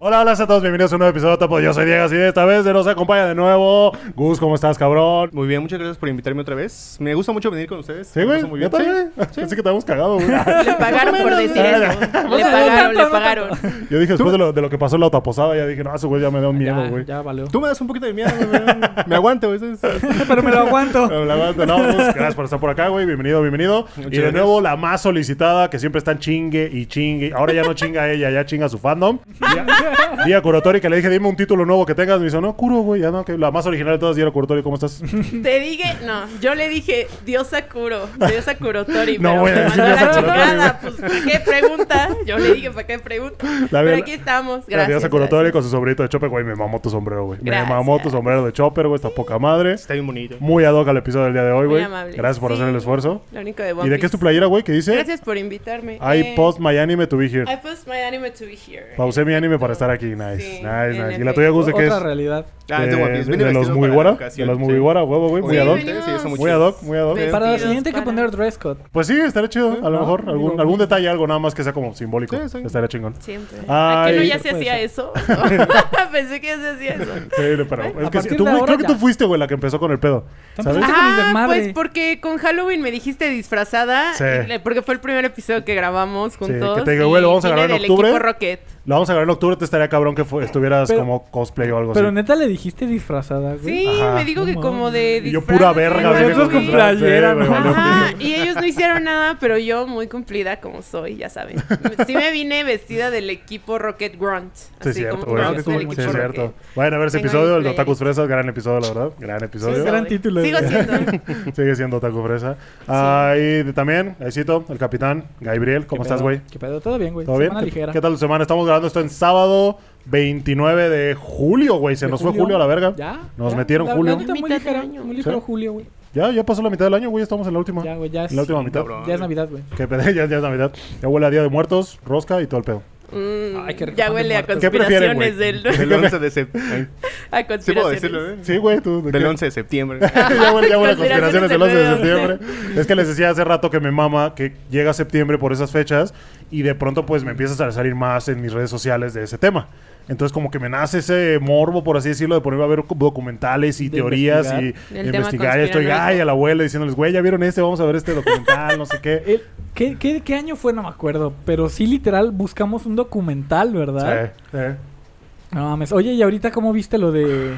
Hola, hola a todos, bienvenidos a un nuevo episodio de Topo. Yo soy Diego y esta vez nos acompaña de nuevo Gus, ¿cómo estás, cabrón? Muy bien, muchas gracias por invitarme otra vez. Me gusta mucho venir con ustedes. Sí, güey, Me muy yo bien. también. Sí, Pensé que te habíamos cagado, güey. Le pagaron por decir eso. ya. Le pagaron, le pagaron. Yo dije después de lo, de lo que pasó en la autoposada, ya dije, no, ese güey ya me da un miedo, ya, güey. ya valió. Tú me das un poquito de miedo, güey. Me aguanto, güey. Pero me lo aguanto. Pero la verdad, no, Gus, gracias por estar por acá, güey. Bienvenido, bienvenido. Muchas y de gracias. nuevo, la más solicitada, que siempre están chingue y chingue. Ahora ya no chinga ella, ya chinga su fandom. Día- Kurotori, que le dije, dime un título nuevo que tengas. Me dijo, no, Kuro, güey, ya no, que la más original de todas, Día Kurotori, ¿cómo estás? Te dije, no, yo le dije Diosa Kuro, Diosa Kurotori, No pero voy a me mandó la chingada, pues ¿para qué pregunta? Yo le dije, ¿para qué pregunta? La Pero aquí estamos, La gracias. Diosa Kurotori con su sombrerito de Chopper, güey, me mamó tu sombrero, güey. Me mamó tu sombrero de Chopper, güey, está poca madre. Está bien bonito. Muy ad hoc al episodio del día de hoy, Muy güey. amable. Gracias por Sí, hacer el esfuerzo. Lo único de ¿Y One de qué es tu playera, güey? ¿Qué dice? Gracias por invitarme. I Eh, post my anime to be here. I post my anime to be here. Pausé mi anime para estar aquí. Nice, Sí, nice, nice. ¿Y la tuya. Gus, de qué es? Otra realidad. Ah, de, es de de- de los guara. De ocasión, los muy sí. guara, huevo, güey. Muy ad hoc. muy ad hoc, muy ad hoc. Para la siguiente hay que poner dress code. Pues sí, estaría chido. A lo ¿no? mejor algún, algún detalle, algo nada más que sea como simbólico. Estaría chingón. Siempre. ¿A qué no ya se hacía eso? Pensé que ya se hacía eso. Sí, pero es A que tú, creo que tú fuiste, güey, la que empezó con el pedo. ¿Sabes? Ah, pues porque con Halloween me dijiste disfrazada. Porque fue el primer episodio que grabamos juntos. que te digo, güey, lo vamos a grabar en octubre. Rocket. Lo vamos a grabar en octubre. Te estaría cabrón que estuvieras Pero- como cosplay o algo Pero así. neta le dijiste disfrazada, güey. Sí, Ajá. me digo No que como de Y yo disfraz, pura verga. así Nosotros como- con playera, Sí, güey, ¿no? Ajá, y ellos no hicieron nada, pero yo muy cumplida como soy, ya saben. Sí me vine vestida del equipo Rocket Grunt. Sí, Así es cierto, como güey. cool, equipo Sí, cierto. Vayan a ver ese episodio, el. Otakus Fresas. Gran episodio, la verdad. Gran episodio. Sí, Gran título, Sigo güey. siendo. Sigue siendo Otaku Fresa. Ah, de- también, Aisito, el capitán, Gabriel. ¿Cómo ¿Qué estás, güey? ¿Qué pedo? ¿Todo bien, güey? ¿Todo bien? Semana ¿Qué, ligera. qué tal tu semana? Estamos grabando esto en sábado 29 de julio, güey. Se ¿De nos fue julio a la verga. ¿Ya? Nos ¿Ya? metieron La- julio. La muy año. muy ligero ¿Sí? julio, güey. Ya, ya pasó la mitad del año, güey. Estamos en la última. Ya, güey, ya es... En la última mitad. cabrón. Ya es Navidad, güey. Que pedo, ya, ya es Navidad. Ya huele a Día de Muertos, rosca y todo el pedo. Mm, Ay, qué rico ya huele a muertos. ¿Qué prefieren, conspiraciones del... El 11 de septiembre. a Sí puedo decirlo, ¿eh? Sí, güey, tú. ¿de Del qué? 11 de septiembre. ya huele, ya huele a conspiraciones del 11 de del septiembre. Es que les decía hace rato que me mama que llega septiembre por esas fechas y de pronto pues me empieza a salir más en mis redes sociales de ese tema. Entonces como que me nace ese morbo, por así decirlo, de ponerme a ver documentales y De teorías investigar. y tema investigar. Y estoy ay, a la abuela diciéndoles, güey, ya vieron este, vamos a ver este documental, no sé qué. El- ¿qué, qué, qué año fue? No me acuerdo. Pero sí, literal, buscamos un documental, ¿verdad? Sí, sí. No mames. Oye, ¿y ahorita cómo viste lo de...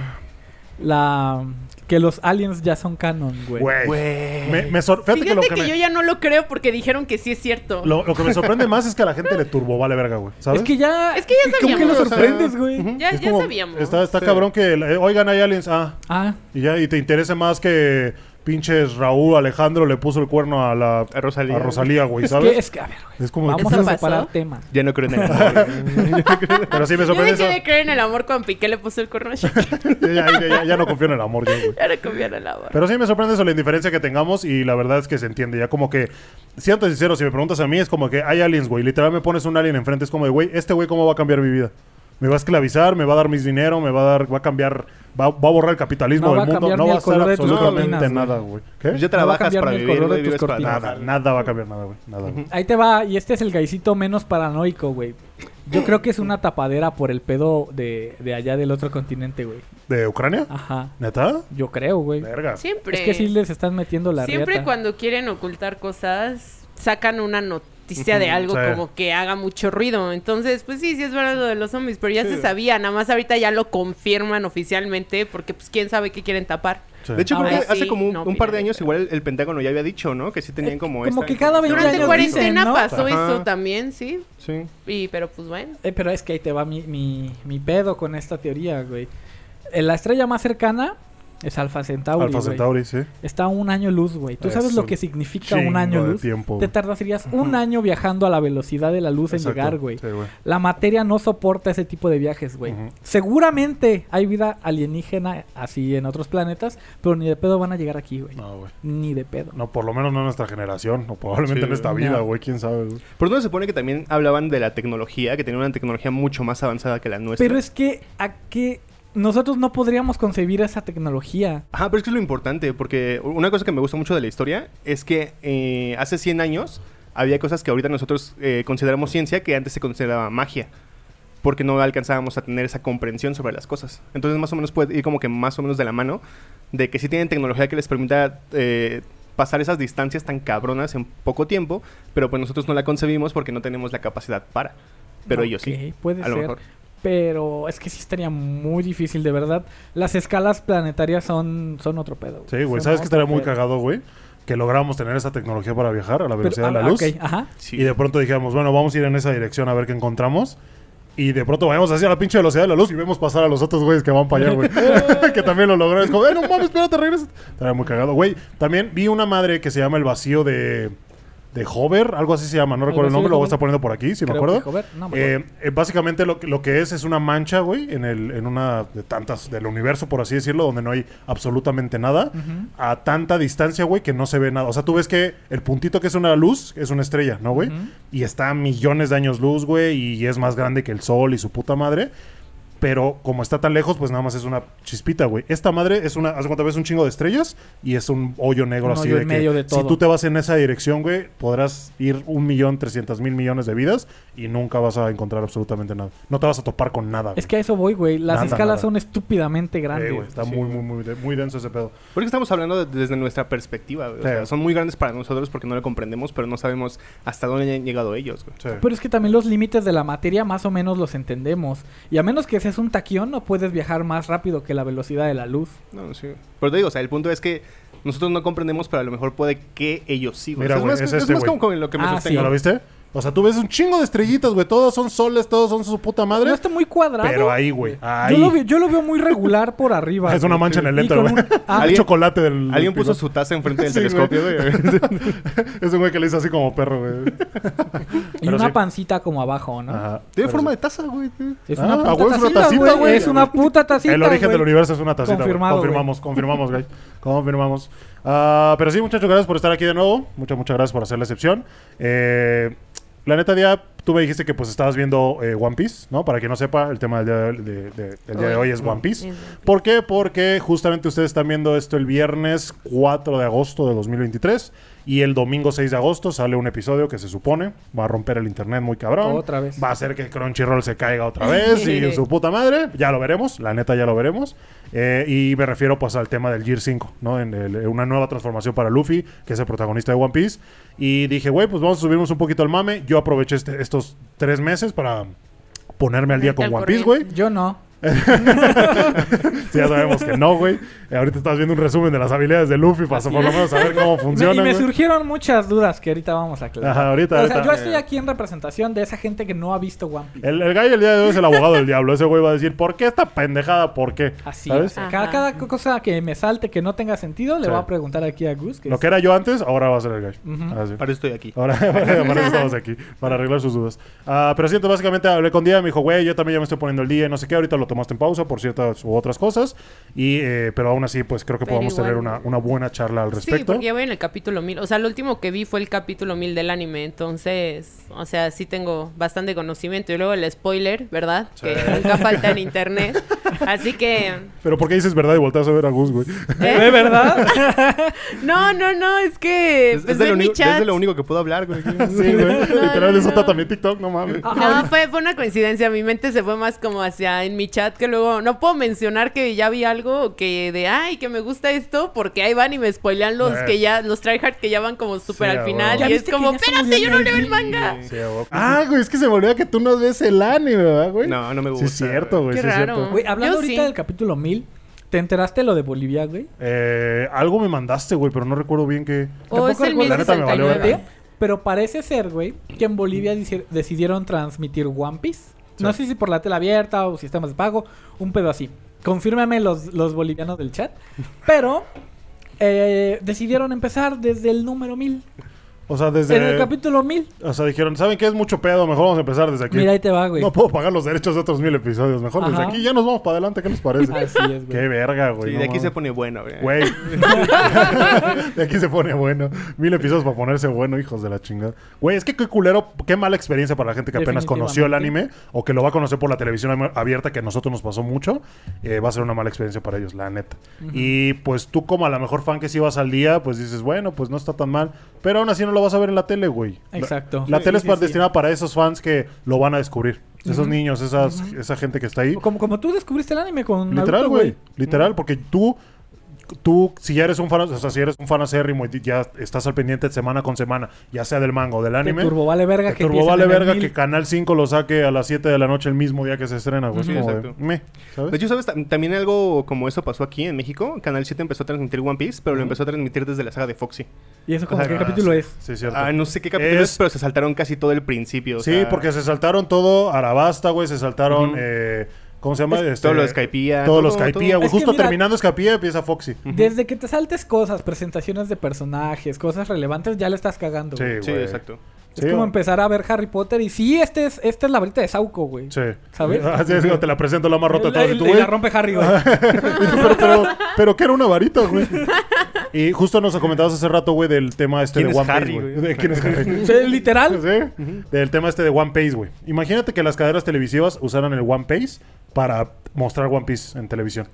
La... Que los aliens ya son canon, güey? Me, me sor- fíjate, Fíjate que lo que, que, me, yo ya no lo creo porque dijeron que sí es cierto. lo, lo que me sorprende más es que a la gente le turbo vale verga, güey. ¿Sabes? Es que ya... Es que ya ¿Cómo que lo sabíamos. sorprendes, güey? Ya- Es ya como, sabíamos. Está, está Sí. cabrón que, eh, oigan, hay aliens. Ah, Ah, y ya, y te interesa más que pinches Raúl Alejandro le puso el cuerno a la A Rosalía. a Rosalía, güey, es ¿sabes? que, es que, a ver, güey. Es como Vamos ¿qué a separar tema. Ya no creo en el amor. Pero sí me Yo sorprende dejé eso. de creer en el amor cuando Piqué le puso el corno a Shakira. Ya, ya- ya- ya no confío en el amor, yo, güey. Ya no confío en el amor. Pero sí me sorprende eso, la indiferencia que tengamos y la verdad es que se entiende. Ya como que, siento sincero, si me preguntas a mí, es como que hay aliens, güey. Literal me pones un alien enfrente, es como de, güey, este güey, ¿cómo va a cambiar mi vida? Me va a esclavizar, me va a dar mis dinero, me va a dar, va a cambiar, va, va a borrar el capitalismo No del mundo. No va a hacer absolutamente cortinas, nada, güey. ¿Qué? Pues ya No trabajas cambiar para vivir, color de güey, tus vives para cortinas. Nada, nada va a cambiar nada, güey. Nada, güey. Ahí te va, y este es el gaisito menos paranoico, güey. Yo creo que es una tapadera por el pedo de, de allá del otro continente, güey. ¿De Ucrania? Ajá. ¿Neta? Yo creo, güey. Verga. Siempre. Es que sí les están metiendo la Siempre riata. cuando quieren ocultar cosas, sacan una noticia de algo sí. como que haga mucho ruido. Entonces, pues sí, sí es verdad lo de los zombies, pero ya Sí. se sabía. Nada más ahorita ya lo confirman oficialmente porque pues quién sabe qué quieren tapar. Sí. De hecho, creo que hace sí, como un, no un par de años igual el, el Pentágono ya había dicho, ¿no? Que sí tenían como como esta que cada 20 Durante años cuarentena dicen, ¿no? pasó Ajá. eso también, sí. Sí. Y, pero pues bueno. Eh, pero es que ahí te va mi, mi, mi pedo con esta teoría, güey. Eh, La estrella más cercana es Alpha Centauri, Alfa güey. Centauri, sí. Está a un año luz, güey. ¿Tú Es sabes lo que significa un año de luz? tiempo, Te tardarías un año viajando a la velocidad de la luz en llegar, güey. Sí, güey. La materia no soporta ese tipo de viajes, güey. Seguramente hay vida alienígena así en otros planetas, pero ni de pedo van a llegar aquí, güey. No, güey. Ni de pedo. No, por lo menos no en nuestra generación, o probablemente Sí, en esta güey. vida, No. güey, quién sabe, güey. Por donde se supone que también hablaban de la tecnología, que tenían una tecnología mucho más avanzada que la nuestra. Pero es que a qué nosotros no podríamos concebir esa tecnología. Ajá, pero es que es lo importante, porque una cosa que me gusta mucho de la historia es que eh, hace 100 años había cosas que ahorita nosotros eh, consideramos ciencia que antes se consideraba magia. porque no alcanzábamos a tener esa comprensión sobre las cosas. Entonces más o menos puede ir como que más o menos de la mano de que sí tienen tecnología que les permita eh, pasar esas distancias tan cabronas en poco tiempo, pero pues nosotros no la concebimos porque no tenemos la capacidad para. Pero ellos sí. Puede A lo mejor. Pero es que sí estaría muy difícil, de verdad. Las escalas planetarias son, son otro pedo. Sí, güey. Son ¿Sabes qué otro estaría muy pedo. cagado, güey? Que lográramos tener esa tecnología para viajar a la Pero- velocidad de ah, la luz. ok, ajá. Sí. Y de pronto dijéramos, bueno, vamos a ir en esa dirección a ver qué encontramos. Y de pronto vayamos hacia la pinche velocidad de la luz y vemos pasar a los otros güeyes que van para allá, güey. que también lo lograron. Es como, eh, no mames, espérate, regresa. Estaría muy cagado. Güey, también vi una madre que se llama El Vacío de... De Hover, algo así se llama, no recuerdo el nombre, lo voy a estar poniendo por aquí, si me acuerdo. que Hover, no me acuerdo. Eh, eh, básicamente lo, que- lo que es es una mancha, güey, en, el, en una de tantas del universo, por así decirlo, donde no hay absolutamente nada, a tanta distancia, güey, que no se ve nada. O sea, tú ves que el puntito que es una luz es una estrella, ¿no, güey? Y está a millones de años luz, güey, y es más grande que el sol y su puta madre. Pero como está tan lejos, pues nada más es una chispita, güey. Esta madre es una, haz cuenta, ves un chingo de estrellas y es un hoyo negro Un así hoyo de en que medio de si todo. tú te vas en esa dirección, güey, podrás ir un millón trescientos mil millones de vidas y nunca vas a encontrar absolutamente nada. No te vas a topar con nada. Es que a eso voy, güey. Las Nada, escalas nada. son estúpidamente güey. grandes. Eh, güey, está Sí, muy, güey. muy, muy, de- muy denso ese pedo. Porque estamos hablando de- desde nuestra perspectiva, güey. O sea, son muy grandes para nosotros porque no lo comprendemos, pero no sabemos hasta dónde han llegado ellos, güey. Sí. Pero es que también los límites de la materia más o menos los entendemos. Y a menos que seas un taquión, no puedes viajar más rápido que la velocidad de la luz. No, sí. Pero te digo, o sea, el punto es que nosotros no comprendemos, pero a lo mejor puede que ellos sí. Mira, O sea, güey, es más, es es este, más como con lo que me Ah, sostengo. ¿Ya lo viste? O sea, tú ves un chingo de estrellitas, güey. Todas son soles, todos son su puta madre. No está muy cuadrado. pero ahí, güey. Ahí. Yo lo, veo, yo lo veo muy regular por arriba. Es una mancha en el con güey. un- ah, El ¿Alguien- chocolate del. Alguien del puso su taza enfrente del Sí, telescopio, güey. es un güey que le hizo así como perro, güey. y pero una sí. pancita como abajo, ¿no? Ajá. Tiene Pero forma sí. de taza, güey. Es Ah, una a puta huevo, es una tacita, tacita, güey. Es una puta tacita. El origen del universo es una tacita. Confirmado. Confirmamos, confirmamos, güey. Confirmamos. Ah, pero sí, muchachos, gracias por estar aquí de nuevo. Muchas, muchas gracias por hacer la excepción. Eh, la neta, día, tú me dijiste que pues estabas viendo eh, One Piece, ¿no? Para quien no sepa, el tema del día de, de- de- del día de hoy es One Piece. ¿Por qué? Porque justamente ustedes están viendo esto el viernes 4 de agosto de 2023 y el domingo 6 de agosto sale un episodio que se supone va a romper el internet muy cabrón. Otra vez. Va a hacer que Crunchyroll se caiga otra vez y su puta madre. Ya lo veremos, la neta ya lo veremos. Eh, y me refiero pues al tema del Gear 5, ¿no? En el- una nueva transformación para Luffy, que es el protagonista de One Piece. Y dije, güey, pues vamos a subirnos un poquito el mame. Yo aproveché este- estos tres meses para ponerme al día con al One Piece, güey. Yo no. Sí, ya sabemos que no, güey. Eh, ahorita estás viendo un resumen de las habilidades de Luffy para por lo menos saber cómo funciona. y me surgieron muchas dudas que ahorita vamos a aclarar. Ajá, ahorita, o sea, yo estoy aquí en representación de esa gente que no ha visto One Piece. El, el gallo el día de hoy es el abogado del diablo. Ese güey va a decir, ¿por qué esta pendejada? ¿Por qué? Así ¿Sabes? es. Cada, cada cosa que me salte que no tenga sentido, le Sí. voy a preguntar aquí a Gus. Que Lo es- que era yo antes, ahora va a ser el gallo. Así. Para eso estoy aquí. Ahora, para eso estamos aquí, para arreglar sus dudas. Ah, pero siento, básicamente hablé con Día, me dijo, güey, yo también ya me estoy poniendo el día y no sé qué, ahorita lo tomaste en pausa por ciertas u otras cosas. Y, eh, pero aún así, pues creo que Pero podamos tener igual. una, una buena charla al Sí, respecto. porque ya voy en el capítulo 1000. O sea, lo último que vi fue el capítulo 1000 del anime. Entonces, o sea, sí tengo bastante conocimiento. Y luego el spoiler, ¿verdad? Sí. Que nunca falta en internet. Así que. Pero ¿por qué dices verdad y volteas a ver a Gus, güey? ¿eh? ¿De verdad? No, no, no, es que. Es, pues, es de, lo mi único, es chat. de lo único que puedo hablar, güey. sí, güey. Literal, no, está no. también TikTok, no mames. No, fue, fue una coincidencia. Mi mente se fue más como hacia en mi chat que luego no puedo mencionar que ya vi algo que de ay que me gusta esto porque ahí van y me spoilean los Eh. que ya los tryhard que ya van como súper Sí, al final huevo. ¿Ya y es como espérate yo no leo el manga. Sí, ah, güey, es que se me olvida que tú no ves el anime, ¿verdad, güey? No, no me Sí, gusta. es cierto, güey. Qué raro. Güey, hablando Yo ahorita sí. del capítulo 1000, ¿te enteraste lo de Bolivia, güey? Eh, algo me mandaste, güey, pero no recuerdo bien que... O es Tampoco el recuerdo. La neta me valió 1069. verga. Pero parece ser, güey, que en Bolivia decidieron transmitir One Piece. No sé si por la tela abierta o sistemas de pago, un pedo así. Confírmame los, los bolivianos del chat. Pero eh, decidieron empezar desde el número 1000. O sea, desde... En el capítulo 1000. O sea, dijeron, ¿saben qué es mucho pedo? Mejor vamos a empezar desde aquí. Mira, ahí te va, güey. No puedo pagar los derechos de otros mil episodios. Mejor desde aquí ya nos vamos para adelante. ¿Qué les parece? Así es, Qué güey. verga, Sí, güey. de no aquí se pone bueno, güey. Güey. de aquí se pone bueno. Mil episodios para ponerse bueno, hijos de la chingada. Güey, es que qué culero, qué mala experiencia para la gente que apenas conoció el anime o que lo va a conocer por la televisión abierta, que a nosotros nos pasó mucho. Eh, va a ser una mala experiencia para ellos, la neta. Y pues tú, como a la mejor fan que sí vas al día, pues dices, bueno, pues no está tan mal. Pero aún así no lo vas a ver en la tele, güey. Exacto. La, Sí, tele sí, es sí. destinada para esos fans que lo van a descubrir. Esos niños, esas, esa gente que está ahí. Como, como tú descubriste el anime con Literal, güey. Literal, porque tú, tú, si ya eres un fan, o sea, si eres un fan acérrimo y ya estás al pendiente semana con semana, ya sea del manga o del Te anime. turbo vale verga te que turbo vale verga que Canal 5 lo saque a las 7 de la noche el mismo día que se estrena, güey. Como de, Exacto. meh, ¿sabes? De hecho, ¿sabes? Tam- También algo como eso pasó aquí en México. Canal 7 empezó a transmitir One Piece, pero lo empezó a transmitir desde la saga de Foxy. ¿Y eso como O sea, qué Ah, capítulo sí, es? Sí, cierto. Ah, no sé qué capítulo es, Es- pero se saltaron casi todo el principio. o sí, sea, porque se saltaron todo Arabasta, güey. Se saltaron, eh, ¿cómo se llama? Es- Este, todo lo de Skypiea, Todos los todo- Skypiea, todo. güey. Es que Justo mira- terminando Skypiea empieza Foxy. Desde que te saltes cosas, presentaciones de personajes, cosas relevantes, ya le estás cagando. Sí, güey. Sí, güey. exacto. Es Sí, como o- empezar a ver Harry Potter y sí, este es, esta es la varita de Sauco, güey. Sí. ¿Sabes? Así es, como te la presento la más rota de todas. Y tú, y güey, la rompe Harry, güey. Pero, pero, pero que era una varita, güey. Y justo nos comentabas hace rato, güey, del tema este ¿Quién de es One Harry, Piece, güey. quién es Harry? Sí, Literal. Sí, Del tema este de One Piece, güey. Imagínate que las cadenas televisivas usaran el One Piece para mostrar One Piece en televisión.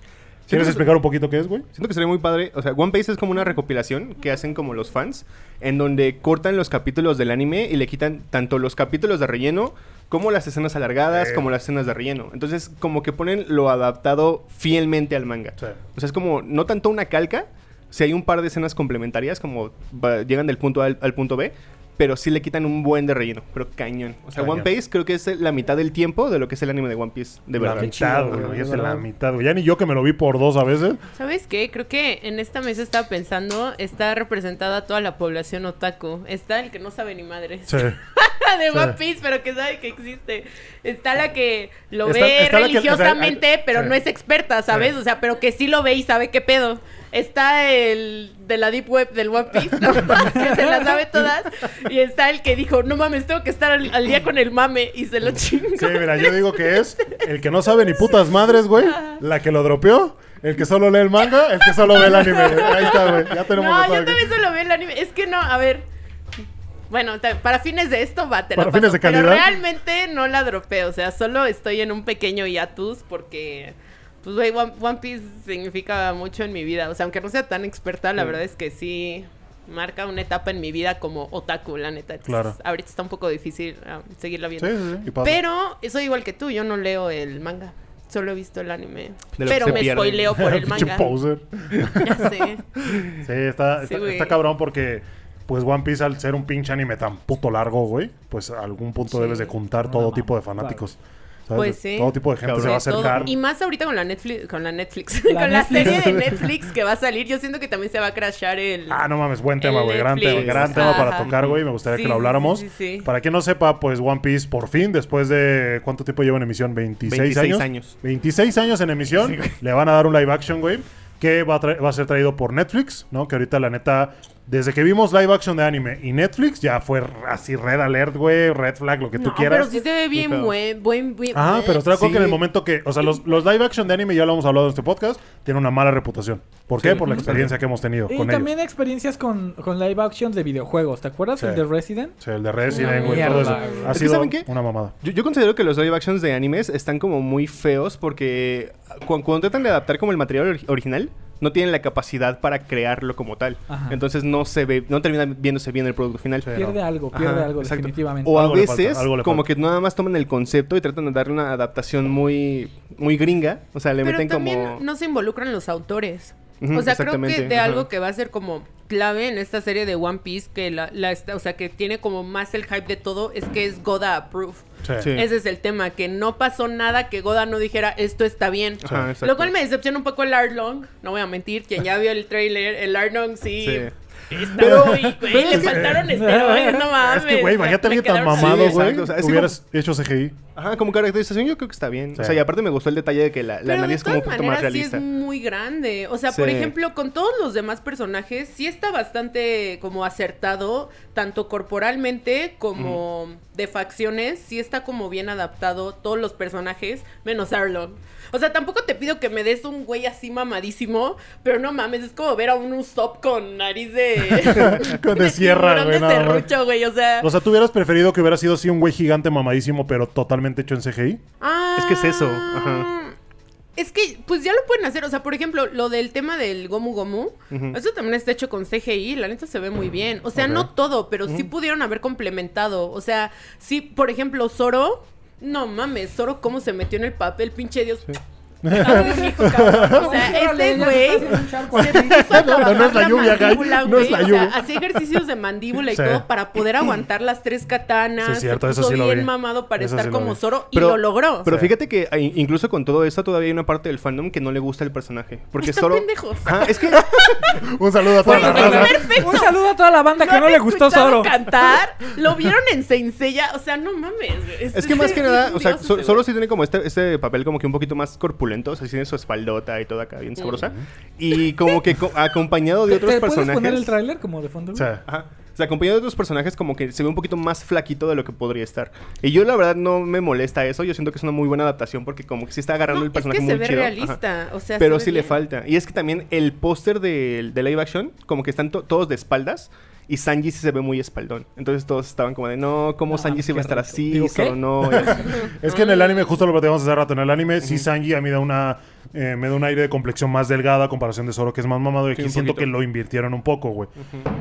¿Quieres explicar un poquito qué es, güey? Siento que sería muy padre. O sea, One Piece es como una recopilación que hacen como los fans, en donde cortan los capítulos del anime y le quitan tanto los capítulos de relleno como las escenas alargadas, Eh. como las escenas de relleno. Entonces, como que ponen lo adaptado fielmente al manga. Sí. O sea, es como no tanto una calca, si hay un par de escenas complementarias, como va- llegan del punto A al, al punto B, pero sí le quitan un buen de relleno, pero cañón. O sea, Cañón. One Piece creo que es la mitad del tiempo de lo que es el anime de One Piece, de la verdad. mitad, güey. Fíjate, de la mitad. Ya ni yo que me lo vi por dos a veces. ¿Sabes qué? Creo que en esta mesa estaba pensando, está representada toda la población otaku. Está el que no sabe ni madres. Sí. de Sí. One Piece, pero que sabe que existe. Está la que lo Está- ve está la que- o sea, religiosamente, hay- pero sí. no es experta, ¿sabes? Sí. O sea, pero que sí lo ve y sabe qué pedo. Está el de la Deep Web del One Piece, ¿no? que se la sabe todas. Y está el que dijo, no mames, tengo que estar al, al día con el mame. Y se lo chingó. Sí, mira, yo digo que es el que no sabe ni putas madres, güey. La que lo dropeó. El que solo lee el manga. El que solo ve el anime. Ahí está, güey. Ya tenemos No, a yo aquí. también solo veo el anime. Es que no, a ver. Bueno, para fines de esto va, te la Para paso, fines de Pero calidad. realmente no la dropeo. O sea, solo estoy en un pequeño hiatus porque. Pues, güey, One, One Piece significa mucho en mi vida. O sea, aunque no sea tan experta, la Sí. verdad es que sí marca una etapa en mi vida como otaku, la neta. Entonces, Claro. Ahorita está un poco difícil ah, seguirla viendo. Sí, sí, sí. Pero soy igual que tú, yo no leo el manga. Solo he visto el anime. Pero me pierde. spoileo por el manga. poser. Ya sé. Sí, está, Sí, está, está cabrón porque, pues, One Piece, al ser un pinche anime tan puto largo, güey, pues a algún punto Sí. debes de juntar No, todo no, tipo de claro. Pues sí. Todo tipo de gente Cabrón. se va a acercar. Y más ahorita con la Netflix, con la Netflix, La con la serie de Netflix que va a salir, yo siento que también se va a crashar el Ah, no mames, buen tema, güey. Gran tema, gran tema para tocar, güey. Me gustaría Sí, que lo habláramos. sí, sí, sí. Para quien no sepa, pues One Piece por fin, después de. ¿Cuánto tiempo lleva en emisión? ¿26 26 años? años. 26 años en emisión. le van a dar un live action, güey. Que va a, tra- va a ser traído por Netflix, ¿no? Que ahorita, la neta, desde que vimos live action de anime y Netflix, ya fue así red alert, güey, red flag, lo que tú No, quieras. pero sí se ve bien Pero- buen, buen, buen- Ah, pero acuerdo Sí. que en el momento que, o sea, los, los live action de anime, ya lo hemos hablado en este podcast, tienen una mala reputación. ¿Por qué? Sí. Por la experiencia que hemos tenido Y con también ellos. experiencias con, con live actions de videojuegos. ¿Te acuerdas? Sí. El de Resident. Sea, el de Resident, Una güey, todo eso. güey. Ha Es sido ¿saben qué? una mamada. Yo, yo considero que los live actions de animes están como muy feos porque cu- cuando, tratan de adaptar como el material ori- original, no tienen la capacidad para crearlo como tal. Entonces no se ve, no termina viéndose bien el producto final. Pierde algo, pierde Ajá, algo exacto. definitivamente. O a Algo le falta, veces, como que nada más toman el concepto y tratan de darle una adaptación muy, muy gringa. O sea, le Pero meten también como. no se involucran los autores. O sea, creo que de ajá. algo que va a ser como clave en esta serie de One Piece, que la, la o sea, que tiene como más el hype de todo, es que es Goda approved. Sí. Sí. Ese es el tema, que no pasó nada que Goda no dijera esto está bien. Ajá. Lo cual me decepciona un poco el Arlong, no voy a mentir, quien ya vio el trailer, el Arlong sí. Sí. Está Pero- muy, güey, pero le es que- faltaron esteroides, no mames. Es que, güey, imagínate alguien tan mamado, Sí, güey. exacto, o sea, es hubieras hecho CGI. Ajá, como caracterización yo creo que está bien. Sí. O sea, y aparte me gustó el detalle de que la, la nariz es como un todas poquito más maneras sí realista. es muy grande. O sea, por ejemplo, con todos los demás personajes sí está bastante como acertado, tanto corporalmente como de facciones, sí está como bien adaptado todos los personajes, menos Arlong. O sea, tampoco te pido que me des un güey así mamadísimo, pero no mames, es como ver a un Usopp con nariz de... Con de sierra, güey, de serrucho, güey, o sea... O sea, ¿tú hubieras preferido que hubiera sido así un güey gigante mamadísimo, pero totalmente hecho en CGI? Ah, Es que es eso, ajá. Es que, pues ya lo pueden hacer. O sea, por ejemplo, lo del tema del Gomu Gomu, eso también está hecho con CGI. La neta se ve muy bien. O sea, no todo, pero sí pudieron haber complementado. O sea, sí, por ejemplo, Zoro. No mames, Zoro, cómo se metió en el papel, pinche Dios. Hijo, cabrón. O sea, este güey se puso No, no es la lluvia, mandíbula, No es la O sea, lluvia. hacía ejercicios de mandíbula y Sí. todo para poder aguantar las tres katanas. Sí, es cierto, se eso sí lo bien vi. mamado para Eso estar sí como. Zoro y Pero- lo logró. Pero fíjate que incluso con todo esto todavía hay una parte del fandom que no le gusta el personaje. Porque Están solo... pendejos. Ah, es que... Un saludo a toda la perfecto. Un saludo a toda la banda que no, le gustó Zoro. cantar, lo vieron en Saint Seiya, o sea, no mames. Es que más que nada, o sea, güey. sí tiene como este, este papel como que un poquito más corpulento, o sea, sí tiene su espaldota y toda acá bien sabrosa. Y como que co- acompañado de ¿Te otros puedes personajes. poner el tráiler como de fondo? O sea, Ajá. O sea, acompañado de otros personajes como que se ve un poquito más flaquito de lo que podría estar. Y yo la verdad no me molesta eso, yo siento que es una muy buena adaptación porque como que sí está agarrando No, el personaje es que se muy ve chido. Ajá. realista, o sea, Pero se ve sí le falta. Y es que también el póster de, de live action, como que están to- todos de espaldas. Y Sanji sí se ve muy espaldón. Entonces todos estaban como de, no, ¿cómo No, Sanji sí va a estar rato. así? Digo, no. Es que en el anime, justo lo platicamos hace rato, en el anime sí Sanji a mí da una eh, me da un aire de complexión más delgada a comparación de Zoro que es más mamado y aquí siento que lo invirtieron un poco, güey.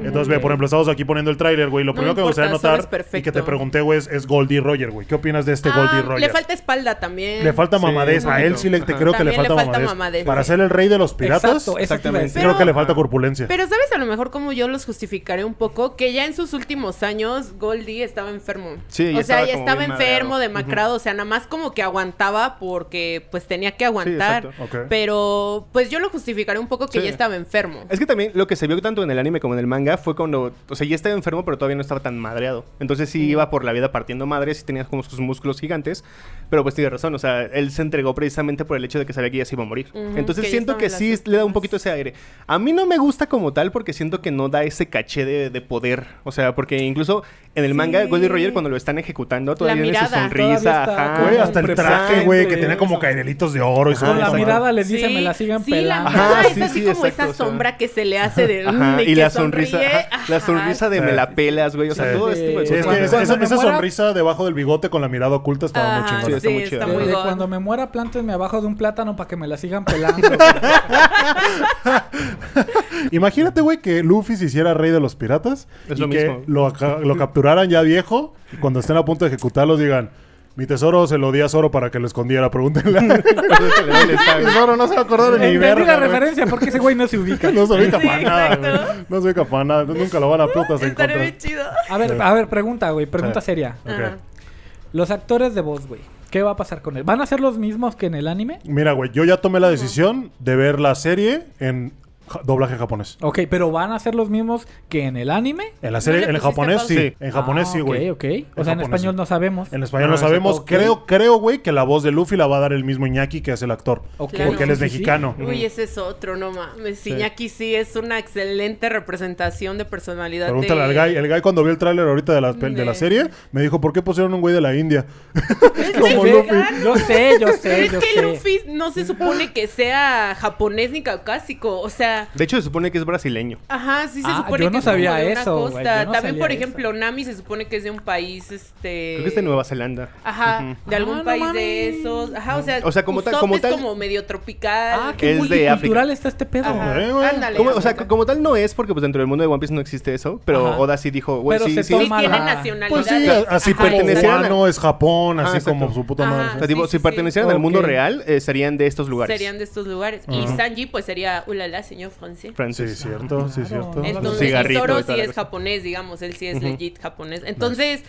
Entonces, ve, por ejemplo, estamos aquí poniendo el tráiler, güey. Lo No primero que me gustaría notar y que te pregunté, güey, es, es Goldie Roger, güey. ¿Qué opinas de este Ah, Goldie Roger? le falta espalda también. Le falta Sí, mamadez. A él sí le, te creo que le le falta, falta mamadez. mamadez, Para ser el rey de los piratas, Exacto, Exactamente. creo que le falta corpulencia. Pero ¿sabes a lo mejor como yo los justificaré un poco? Que ya en sus últimos años Goldie estaba enfermo. Sí, o sea, estaba ya estaba enfermo, demacrado. O sea, nada más como que aguantaba porque pues tenía que aguantar. Pero pues yo lo justificaré un poco que Sí. ya estaba enfermo. Es que también lo que se vio tanto en el anime como en el manga fue cuando, o sea, ya estaba enfermo, pero todavía no estaba tan madreado. Entonces sí iba por la vida partiendo madres y tenía como sus músculos gigantes. Pero pues tiene razón, o sea, él se entregó precisamente por el hecho de que sabía que ya se iba a morir. Entonces que siento que sí le da un poquito ese aire. A mí no me gusta como tal porque siento que no da ese caché de, de poder. O sea, porque incluso en el manga, Sí. Goldie Roger, cuando lo están ejecutando, todavía tiene su sonrisa. Ajá. Güey, hasta el traje, güey, que tenía como cadenelitos de oro y su la. Mirada les dice, me la sigan sí, pelando. La, Ajá, ajá, sí, es así sí, como exacto, esa o sea. sombra que se le hace de... Ajá, mm, y que la sonrisa, ajá, la sonrisa de me Sí. la pelas, güey. O sea, Sí. todo este tipo de Sí, es que es- esa, esa muera- sonrisa debajo del bigote con la mirada oculta estaba muy chingona. Sí, está sí, muy está chido. muy De god. cuando me muera, plántenme abajo de un plátano para que me la sigan pelando. Imagínate, güey, que Luffy se hiciera rey de los piratas Es y lo que mismo. Lo capturaran ya viejo y cuando estén a punto de ejecutarlos digan, mi tesoro se lo di a Zoro para que lo escondiera, pregúntenle. Y Zoro no se va a acordar de ni verga, la güey. referencia porque ese güey no se ubica. No se ubica Sí, para nada, exacto. güey. No se ubica para nada. Nunca lo van a putas en Estaría contra. bien chido. A ver, a ver, pregunta, güey, pregunta Sí. seria. Ok. Los actores de voz, güey. ¿Qué va a pasar con él? ¿Van a ser los mismos que en el anime? Mira, güey, yo ya tomé la decisión de ver la serie en ja- doblaje japonés. Ok, pero ¿van a ser los mismos que en el anime? En la ¿No serie, en el japonés sí. Sí. En japonés Ah, sí, güey. Ok, ok. O sea, en español sí. no sabemos. En español Ah, lo sabemos. Creo, creo, güey, que la voz de Luffy la va a dar el mismo Iñaki que es el actor. Ok, Claro. Porque él es sí, sí, sí. mexicano. Uy, ese es otro, no mames. Iñaki sí es una excelente representación de personalidad. Pregúntale de... al guy. El guy cuando vio el tráiler ahorita de la, de la serie, me dijo, ¿por qué pusieron un güey de la India? ¿Es Como? Luffy. Yo sé, yo Pero sé, es yo que sé. Luffy no se supone que sea japonés ni caucásico. O sea, De hecho, se supone que es brasileño. ajá, sí se Ah, supone yo que no es como sabía de una eso, güey, costa. yo no También, por eso. ejemplo, Nami se supone que es de un país, este... Creo que es de Nueva Zelanda. Ajá, de algún Ah, no país de mames. esos. Ajá, o sea, O sea, como tal- como es tal- como medio tropical. Ah, qué Es de África. está este pedo. Ajá, Eh, ándale. Como- o sea, como tal no es porque pues dentro del mundo de One Piece no existe eso, pero Ajá. Oda sí dijo, güey, sí, se sí, Sí, tiene nacionalidades. Pues sí, así a- Pertenecieran es Japón, Ah, así como su puta madre. Si pertenecieran al mundo real, eh, serían de estos lugares. Serían de estos lugares. Y. Sanji, pues sería, ulala, señor francés. Sí, Francis. cierto, sí, Claro. cierto. Entonces, cigarrito toda sí es japonés, digamos, él sí es Ujú. legit japonés. Entonces,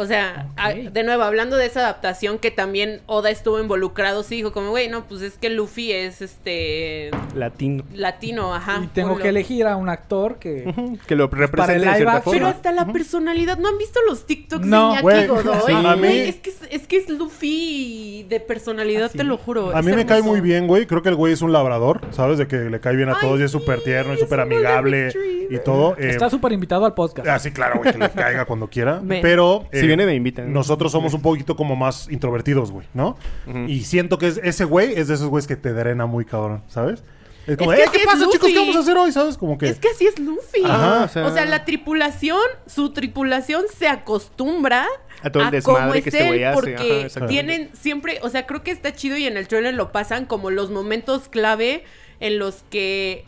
o sea, a- de nuevo, hablando de esa adaptación que también Oda estuvo involucrado, sí dijo como, güey, no, pues es que Luffy es este Latino. latino, ajá. y tengo que elegir a un actor que... Que lo represente de cierta. Pero hasta la personalidad, ¿no han visto los TikToks No, de Iñaki güey, Godoy? sí, a mí- Güey, es que es, es que es Luffy de personalidad, ¿Ah, te lo juro. A mí me cae muy bien, güey. Creo que el güey es un labrador, ¿sabes? De que le cae bien a Ay, todos y es sí, súper tierno y es súper amigable y todo. Eh, Está súper invitado al podcast. Ah, sí, claro, güey, que le caiga cuando quiera. Ven. Pero. Si viene, me invitan. Nosotros somos un poquito como más introvertidos, güey, ¿no? Ujú. Y siento que es- ese güey es de esos güeyes que te drena muy cabrón, ¿sabes? Es como, Es que "Eh, ¿qué pasa, chicos? ¿Qué Luffy". vamos a hacer hoy? ¿Sabes? Como que... Es que así es Luffy. Ajá, o, o sea, sea- la tripulación, su tripulación se acostumbra A todo el cómo desmadre es que este güey hace, porque ajá, tienen siempre, o sea, creo que está chido y en el trailer lo pasan como los momentos clave en los que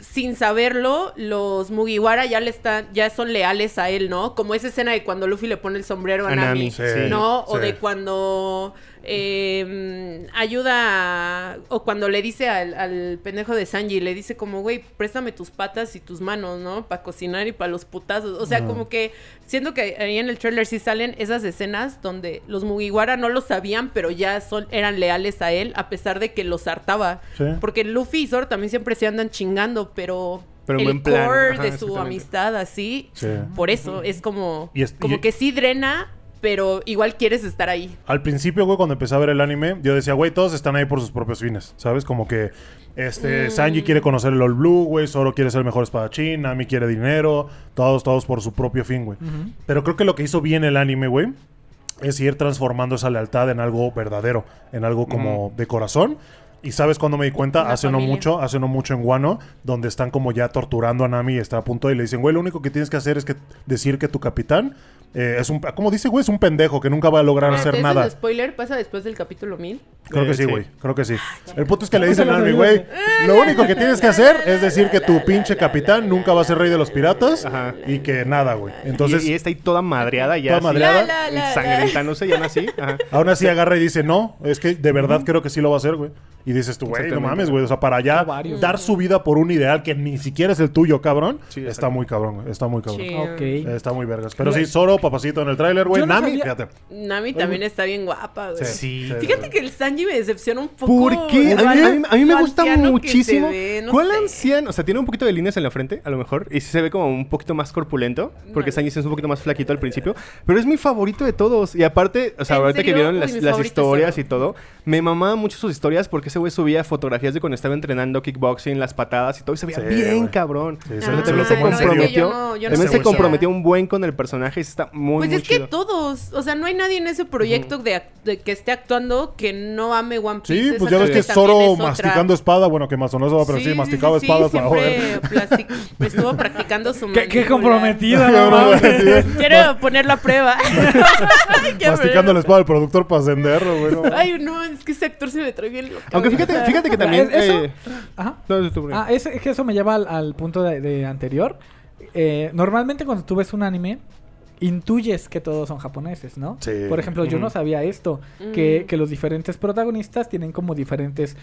sin saberlo, los Mugiwara ya le están, ya son leales a él, ¿no? Como esa escena de cuando Luffy le pone el sombrero a, Nami, Nami, sí. ¿no? O de cuando eh, ayuda a- o cuando le dice al, al pendejo de Sanji, le dice como, güey, préstame tus patas y tus manos, ¿no? Para cocinar y para los putazos. O sea, como que siento que ahí en el trailer sí salen esas escenas donde los Mugiwara no lo sabían, pero ya son, eran leales a él, a pesar de que los hartaba. Sí. Porque Luffy y Zoro también siempre se andan chingando, pero, el core ajá, de su amistad así, Sí. por eso es como, Y es- como y- que sí drena, pero igual quieres estar ahí. Al principio, güey, cuando empecé a ver el anime, yo decía, güey, todos están ahí por sus propios fines, ¿sabes? Como que este Sanji quiere conocer el All Blue, güey, Zoro quiere ser el mejor espadachín, Nami quiere dinero, todos, todos por su propio fin, güey. Pero creo que lo que hizo bien el anime, güey, es ir transformando esa lealtad en algo verdadero, en algo como de corazón. Y sabes cuando me di cuenta, Una hace no mucho, hace no mucho en Guano, donde están como ya torturando a Nami y está a punto y le dicen, güey, lo único que tienes que hacer es que decir que tu capitán eh, es un, como dice, güey, es un pendejo que nunca va a lograr hacer nada. ¿ese es spoiler pasa después del capítulo 1000. Creo que Eh, sí, sí. güey. Creo que sí. El punto es que le dicen a a los Nami, oídos, güey, lo único que tienes que hacer es decir que tu pinche capitán nunca va a ser rey de los piratas Ajá. y que nada, güey. Entonces, y, y está ahí toda madreada ya. Toda así, madreada. Ensangrentándose, ya no así. Ajá. aún así agarra y dice, no, es que de verdad creo que sí lo va a hacer, güey. Y dices tú, güey, no mames, güey. O sea, para varios. dar su vida por un ideal que ni siquiera es el tuyo, cabrón. Sí, está muy cabrón, güey. Está muy cabrón. Está muy vergas. Pero sí, Zoro, papacito en el tráiler, güey. Nami, sabía- fíjate. Nami también está bien guapa, güey. Sí. Fíjate que el Sanji me decepciona un poco. ¿Por qué? A mí, Igual a mí- a mí me gusta muchísimo. se ve, no ¿Cuál sé. anciano? O sea, tiene un poquito de líneas en la frente, a lo mejor. Y sí se ve como un poquito más corpulento. Porque No. Sanji es un poquito más flaquito al principio. Pero es mi favorito de todos. Y aparte, o sea, ¿En ahorita que vieron las, historias y todo, me mamaba mucho sus historias porque ese güey subía fotografías de cuando estaba entrenando kickboxing, las patadas y todo. Y se veía Sí, bien, cabrón. También se comprometió. Yo no- yo no también se comprometió un buen con el personaje y está muy, Pues muy es que todos, o sea, no hay nadie en ese proyecto de, que esté actuando que no ame One Piece. Sí, pues ya ves que Zoro es otra. masticando espada. Bueno, que más o va, pero sí, masticaba sí, espadas para siempre joder. plastic- estuvo practicando su Qué, qué comprometida, no. Quiero poner la prueba. Masticando la bueno. espada del productor para ascenderlo, güey. no. Ay, no, es que ese actor se me trae bien loco. Aunque fíjate, fíjate que también... ¿Es eso? eh, Ajá. Ah, es, es que eso me lleva al, al punto de, de anterior. Eh, normalmente cuando tú ves un anime, intuyes que todos son japoneses, ¿no? Sí. Por ejemplo, yo no sabía esto, que, Mm. que los diferentes protagonistas tienen como diferentes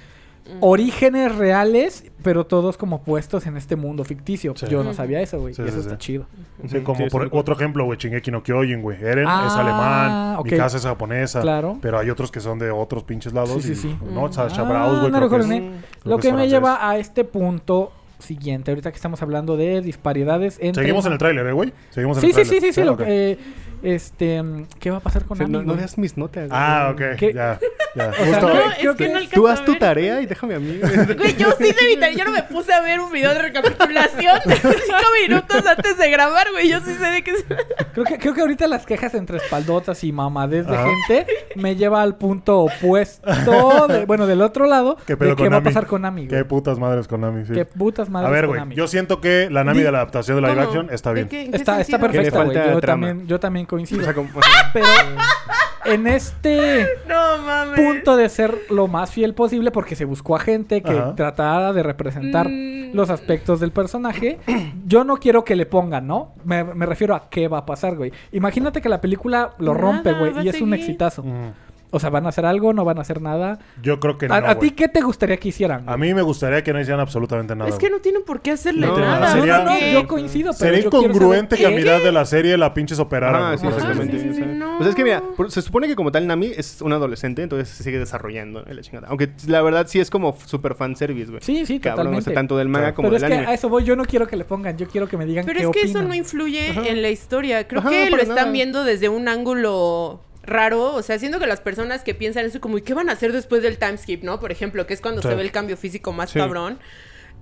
Mm. orígenes reales, pero todos como puestos en este mundo ficticio. Sí. Yo no Mm. sabía eso, güey. Sí, eso sí, está sí. chido. Sí, como sí, por otro ejemplo, güey, Shingeki no Kyojin, güey. Eren es Ah, alemán, ok. Mikasa es japonesa. Claro. Pero hay otros que son de otros pinches lados. Sí, sí, y, sí. ¿no? Mm. Sasha Ah, Browse, güey, no creo que es- Lo que me francés. lleva a este punto siguiente, ahorita que estamos hablando de disparidades entre... Seguimos en el tráiler, ¿eh, güey? Seguimos en Sí, el sí, sí, sí, sí. lo ok. que, eh, este, ¿qué va a pasar con Sí, Ami, no, no veas mis notas. Ah, ok. ¿Qué? Ya, ya. sea, Justo- no, No, creo es que que no alcanzo Tú haz tu tarea y déjame a mí. Güey, yo sí hice mi tarea. Yo no me puse a ver un video de recapitulación de cinco minutos antes de grabar, güey. Yo sí sé de qué se... Creo que, creo que ahorita las quejas entre espaldotas y mamadez de gente me lleva al punto opuesto, de- bueno, del otro lado, ¿Qué de qué con va a Nami? pasar con. Qué güey. putas madres con Nami, sí. Qué putas madres A ver, con güey, yo siento que la Nami de la adaptación de live ¿Cómo? action está ¿De bien. qué- en qué Está, está perfecta, güey. Yo también, yo también coincido. O sea, como- Pero en este No mames. punto de ser lo más fiel posible, porque se buscó a gente que Ajá. tratara de representar Mm. los aspectos del personaje. Yo no quiero que le pongan, ¿no? Me, me refiero a qué va a pasar, güey. Imagínate que la película lo Nada, rompe, güey, y es un exitazo. Mm. O sea, ¿van a hacer algo? ¿No van a hacer nada? Yo creo que no. ¿A, ti qué te gustaría que hicieran? A mí me gustaría que no hicieran absolutamente nada. Es que no tienen por qué hacerle No, nada. sería- no, no, no, yo coincido, pero Sería yo incongruente que a mitad de la serie la pinches operaran. Ah, sí, no. pues es que mira, por- se supone que como tal Nami es un adolescente, entonces se sigue desarrollando en la chingada. Aunque la verdad sí es como super fan service, güey. Sí, sí, Cabrón, o totalmente. sea, tanto del manga Claro. como Pero es del que anime. a eso voy, yo no quiero que le pongan, yo quiero que me digan Pero qué es que opinan. eso no influye Ajá. en la historia. Creo Ajá, que lo están viendo desde un ángulo raro. O sea, siento que las personas que piensan eso como, ¿y qué van a hacer después del timeskip, no? Por ejemplo, que es cuando Sí. se ve el cambio físico más Sí. cabrón.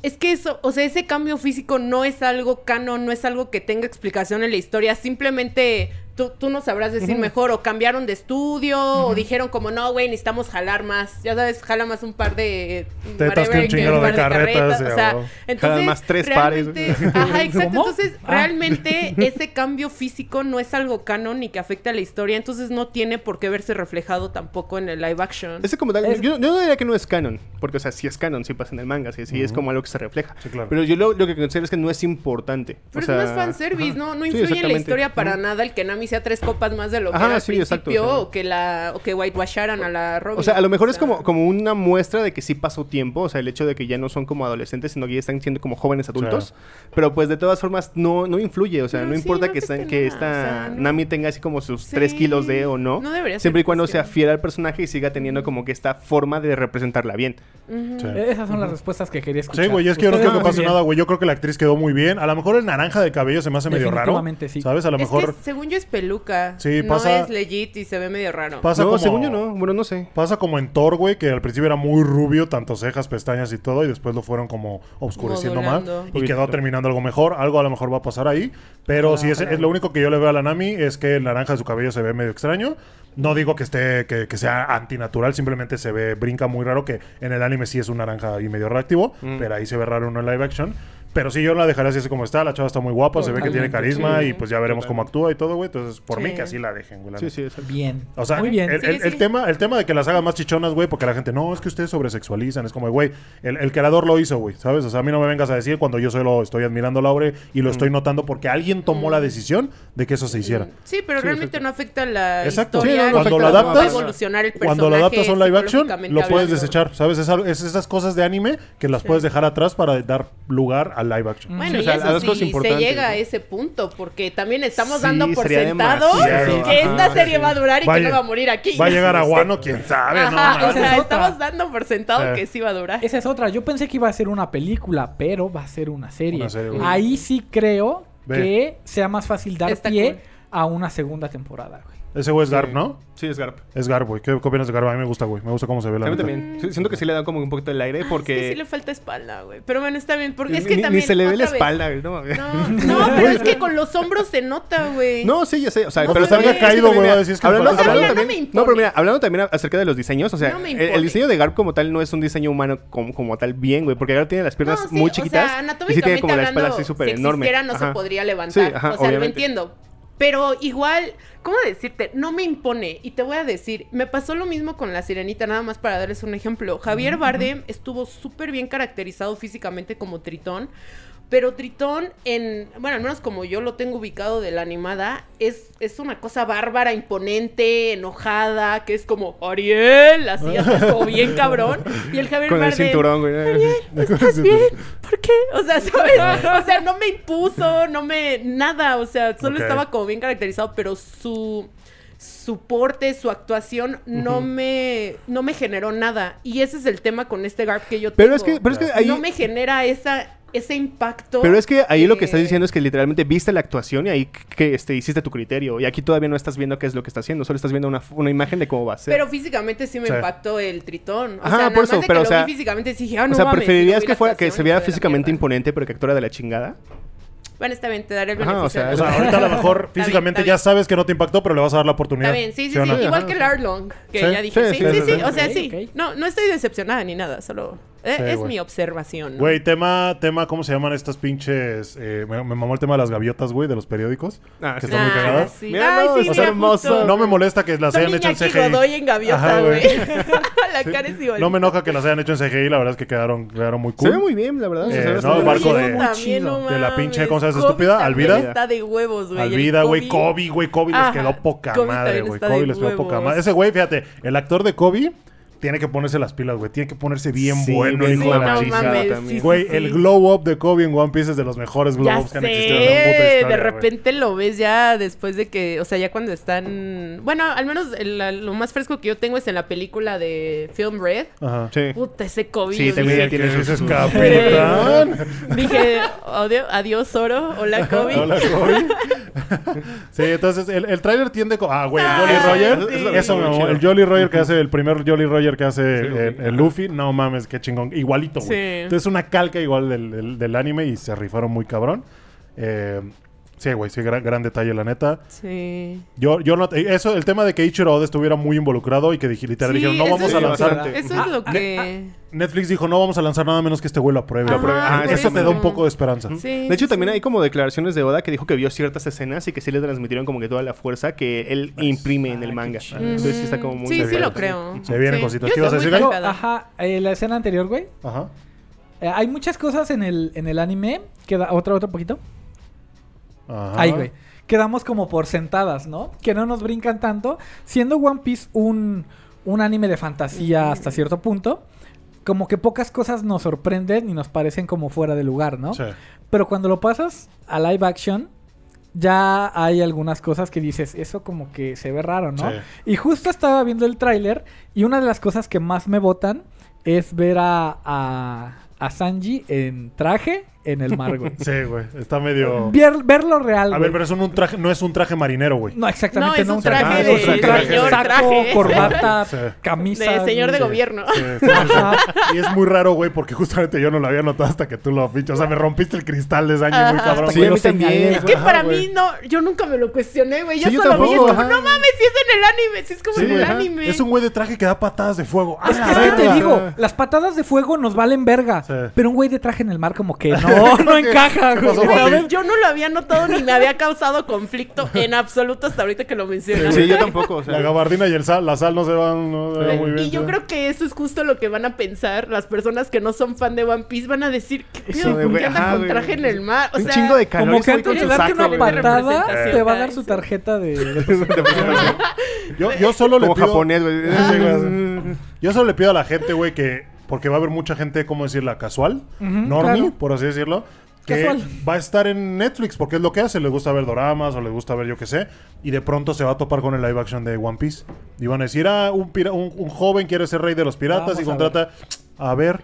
Es que eso, o sea, ese cambio físico no es algo canon, no es algo que tenga explicación en la historia. Simplemente Tú, tú no sabrás decir mejor, o cambiaron de estudio, o dijeron como, no, güey, necesitamos jalar más. Ya sabes, jala más un par de... Tetas que un chinguero un de carretas, O sea, entonces... más tres pares. realmente- Ajá, exacto. ¿Cómo? Entonces, Ah. realmente ese cambio físico no es algo canon ni que afecte a la historia, entonces no tiene por qué verse reflejado tampoco en el live action. Ese como tal, Es- yo, yo no diría que no es canon, porque o sea, sí es canon, sí pasa en el manga, sí, sí es como algo que se refleja. Sí, claro. Pero yo lo, lo que considero es que no es importante. Pero o sea, no es fanservice, ajá. no, no Sí, influye en la historia para nada el que Nami sea tres copas más de lo que Ajá, era al exacto, o sea. o que la, o que whitewasharan a la Robin. O sea, a lo mejor es O como, como una muestra de que sí pasó tiempo, o sea, el hecho de que ya no son como adolescentes, sino que ya están siendo como jóvenes adultos. Pero pues de todas formas no, no influye, o sea, Pero no sí, importa no que, esta, que esta o sea, no- Nami tenga así como sus Sí. 3 kilos de o no. No debería ser siempre y cuando sea fiel al personaje y siga teniendo como que esta forma de representarla bien. Eh, Esas son las respuestas que quería escuchar. Sí, güey, es que yo no creo que pase bien. nada, güey. Yo creo que la actriz quedó muy bien. A lo mejor el naranja de cabello se me hace medio raro. Sí. ¿Sabes? A lo Es mejor que según yo es peluca. Sí, no es legit y se ve medio raro. pasa no, como... según yo no, bueno, no sé. Pasa como en Thor, güey, que al principio era muy rubio, tanto cejas, pestañas y todo, y después lo fueron como oscureciendo más. Modulando. Y quedó terminando algo mejor. Algo a lo mejor va a pasar ahí. Pero sí, es, es lo único que yo le veo a la Nami, es que el naranja de su cabello se ve medio extraño. No digo que esté, que, que sea antinatural, simplemente se ve, brinca muy raro, que en el anime sí es un naranja y medio reactivo, pero ahí se ve raro uno en live action. Pero sí, yo la dejaría así como está. La chava está muy guapa, se ve que tiene carisma sí. y pues ya veremos cómo actúa y todo, güey. Entonces, por mí que así la dejen, güey. la Sí, sí, exacto. Bien. O sea, muy bien. El, Sí, el- el sí. tema, el tema de que las hagan más chichonas, güey, porque la gente, no, es que ustedes sobresexualizan. Es como, güey, el, el creador lo hizo, güey, ¿sabes? O sea, a mí no me vengas a decir cuando yo solo estoy admirando la obra y lo estoy notando porque alguien tomó la decisión de que eso se hiciera. Sí, pero Sí, realmente exacto. no afecta la Exacto. historia. Sí, no, no ni Cuando lo a adaptas, evolucionar el Cuando lo adaptas a un live action, lo puedes desechar, ¿sabes? Es, algo- es esas cosas de anime que las puedes dejar atrás para dar lugar al live action. Bueno, Sí, o y sea, eso las dos cosas sí, se llega a ese punto, porque también estamos Sí, dando por sentado demasiado. que Ajá, esta serie sí. va a durar y Vaya- que no va a morir aquí. Va a llegar a Guano, quién sabe, ¿no? O sea, es estamos dando por sentado Sí. que sí va a durar. Esa es otra. Yo pensé que iba a ser una película, pero va a ser una serie. Una serie, güey. Ahí sí creo Ve. que sea más fácil dar Está pie cool. a una segunda temporada, güey. Ese güey es Garp, ¿no? Sí, es Garp. Es Garp, güey. ¿Qué, opinas de Garp? A mí me gusta, güey. Me gusta cómo se ve la A mí también. Sí, Siento que sí le dan como un poquito el aire Es que porque... sí le falta espalda, güey. Pero bueno, está bien, porque es ni, que ni también... se le ve la vez- espalda, güey, no. No, no, pero es que con los hombros se nota, güey. No, sí, ya sé. O sea, No pero se también- Caído, güey, es que hablando, también, no, pero mira, hablando también acerca de los diseños, o sea, el, diseño de Garp como tal no es un diseño humano como, como tal bien, güey, porque Garp tiene las piernas No, sí, muy o chiquitas sea, y sí anatómicamente tiene como la espalda así súper enorme. no se podría levantar. Sí, o sea, lo entiendo. Pero igual, ¿cómo decirte? No me impone. Y te voy a decir, me pasó lo mismo con la sirenita, nada más para darles un ejemplo. Javier Bardem estuvo súper bien caracterizado físicamente como Tritón. Pero Tritón, en. Bueno, al menos como yo lo tengo ubicado de la animada, es, es una cosa bárbara, imponente, enojada, que es como Ariel, así, como bien cabrón. Y el Javier Con el cinturón, güey. ¿Estás bien? ¿Por qué? O sea, ¿sabes? O sea, no me impuso, no me... Nada, o sea, solo estaba como bien caracterizado, pero su... Su porte, su actuación no me no me generó nada. Y ese es el tema con este Garp que yo tengo. Pero es que, pero es que ahí... No me genera esa, ese impacto. Pero es que ahí lo que estás diciendo es que literalmente viste la actuación y ahí que este, hiciste tu criterio. Y aquí todavía no estás viendo qué es lo que está haciendo, solo estás viendo una, una imagen de cómo va a ser. Pero físicamente sí me Sí. impactó el tritón. O Ajá, sea, por nada eso, más de pero, que o sea- lo vi físicamente sí dije, no o sea, mames, ¿preferirías no que fuera que se viera físicamente imponente pero que actuara de la chingada? Bueno, está bien, te daré el Ajá, beneficio. o sea, de O la sea, ahorita a lo mejor Está bien, físicamente ya sabes que no te impactó, pero le vas a dar la oportunidad. Está bien, sí, sí, o sí. no? Igual Ajá. que el Arlong, que Sí, ya dije. sí, Sí, sí, sí, sí, sí. sí. O sea, sí. No, no estoy decepcionada ni nada, solo eh, Sí, es güey. mi observación. ¿no? Güey, tema, tema, ¿cómo se llaman estas pinches? eh, me, me mamó el tema de las gaviotas, güey, de los periódicos. Ah, que sí. están muy Ah, cagadas. sí. Mira, Ay, no, sí, está mira, hermoso. No me molesta que las Son hayan hecho en CGI. Godoy en gaviota, Ajá, güey. güey. la cara es igual. No me enoja que las hayan hecho en CGI, la verdad es que quedaron, quedaron muy cool. Se ve muy bien, la verdad. o sea, Eh, se ve no, bastante el barco de- También, no de la pinche, ¿cómo se llama estúpida? Alvida. Está de huevos, güey. Alvida, güey, Kobe, güey, Kobe les quedó poca madre, güey. Kobe les quedó poca madre. Ese güey, fíjate, el actor de Kobe tiene que ponerse las pilas, güey. Tiene que ponerse bien Sí, bueno, hijo de la no mames, Güey, sí. el glow up de Kobe en One Piece es de los mejores glow Ya ups que han existido en la puta historia. de repente lo ves ya después de que, o sea, ya cuando están, bueno, al menos el- la- lo más fresco que yo tengo es en la película de Film Red. Ajá. Sí. Puta, ese Kobe. Sí, también ya tiene que sus- ese es capitán. Dije, "Odio- adiós, Zoro. Hola, Kobe. Hola, Kobe. sí, entonces el, el tráiler tiende co- Ah, güey, el Ah, Jolly Roger. sí. Eso. El Jolly Roger que hace, el primer Jolly Roger que hace Sí, lo el. Luffy. No mames, qué chingón. Igualito, güey. Sí. Entonces una calca igual del, del- del anime y se rifaron muy cabrón. Eh, Sí, güey, sí, gran, gran detalle, la neta. Sí. Yo, yo no, eh, eso, el tema de que Ichiro Oda estuviera muy involucrado y que literal, Sí, dijeron, no vamos a lanzar. Eso Ah, es lo que... Netflix dijo, no vamos a lanzar nada menos que este güey lo apruebe. Ah, eso te da un poco de esperanza. Sí, De hecho, sí, también hay como declaraciones de Oda que dijo que vio ciertas escenas y que sí le transmitieron como que toda la fuerza que él imprime en el Ah, manga. Entonces sí está como muy... Sí, lo creo. Se vienen Sí. cositas. ¿Qué ibas a decir, ajá, eh, la escena anterior, güey. Ajá. Eh, hay muchas cosas en el, en el anime. Queda otro, otro poquito. Ajá. Ahí, güey. Quedamos como por sentadas, ¿no? Que no nos brincan tanto. Siendo One Piece un, un anime de fantasía hasta cierto punto, como que pocas cosas nos sorprenden y nos parecen como fuera de lugar, ¿no? Sí. Pero cuando lo pasas a live action, ya hay algunas cosas que dices, eso como que se ve raro, ¿no? Sí. Y justo estaba viendo el tráiler y una de las cosas que más me botan es ver a, a, a Sanji en traje en el mar, güey. Sí, güey. Está medio. Ver- verlo real, A güey. ver, pero eso no, un traje, no es un traje marinero, güey. No, exactamente, No, es un traje de es un señor saco, traje. corbata, Sí. camisa. De señor de gobierno. Sí. Y es muy raro, güey, porque justamente yo no lo había notado hasta que tú lo pinches. O sea, me rompiste el cristal de Sanji muy Ajá. cabrón, Sí, también. Es que Ajá, para güey. mí no, yo nunca me lo cuestioné, güey. Yo Sí, yo solo vi, es como, no mames, si es en el anime, si es como en el ajá. anime. Es un güey de traje que da patadas de fuego. ¡A Es que, es que te digo, las patadas de fuego nos valen verga. Pero un güey de traje en el mar como que no, no encaja, ¿Qué güey. ¿sabes? yo no lo había notado ni me había causado conflicto en absoluto hasta ahorita que lo mencionas. Sí, yo tampoco. O sea, La gabardina y el sal, la sal no se van, no se van muy bien. y yo sí. creo que eso es justo lo que van a pensar las personas que no son fan de One Piece. Van a decir, ¿qué pedo? ¿Por qué anda con traje en el mar? O un sea, chingo de calor. Como que antes con de su darte saco, una patada, te va a dar su tarjeta de... Yo, yo solo le Como pido. japonés, güey. Yo solo le pido a la gente, güey, que. Porque va a haber mucha gente, ¿cómo decirla? Casual. Normie, claro. por así decirlo. Que Casual. va a estar en Netflix porque es lo que hace. Le gusta ver doramas o le gusta ver yo qué sé. Y de pronto se va a topar con el live action de One Piece. Y van a decir, ah, un, pira- un, un joven quiere ser rey de los piratas Vamos y a contrata a ver.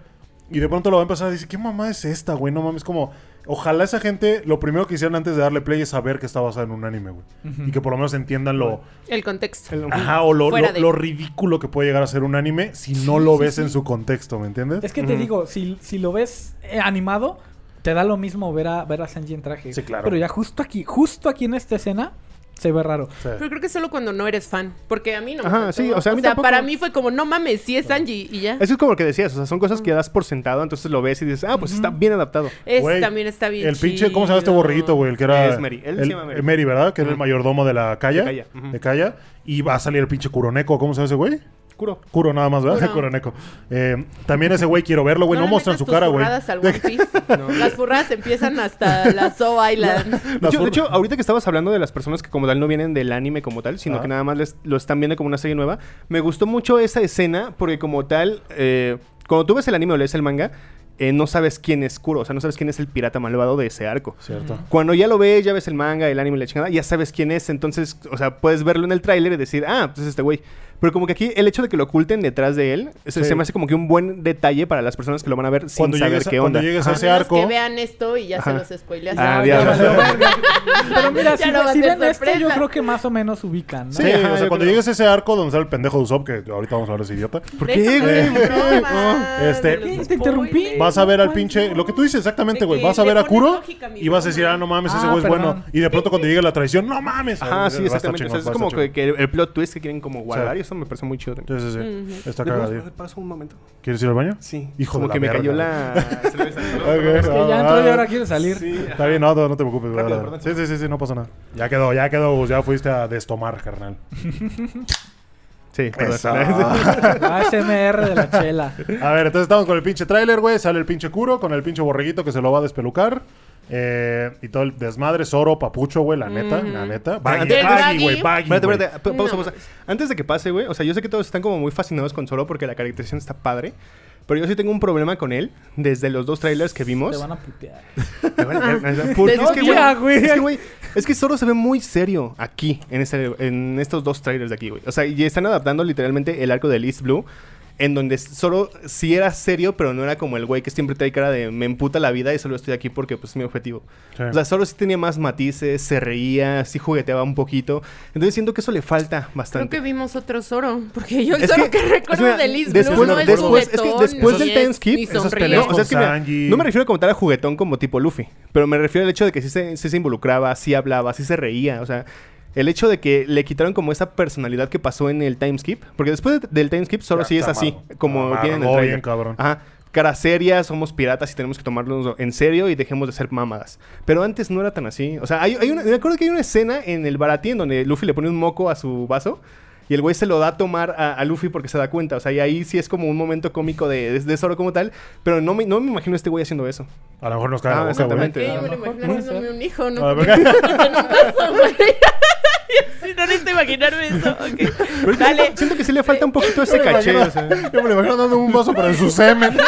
Y de pronto lo va a empezar a decir, ¿qué mamá es esta, güey? No mames, como... Ojalá esa gente, lo primero que hicieran antes de darle play es saber que está basada en un anime, güey. Y que por lo menos entiendan lo... el contexto. El- Ajá, o lo, Fuera lo- de- lo ridículo que puede llegar a ser un anime si no lo ves en su contexto, ¿me entiendes? Es que te digo, si, si lo ves eh, animado, te da lo mismo ver a, ver a Sanji en traje. Sí, claro. Pero ya justo aquí, justo aquí en esta escena, se ve raro. Sí. Pero creo que solo cuando no eres fan. Porque a mí no me Ajá, afectó. sí, o sea, a mí tampoco- para mí fue como, no mames, sí es Sanji y ya. Eso es como lo que decías, o sea, son cosas que das por sentado, entonces lo ves y dices, ah, pues está bien adaptado. Ese Güey, también está bien El pinche, ¿cómo se llama este chido. borreguito, güey? El que era... Es Mary. Él se el- llama Mary. eh, Mary, ¿verdad? Que era el mayordomo de la calle. De Calla, ujú. De Calla. Y va a salir el pinche Kuroneko. ¿Cómo se llama ese güey? Curo. Kuro nada más, ¿verdad? Kuro. Kuroneko. Eh, también ese güey quiero verlo, güey. No, muestran metas su tus cara, güey. furradas al One Piece. Las furradas empiezan hasta la Soul Island. De hecho, de hecho, ahorita que estabas hablando de las personas que como tal no vienen del anime como tal, sino Ah. que nada más les- lo están viendo como una serie nueva, me gustó mucho esa escena porque como tal, eh, cuando tú ves el anime o lees el manga, eh, no sabes quién es Kuro, o sea, no sabes quién es el pirata malvado de ese arco. Cierto. Cuando ya lo ves, ya ves el manga, el anime y la chingada, ya sabes quién es. Entonces, o sea, puedes verlo en el tráiler y decir, ah, pues es este güey. Pero como que aquí el hecho de que lo oculten detrás de él, se, Sí. se me hace como que un buen detalle para las personas que lo van a ver sin Cuando saber llegues, a, qué cuando onda. llegues a A ese arco... que vean esto y ya Ajá. se los spoileas. Ah. Pero mira, si, no si ven esto, yo creo que más o menos ubican, ¿no? Sí, Sí, ajá, o sea, cuando creo. llegues a ese arco donde está el pendejo de Usopp, que ahorita vamos a hablar de ese idiota, ¿Por qué, güey? Este-. ¿Te interrumpí? vas a ver al ¿Cuál pinche... Lo que tú dices exactamente, güey. Vas a ver a Kuro y vas a decir, ah, no mames, ese Ah, güey es bueno. Y de pronto cuando llegue la traición, no mames. Ajá, Va a sí, exactamente. es como que, el, plot twist que quieren como guardar eso me parece muy chido. también. Sí, sí, sí. Está ¿Me cagadillo. puedo- paso un momento? ¿Quieres ir al baño? Sí. Hijo como de la que me cayó la cerveza. Ok. Es que ya entró y ahora quiere salir. Sí, Está bien, no, no, te preocupes. güey, Rápido. Sí, sí, sí, sí, no pasa nada. Ya quedó, ya quedó, Gus, ya fuiste a destomar, carnal. Sí. ASMR de la chela. a ver, entonces estamos con el pinche tráiler, güey. Sale el pinche Kuro con el pinche borreguito que se lo va a despelucar. Eh, y todo el desmadre, Zoro, Papucho, güey, la neta, la neta. Baggy, baggy, Baggy. güey, baggy. Espérate, güey. espérate, pa- pausa, No. pausa. Antes de que pase, güey, o sea, yo sé que todos están como muy fascinados con Zoro porque la caracterización está padre. Pero yo sí tengo un problema con él desde los dos trailers que Te vimos. van a putear. Me verga. Porque Desde es que, güey. es que, güey, es que Zoro se ve muy serio aquí, en, este, en estos dos trailers de aquí, güey. O sea, y están adaptando literalmente el arco de East Blue. En donde solo sí era serio, pero no era como el güey que siempre trae cara de me emputa la vida y solo estoy aquí porque pues es mi objetivo. Sí. O sea, solo sí tenía más matices, se reía, sí jugueteaba un poquito. Entonces siento que eso le falta Creo bastante. que vimos otro Zoro. Porque yo el Es Zoro que- que, recuerdo de Liz después- Blue no es después- es que juguetón, después del time skip, esas peleas No, o sea, es que mira, no me refiero como tal a juguetón como tipo Luffy, pero me refiero al hecho de que sí se, sí se involucraba, sí hablaba, sí se reía, o sea, el hecho de que le quitaron como esa personalidad que pasó en el time skip, porque después de- del time skip solo Ya sí es así, como tienen el bien, cabrón. Ajá. Cara seria, somos piratas y tenemos que tomarnos en serio y dejemos de ser mamadas. Pero antes no era tan así. O sea, hay, hay una, me acuerdo que hay una escena en el Baratie en donde Luffy le pone un moco a su vaso y el güey se lo da a tomar a, a Luffy porque se da cuenta. O sea, y ahí sí es como un momento cómico de, de, de Zoro como tal. Pero no me, no me imagino a este güey haciendo eso. A lo mejor nos cae Ah, la boca, güey. exactamente. Sí, yo me lo A lo imagino mejor haciéndome puede un hijo, ¿no? A Porque ver. en un vaso, güey. Sí, no necesito imaginarme eso. Pero Ok. Dale. Siento que sí le falta un poquito ese caché. imagino- o sea. Yo me lo imagino dando un vaso para su semen.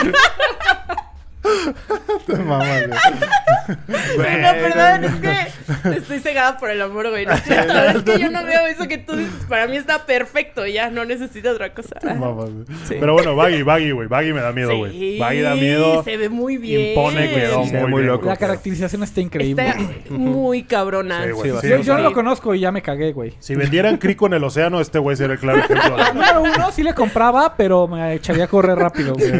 Te mamas, güey. No, perdón, es que estoy cegada por el amor, güey. No es cierto, es que yo no veo eso que tú dices. Para mí está perfecto, ya no necesito otra cosa. Güey. Sí. Pero bueno, Baggy, Baggy, güey. Baggy me da miedo, güey. Sí, Baggy da miedo. Se ve muy bien. Impone, ve muy, loco. La caracterización está increíble. Está muy cabrona. Sí, güey. Sí, Sí, Yo, yo no lo conozco y ya me cagué, güey. Si vendieran crico en el océano, este güey sería el claro ejemplo. Número uno, sí le compraba, pero me echaría a correr rápido, güey.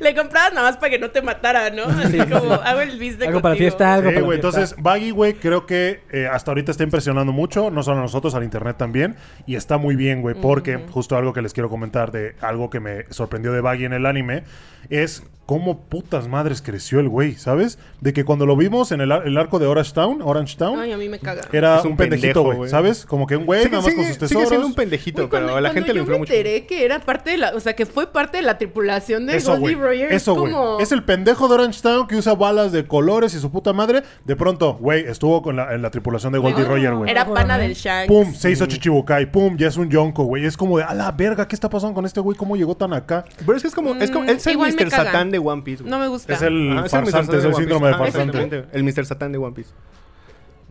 Le comprabas nada más para que no te matara, ¿no? Así como hago el business Algo para contigo. fiesta, algo Sí, para güey. fiesta. Entonces, Baggy, güey, creo que eh, hasta ahorita está impresionando mucho, no solo a nosotros, al internet también. Y está muy bien, güey, porque justo algo que les quiero comentar de algo que me sorprendió de Baggy en el anime es cómo putas madres creció el güey, ¿sabes? De que cuando lo vimos en el, ar- el arco de Orange Town, Orange Town, Ay, a mí me caga. era Es un un, pendejito, pendejo, güey, güey. ¿sabes? Como que un güey Sigue, nada más con sus sigue tesoros. siendo un pendejito, Güey, pero la gente yo infló me mucho. enteré que era parte de la, o sea, que fue parte de la tripulación de Eso, Goldie güey. Roger. Eso, es güey. como... Es el pendejo de Orange Town que usa balas de colores y su puta madre. De pronto, güey, estuvo con la, en la tripulación de Goldie Ah, Roger, güey. Era pana del Shanks. Pum, se hizo Chichibukai. Pum, ya es un Yonko, güey. Es como de, a la verga, ¿qué está pasando con este güey? ¿Cómo llegó tan acá? Pero es que es como, es como, Mm, es el igual Mr. Satán de One Piece. No me gusta. Es el farsante, Mr. es el de síndrome de farsante. El Mr. Satán de One Piece.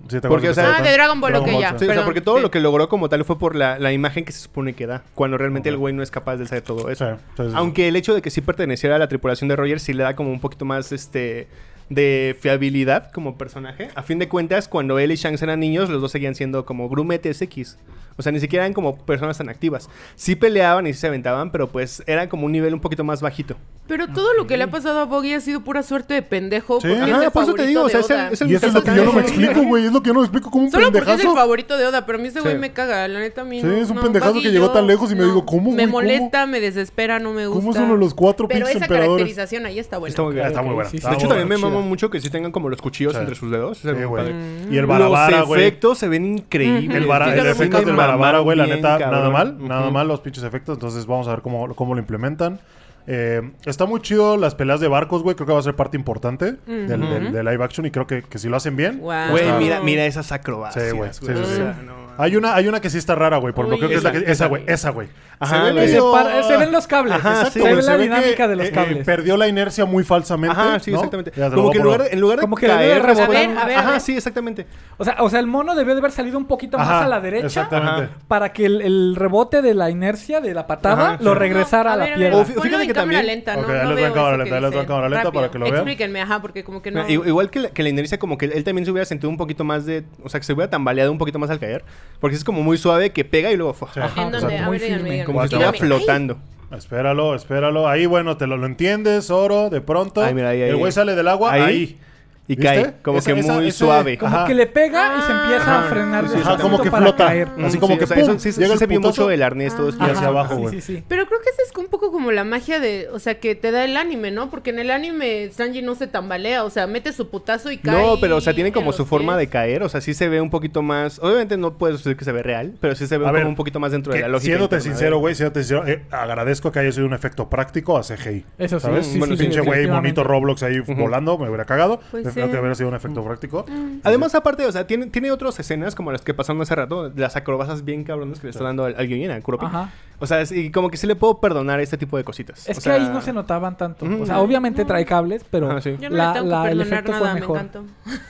Sí, ¿te Porque, o sea- Ah, de Dragon Ball, ok, ya. sí. Sí, o sea, Perdón, porque todo sí. lo que logró como tal fue por la, la imagen que se supone que da, cuando realmente el güey no es capaz de hacer todo eso. Sí, sí, sí. Aunque el hecho de que sí perteneciera a la tripulación de Roger sí le da como un poquito más este de fiabilidad como personaje. A fin de cuentas, cuando él y Shanks eran niños, los dos seguían siendo como grumetes X. O sea, ni siquiera eran como personas tan activas. Sí peleaban y sí se aventaban, pero pues era como un nivel un poquito más bajito. Pero todo lo que le ha pasado a Boggy ha sido pura suerte de pendejo. Sí. porque Ajá, es el por eso te favorito digo, o sea, de es el- Oda. es el Y eso es lo que yo no me explico, güey. Es lo que yo no me explico. como un Solo porque es el pendejazo. favorito de Oda, pero a mí ese güey Sí. me caga. La neta, a mí Sí, no- es un no, pendejazo Buggy que llegó tan lejos y me digo, ¿cómo, Me güey? ¿Cómo? molesta, me desespera, no me gusta. ¿Cómo son los cuatro Pero esa caracterización ahí está buena. Está muy está muy buena. Sí, sí, está De hecho, también me buena. Mucho que sí tengan como los cuchillos Sí. entre sus dedos. Sí, padre. Y el barabara, Los güey. efectos se ven increíbles. El, Sí, el efecto del barabara, güey, la bien, neta, nada mal, nada mal los pinches efectos. Entonces vamos a ver cómo, cómo lo implementan. Eh, está muy chido las peleas de barcos, güey. Creo que va a ser parte importante del, del- del live action y creo que, que si lo hacen bien. Güey, está- mira, mira esas acrobacias. Sí, güey. Sí, sí, O sí. sea, no, Hay una, hay una que sí está rara, güey. Porque Uy, creo que es la que. esa. Güey. Esa, güey. Ve. Se, ven los cables. Ajá, Exacto, sí, se ve la dinámica que, de los eh, eh, cables. perdió la inercia muy falsamente. Ajá, sí, ¿no? exactamente. Lo Como que en lugar, en lugar de Como que debe de caer, rebotar. después- A ver, a ver, Ajá, sí, exactamente. o, sea, o sea, el mono debió de haber salido un poquito más a la derecha Exactamente. Para que el, el rebote de la inercia de la patada Ajá, lo regresara a la. O ponlo fíjate que cámara también- lenta, Ok, no, ahí no les veo en cámara eso que lenta, va en dicen. cámara lenta Rápido, para que lo vean. Explíquenme, ajá, porque como que no... I- Igual que la, que la inercia, como que él también se hubiera sentido un poquito más de. O sea, que se hubiera tambaleado un poquito más al caer. Porque es como muy suave que pega y luego. ¡fua! Sí. Ajá, ¿En dónde? exacto. A Muy ver, díganme, firme. díganme. Como si Dígame. estuviera flotando. Espéralo, espéralo. Ahí, bueno, te lo, lo entiendes, oro, de pronto. Ahí, mira, ahí, ahí, el güey ahí. sale del agua, Ahí. ahí. Y ¿Viste? cae. Como Esa- que esa- muy ese- suave. Como Ajá. que le pega y se empieza a Ah. frenar Sí, de sí, Ajá, como que para flota. caer. Así Mm, como sí, que o sea, pum, eso sí, llega se vio mucho el arnés, todo esto. Y hacia Ajá, abajo, sí, güey. Sí, sí, Pero creo que esa es un poco como la magia de, o sea, que te da el anime, ¿no? Porque en el anime Sanji no se tambalea, o sea, mete su putazo y cae. No, pero o sea, tiene como su forma de caer. O sea, sí se ve un poquito más. Obviamente no puedes decir que se ve real, pero sí se ve A como un poquito más dentro Que, de la lógica. siéndote sincero, güey, siéndote sincero, eh, agradezco que haya sido un efecto práctico a CGI. Eso sí, ¿Sabes? sí, Bueno, sí, pinche güey, bonito Roblox ahí volando, me hubiera cagado. Creo que hubiera sido un efecto práctico. Además, aparte, o sea, tiene, tiene otras escenas como las que pasaron hace rato, las acrobacias bien cabrones que le está dando al, al guion, a Kuropi. Ajá. O sea, es- y como que sí le puedo perdonar este tipo de cositas. Es O que sea, ahí no se notaban tanto. O sea, obviamente trae cables, pero Ajá, sí. Yo no la- le tengo la- que el perdonar efecto fue nada, me mejor.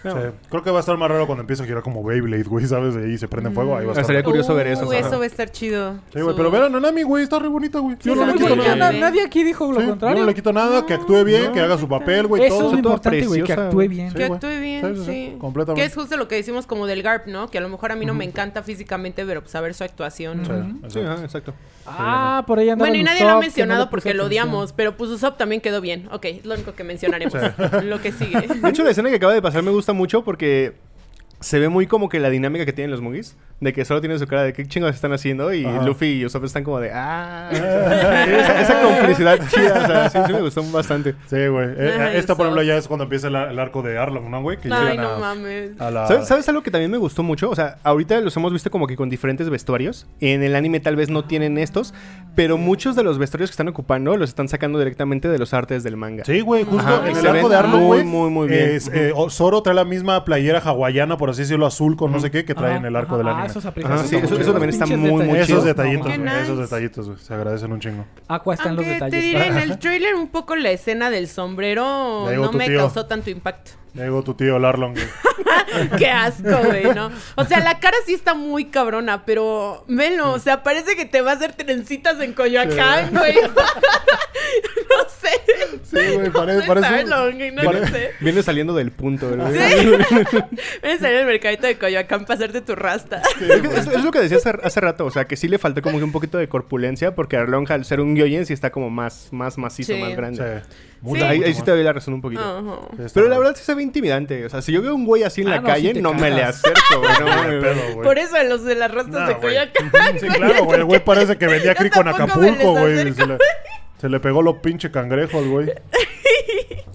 no. Sí. Creo que va a estar más raro cuando empiece a girar como Beyblade, güey, ¿sabes? De ahí se prende en fuego, ahí va a estar. Estaría raro. curioso ver eso, Uh, eso va a estar chido. Sí, güey, Su- pero vean a Nanami, güey, está re bonita, güey. Yo no le quito nada. nadie aquí dijo lo Sí, yo contrario. no le quito nada, que actúe bien, que haga su papel, güey, Eso es importante, güey, que actúe bien. Sí, güey. bien, Sí, sí, sí. completamente. Que es justo lo que decimos como del GARP, ¿no? Que a lo mejor a mí no me encanta físicamente, pero pues a ver su actuación. Sí, exacto. ajá, exacto. Ah, por ahí andaba Bueno, y nadie lo ha mencionado porque lo odiamos, pero pues Usopp también quedó bien. Ok, es lo único que mencionaremos. Lo que sigue. De hecho, la escena que acaba de pasar me gusta mucho porque se ve muy como que la dinámica que tienen los Mugis. De que solo tienen su cara de qué chingados están haciendo. Y Ajá. Luffy y Usopp están como de ah. esa, esa complicidad chida. O sea, sí, sí me gustó bastante. Sí, güey. Eh, Ay, esta, por ejemplo, ya es cuando empieza el, el arco de Arlong, ¿no, güey? Que Ay, no a, mames. a la... ¿Sabes, sabes algo que también me gustó mucho? O sea, ahorita los hemos visto como que con diferentes vestuarios. En el anime tal vez no tienen estos, pero muchos de los vestuarios que están ocupando los están sacando directamente de los artes del manga. Sí, güey, justo Ajá, en el arco de Arlong, muy, muy, muy bien. es, eh, Zoro trae la misma playera hawaiana, por así decirlo, azul con no sé qué, que trae Ajá, en el arco ajá. del Ah, anime. esos aplican. Ajá, sí, eso- eso chido. también está muy, muy detallitos. Esos chido. detallitos, Qué güey, esos nice. detallitos, güey, se agradecen un chingo. Aqua está en los Aunque detalles. te diré, en el trailer un poco la escena del sombrero no tu me tío. causó tanto impacto. Llegó tu tío, el Arlong, güey. Qué asco, güey, ¿no? O sea, la cara sí está muy cabrona, pero velo, o sea, parece que te va a hacer trencitas en Coyoacán, güey. no sé. Sí, güey, pare- No parece... Arlong, güey, no pare- sé. Viene saliendo del punto. ¿verdad? Sí. Vienes a salir al mercadito de Coyoacán para hacerte tu rasta. Es, que es- es lo que decía hace, hace rato, o sea, que sí le falta como que un poquito de corpulencia, porque Arlong al ser un Gyoyen sí está como más, más macizo, Sí. más grande. Sí. Mucho, ahí, ahí sí te doy la razón un poquito. Pero la verdad sí se ve intimidante. O sea, si yo veo un güey así en Ah, la no, calle, no me le acerco, güey. no pedo. Por eso los de las rastas No, de. Coyoacán. Sí, claro, güey. El güey parece que vendía crico en Acapulco, güey. Se le, se le pegó los pinche cangrejos, güey.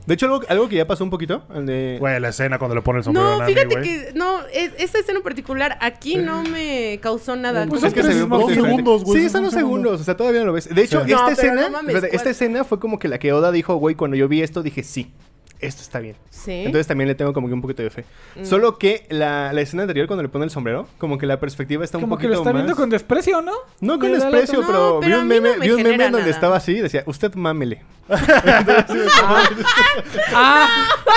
De hecho, algo, algo que ya pasó un poquito. el de- Güey, la escena cuando le pone el sombrero a No, Nami, fíjate güey. que no, es- esta escena en particular aquí no me causó nada. Pues Pues es que se un poco diferente. segundos, güey, Sí, son dos segundos. O sea, todavía no lo ves. De hecho, Sí. esta No, escena. no mames, espérate, esta escena fue como que la que Oda dijo, güey, cuando yo vi esto dije, sí, esto está bien. Sí. Entonces también le tengo como que un poquito de fe. Mm. Solo que la, la escena anterior, cuando le pone el sombrero, como que la perspectiva está un Como que poquito lo está viendo con desprecio, ¿no? No con desprecio, pero, No, vi pero a un no meme, me vi un meme donde estaba así y decía, usted mámele. Ah.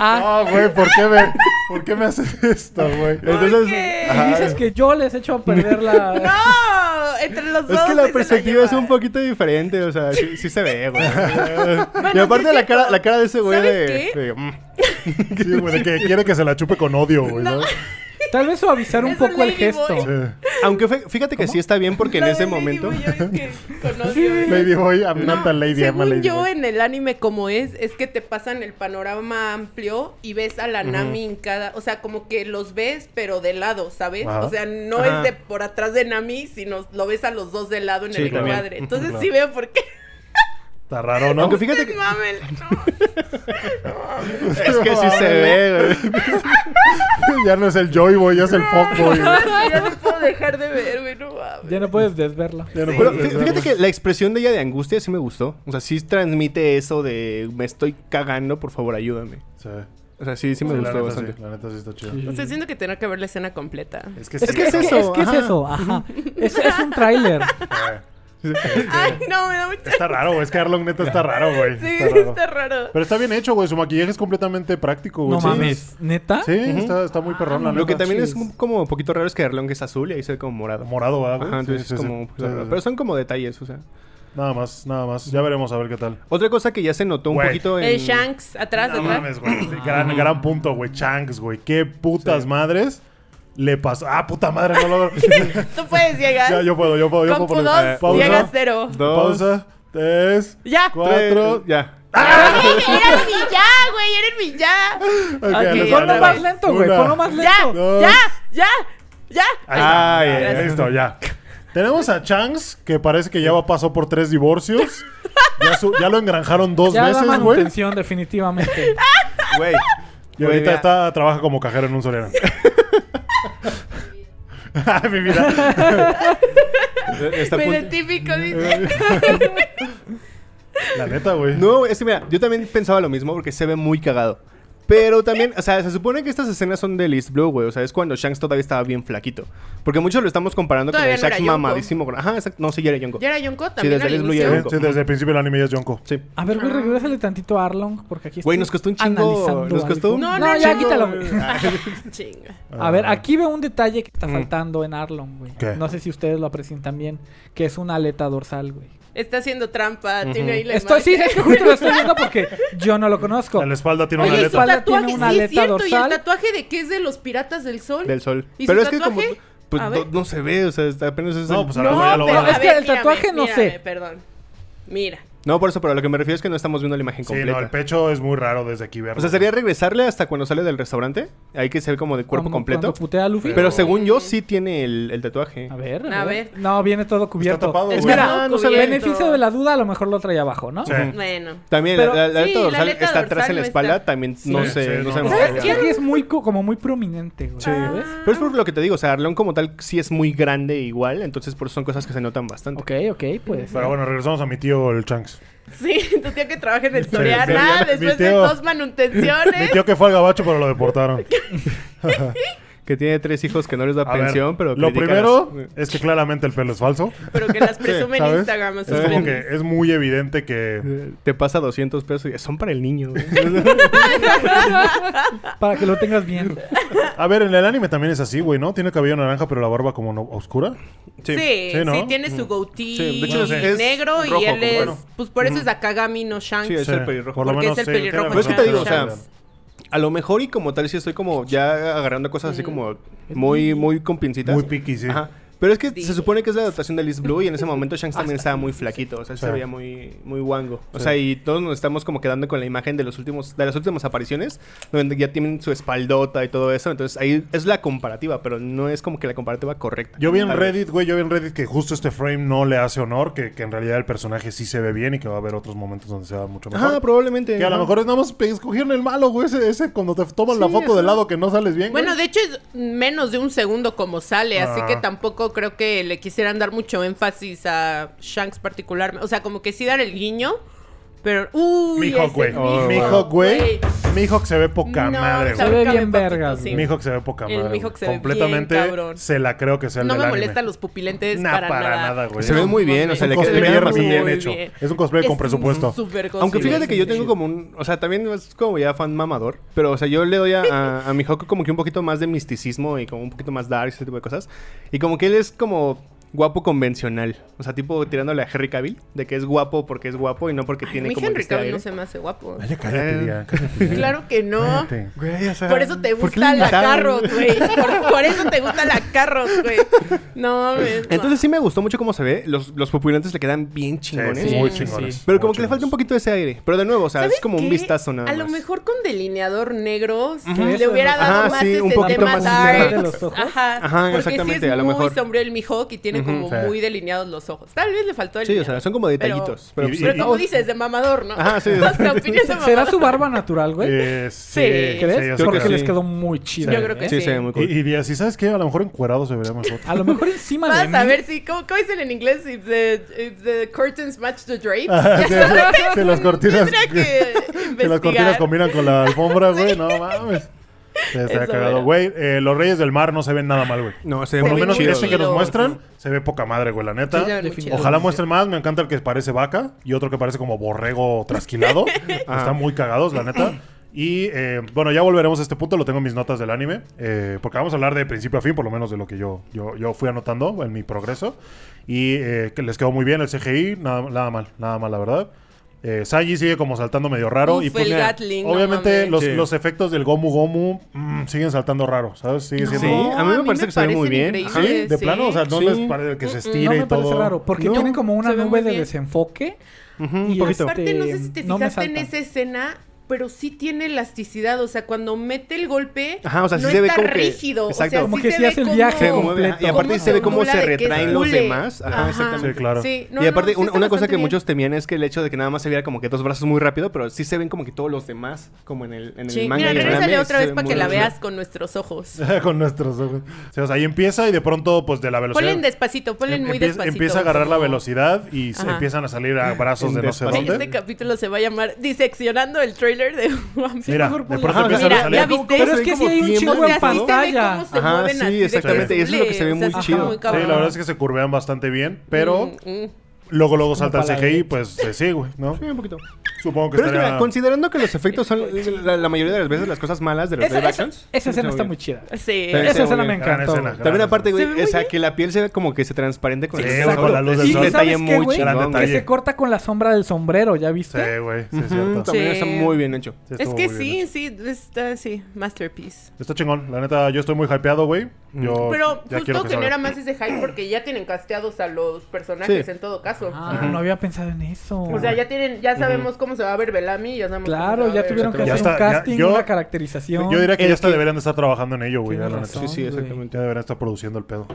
Ah. No, güey, ¿por qué me, ¿por qué me haces esto, güey? ¿Por Entonces? Y dices que yo les echo a perder la... No, entre los dos. Es que la perspectiva es un poquito diferente, o sea, sí, sí se ve, güey. y aparte la cara, la cara de ese güey ¿Sabes de, qué? de, mm. Sí, güey, de que quiere que se la chupe con odio, güey, ¿no? Tal vez suavizar un poco el gesto. Sí. Aunque fí- fíjate que sí está bien porque en ese momento... Lady Boy, I'm not a lady, I'm a Según lady yo, boy. en el anime como es, es que te pasan el panorama amplio y ves a la Nami en cada... O sea, como que los ves, pero de lado, ¿sabes? O sea, no Ajá. es de por atrás de Nami, sino lo ves a los dos de lado en Sí, el encuadre. Entonces Claro. sí veo por qué. Está raro, ¿no? Aunque fíjate que... Mámele, no. Es que sí se ve, güey. ya no es el Joy Boy, ya es el Fuck Boy. ya no puedo dejar de ver, güey, no mames. Ya no puedes desverla. Ya no puedes fíjate que la expresión de ella de angustia sí me gustó. O sea, sí transmite eso de me estoy cagando, por favor, ayúdame. Sí. O sea, sí, sí me Sí, la gustó neta bastante. sí, la neta sí está chido. O sea, siento que tenía que ver la escena completa. Es que Es sí, que es güey. Es que eso, es, que es eso, ajá. Es, es un tráiler. Ay, no, me da mucha... Está raro, güey. Es que Arlong neta está raro, güey. Sí, Está raro. está raro. Pero está bien hecho, güey. Su maquillaje es completamente práctico, güey. No Sí, mames. ¿Neta? Sí, está, está muy perrón, la Lo que también es como un poquito raro es que Arlong es azul y ahí se ve como morado. Morado, ¿verdad, güey? Ajá, entonces Sí, es como... sí. Sí, sí, Pero son como detalles, o sea. Nada más, nada más. Ya veremos a ver qué tal. Otra cosa que ya se notó un poquito en... El Shanks, atrás, No atrás. mames, güey. Gran, gran punto, güey. Chanks, güey. Qué putas madres le pasó. Ah, puta madre, no lo Tú puedes llegar. Ya, yo puedo, yo puedo, yo Con puedo poner. dos Pausa. llegas cero. Dos, Pausa. Tres. Ya. Cuatro. tres, ya. Eres mi ya, güey, eres mi ya. Ok, Ok, Alejandro, Ponlo más lento, güey. Ponlo más Ya, lento. Dos. ya, ya, ya. Ahí está. Ya, ay, ay. Listo, ya. Tenemos a Changs, que parece que ya va- pasó por tres divorcios. Ya, su- ya lo engranjaron dos Ya veces, güey. manutención, definitivamente. Güey. Y ahorita está, trabaja como cajero en un solero. Ay, mi vida. Está identifico, dice. La neta, güey. No, es que mira, yo también pensaba lo mismo porque se ve muy cagado. Pero también, o sea, se supone que estas escenas son de East Blue, güey. O sea, es cuando Shanks todavía estaba bien flaquito. Porque muchos lo estamos comparando Todavía con no el era Shanks Yonko. mamadísimo. Ajá, exacto. No, sí, ya era Yonko. ¿Ya era Yonko también desde al el Blue inicio? Sí, desde el principio del anime ya es Yonko. Sí. A ver, güey, regrésale tantito a Arlong, porque aquí Güey, estoy nos costó un chingo. analizando Nos costó un. No, No, no, ya no. quítalo, güey. Chinga. A ver, Ah. aquí veo un detalle que está Ujú. faltando en Arlong, güey. ¿Qué? No sé si ustedes lo aprecian también, que es una aleta dorsal, güey. Está haciendo trampa, Ujú. tiene ahí la Estoy, sí, es que justo lo estoy viendo porque yo no lo conozco. En la espalda tiene Oye, una y aleta. espalda tatuaje, tiene una sí es aleta cierto, y dorsal. el tatuaje de que es de los piratas del sol. Del sol. ¿Y Pero su es que como. tatuaje? Pues no, ver. no se ve, o sea, apenas es. No, el- pues a lo mejor No, ya lo pero van a- Es a que ver, el tatuaje mírame, no sé. mírame, Perdón. Mira. No, por eso, pero a lo que me refiero es que no estamos viendo la imagen Sí, completa. no, el pecho es muy raro desde aquí verlo. O sea, sería regresarle hasta cuando sale del restaurante. Ahí que se ve como de cuerpo Cuando- completo. cuando putea a Luffy. Pero según yo, sí tiene el, el tatuaje. A ver, A ver. No, viene todo cubierto. tapado, es mira, Ah, no se ve. beneficio de la duda, a lo mejor lo trae abajo, ¿no? Sí. Bueno. También Pero- la, la- la sí, dorsal está atrás en la espalda. está. También Sí, no sí, sé, no no, sabemos no. qué ¿Sabes había. Aquí es muy, co- como muy prominente, güey. Sí. Pero es por lo que te digo, o sea, Arleón como tal sí es muy grande igual, entonces por eso son cosas que se notan bastante. Ok, ok, pues. Pero bueno, regresamos a mi tío el Chanks. Sí, tu tío que trabaja en el Sí, Soriana, sí, mi después de tío- dos Mi manutenciones. tío que fue al gabacho, pero lo deportaron. Que tiene tres hijos que no les da A ver, pensión, pero lo primero las- es que claramente el pelo es falso. Pero que las presume en. Instagram Es como que es muy evidente que... Eh, Te pasa 200 pesos y son para el niño. Para que lo tengas bien. A ver, en el anime también es así, güey, ¿no? Tiene cabello naranja, pero la barba como no- oscura. Sí, sí, Sí, ¿no? tiene su goatee Sí, de hecho es- es negro y él es... bueno. Pues por eso es Akagami, no Shanks. Sí, es Sí, el pelirrojo. por lo porque menos es el sí, pelirrojo. Pero es que te digo, o sea, a lo mejor y como tal sí estoy como ya agarrando cosas así como muy, muy con pincitas. Muy piqui, sí. Ajá. Pero es que Sí. se supone que es la adaptación de Liz Blue y en ese momento Shanks también estaba muy flaquito, o sea, Sí. se veía muy, muy guango. O Sí. sea, y todos nos estamos como quedando con la imagen de los últimos, de las últimas apariciones, donde ya tienen su espaldota y todo eso. Entonces ahí es la comparativa, pero no es como que la comparativa correcta. Yo vi en. Reddit, güey, yo vi en Reddit que justo este frame no le hace honor, que, que en realidad el personaje sí se ve bien y que va a haber otros momentos donde se vea mucho mejor. Ajá, probablemente. que a lo mejor es nada más escogieron el malo, güey, ese, ese cuando te toman la foto de ajá. lado que no sales bien. Bueno, güey. de hecho es menos de un segundo como sale, así Ah. que tampoco creo que le quisieran dar mucho énfasis a Shanks particularmente. O sea, como que sí dar el guiño, pero... Uy, Mihawk, güey. Oh, Mihawk, güey. Mihawk se ve poca No, madre, Se güey. ve cabe bien vergas, sí. Mihawk se ve poca El madre. Mihawk se ve bien Completamente cabrón. se la creo que sea el No del me anime. molestan los pupilentes Nah, para, para nada. güey. Se ve muy bien, o sea, Es le un queda- bien hecho. bien. Es un cosplay con Es presupuesto. Aunque fíjate que yo tengo como un... O sea, también es como ya fan mamador. Pero, o sea, yo le doy a, a, a mi Hawk como que un poquito más de misticismo y como un poquito más dark, ese tipo de cosas. Y como que él es como guapo convencional. O sea, tipo tirándole a Henry Cavill. De que es guapo porque es guapo y no porque Ay, a tiene mí como... Henry este Cavill aire. no se me hace guapo. Ay, ya cállate, Eh. ya, cállate, ya. Claro que no. Cállate. Güey, o sea, Por eso te ¿por qué le gusta la? Carrot, güey. Por, por eso te gusta la Carrot, güey. No mames. no. Entonces sí me gustó mucho cómo se ve. Los, los le quedan bien chingones. Sí, Sí, muy chingones. sí. Pero muy como que le falta un poquito ese aire. Pero de nuevo, o sea, es ¿Sabes como un vistazo nada A más. lo mejor con delineador negro le hubiera dado ajá, más sí, ese un poquito tema más dark. de los ojos. Ajá, Ajá, porque exactamente, sí es a lo muy mejor. sombrío el Mihawk y tiene Como Sí. muy delineados los ojos. Tal vez le faltó el Sí, o sea, son como detallitos. Pero, Y- y- Pero como dices, de mamador, ¿no? Ajá, sí. Hasta opinión de ¿Será su barba natural, güey? Eh, sí, Sí. sí, ¿Crees? yo creo sé Porque que sí. les quedó muy chido. Yo creo que sí, sí. se ve muy Y, cool. y diría, si sabes qué, a lo mejor encuadrado se vería mejor. A lo mejor encima de Vas mí. a ver si, ¿cómo, cómo dicen en inglés? If the, if the curtains match the drapes. Sí, si las cortinas- Si las combinan con la alfombra, güey, no mames. Se está Eso cagado. era. Güey, eh, los Reyes del Mar no se ven nada mal, güey. No, se ve Por lo muy menos chido. este que nos muestran se ve poca madre, güey, la neta. Sí, se ven muy chidos. Ojalá muestren más. Me encanta el que parece vaca y otro que parece como borrego trasquilado. Están muy cagados, la neta. Y eh, bueno, ya volveremos a este punto. Lo tengo en mis notas del anime. eh, porque vamos a hablar de principio a fin, por lo menos de lo que yo, yo, yo fui anotando en mi progreso. Y eh, que les quedó muy bien el CGI. Nada, nada mal, nada mal, la verdad. Eh, Sanji sigue como saltando medio raro. Uf, y pues, el mira, Gatling, no obviamente mames. los, Sí. los efectos del Gomu Gomu mm, siguen saltando raro, ¿sabes? Sigue siendo... Sí, a mí me parece que se ve muy bien. Sí, de sí. plano, o sea, no Sí. les parece que se Mm, estire No y me parece todo. raro, porque No, tienen como una se ve nube de bien. desenfoque. Ujú, Y un Y poquito. aparte, no sé si te no me fijaste en salta. esa escena, pero sí tiene elasticidad. O sea, cuando mete el golpe, Ajá, o sea, sí no se ve está que- rígido. exacto. O sea, Como sí que se sí ve hace el viaje completo. y aparte como se ve cómo se retraen los demás. Ajá, exactamente. Sí, claro. Sí, no, y aparte, no, sí una, cosa que bien. muchos temían es que el hecho de que nada más se viera como que dos brazos muy rápido, pero sí se ven como que todos los demás, como en el, en Sí, el manga. mira, anime, otra vez ve para que la veas con nuestros ojos. Con nuestros ojos. O sea, ahí empieza y de pronto, pues de la velocidad. Ponle despacito, ponle em- muy despacito. empieza a agarrar la velocidad y empiezan a salir a brazos de no sé dónde. este capítulo se va a llamar Diseccionando el trailer tráiler de One Piece. Mira, de pronto Ajá, empiezan mira, a salir. ¿ya viste? Pero es se ve que como hay un chingo en pantalla. Ajá, sí, exactamente, que eso es lo que se ve muy chido. Sí, la verdad es que se curvean bastante bien, pero Mm, mm. luego luego salta el CGI, pues sí, güey, ¿no? Sí, un poquito. Supongo que Pero es que, mira, considerando que los efectos son la, la mayoría de las veces las cosas malas de los Esa, live esa- actions. esa escena está muy chida. Sí. Sí, Esa escena me encantó. güey. También aparte, güey, bien. que la piel se ve como que se transparente con Sí, el güey, con la luz del Es sol. un detalle ¿Sabes qué, muy chingón. Que se corta con la sombra del sombrero, ¿ya viste? Sí, güey, sí, es Ujú, cierto. También está muy bien hecho. Es que sí, sí, está, sí, masterpiece. Está chingón, la neta, yo estoy muy hypeado, güey. Yo Pero justo genera salga. más ese hype porque ya tienen casteados a los personajes Sí. en todo caso. Ah, no había pensado en eso. O sea, ya tienen, ya sabemos cómo se va a ver Bellamy, ya sabemos cómo se Claro, ya ver- tuvieron que Ya hacer un está, ya- casting, yo- una caracterización. Yo diría que ya hasta que- deberían de estar trabajando en ello, güey, ya, Tienes la neta. razón. Sí, sí, exactamente. Ya deberían estar produciendo el pedo.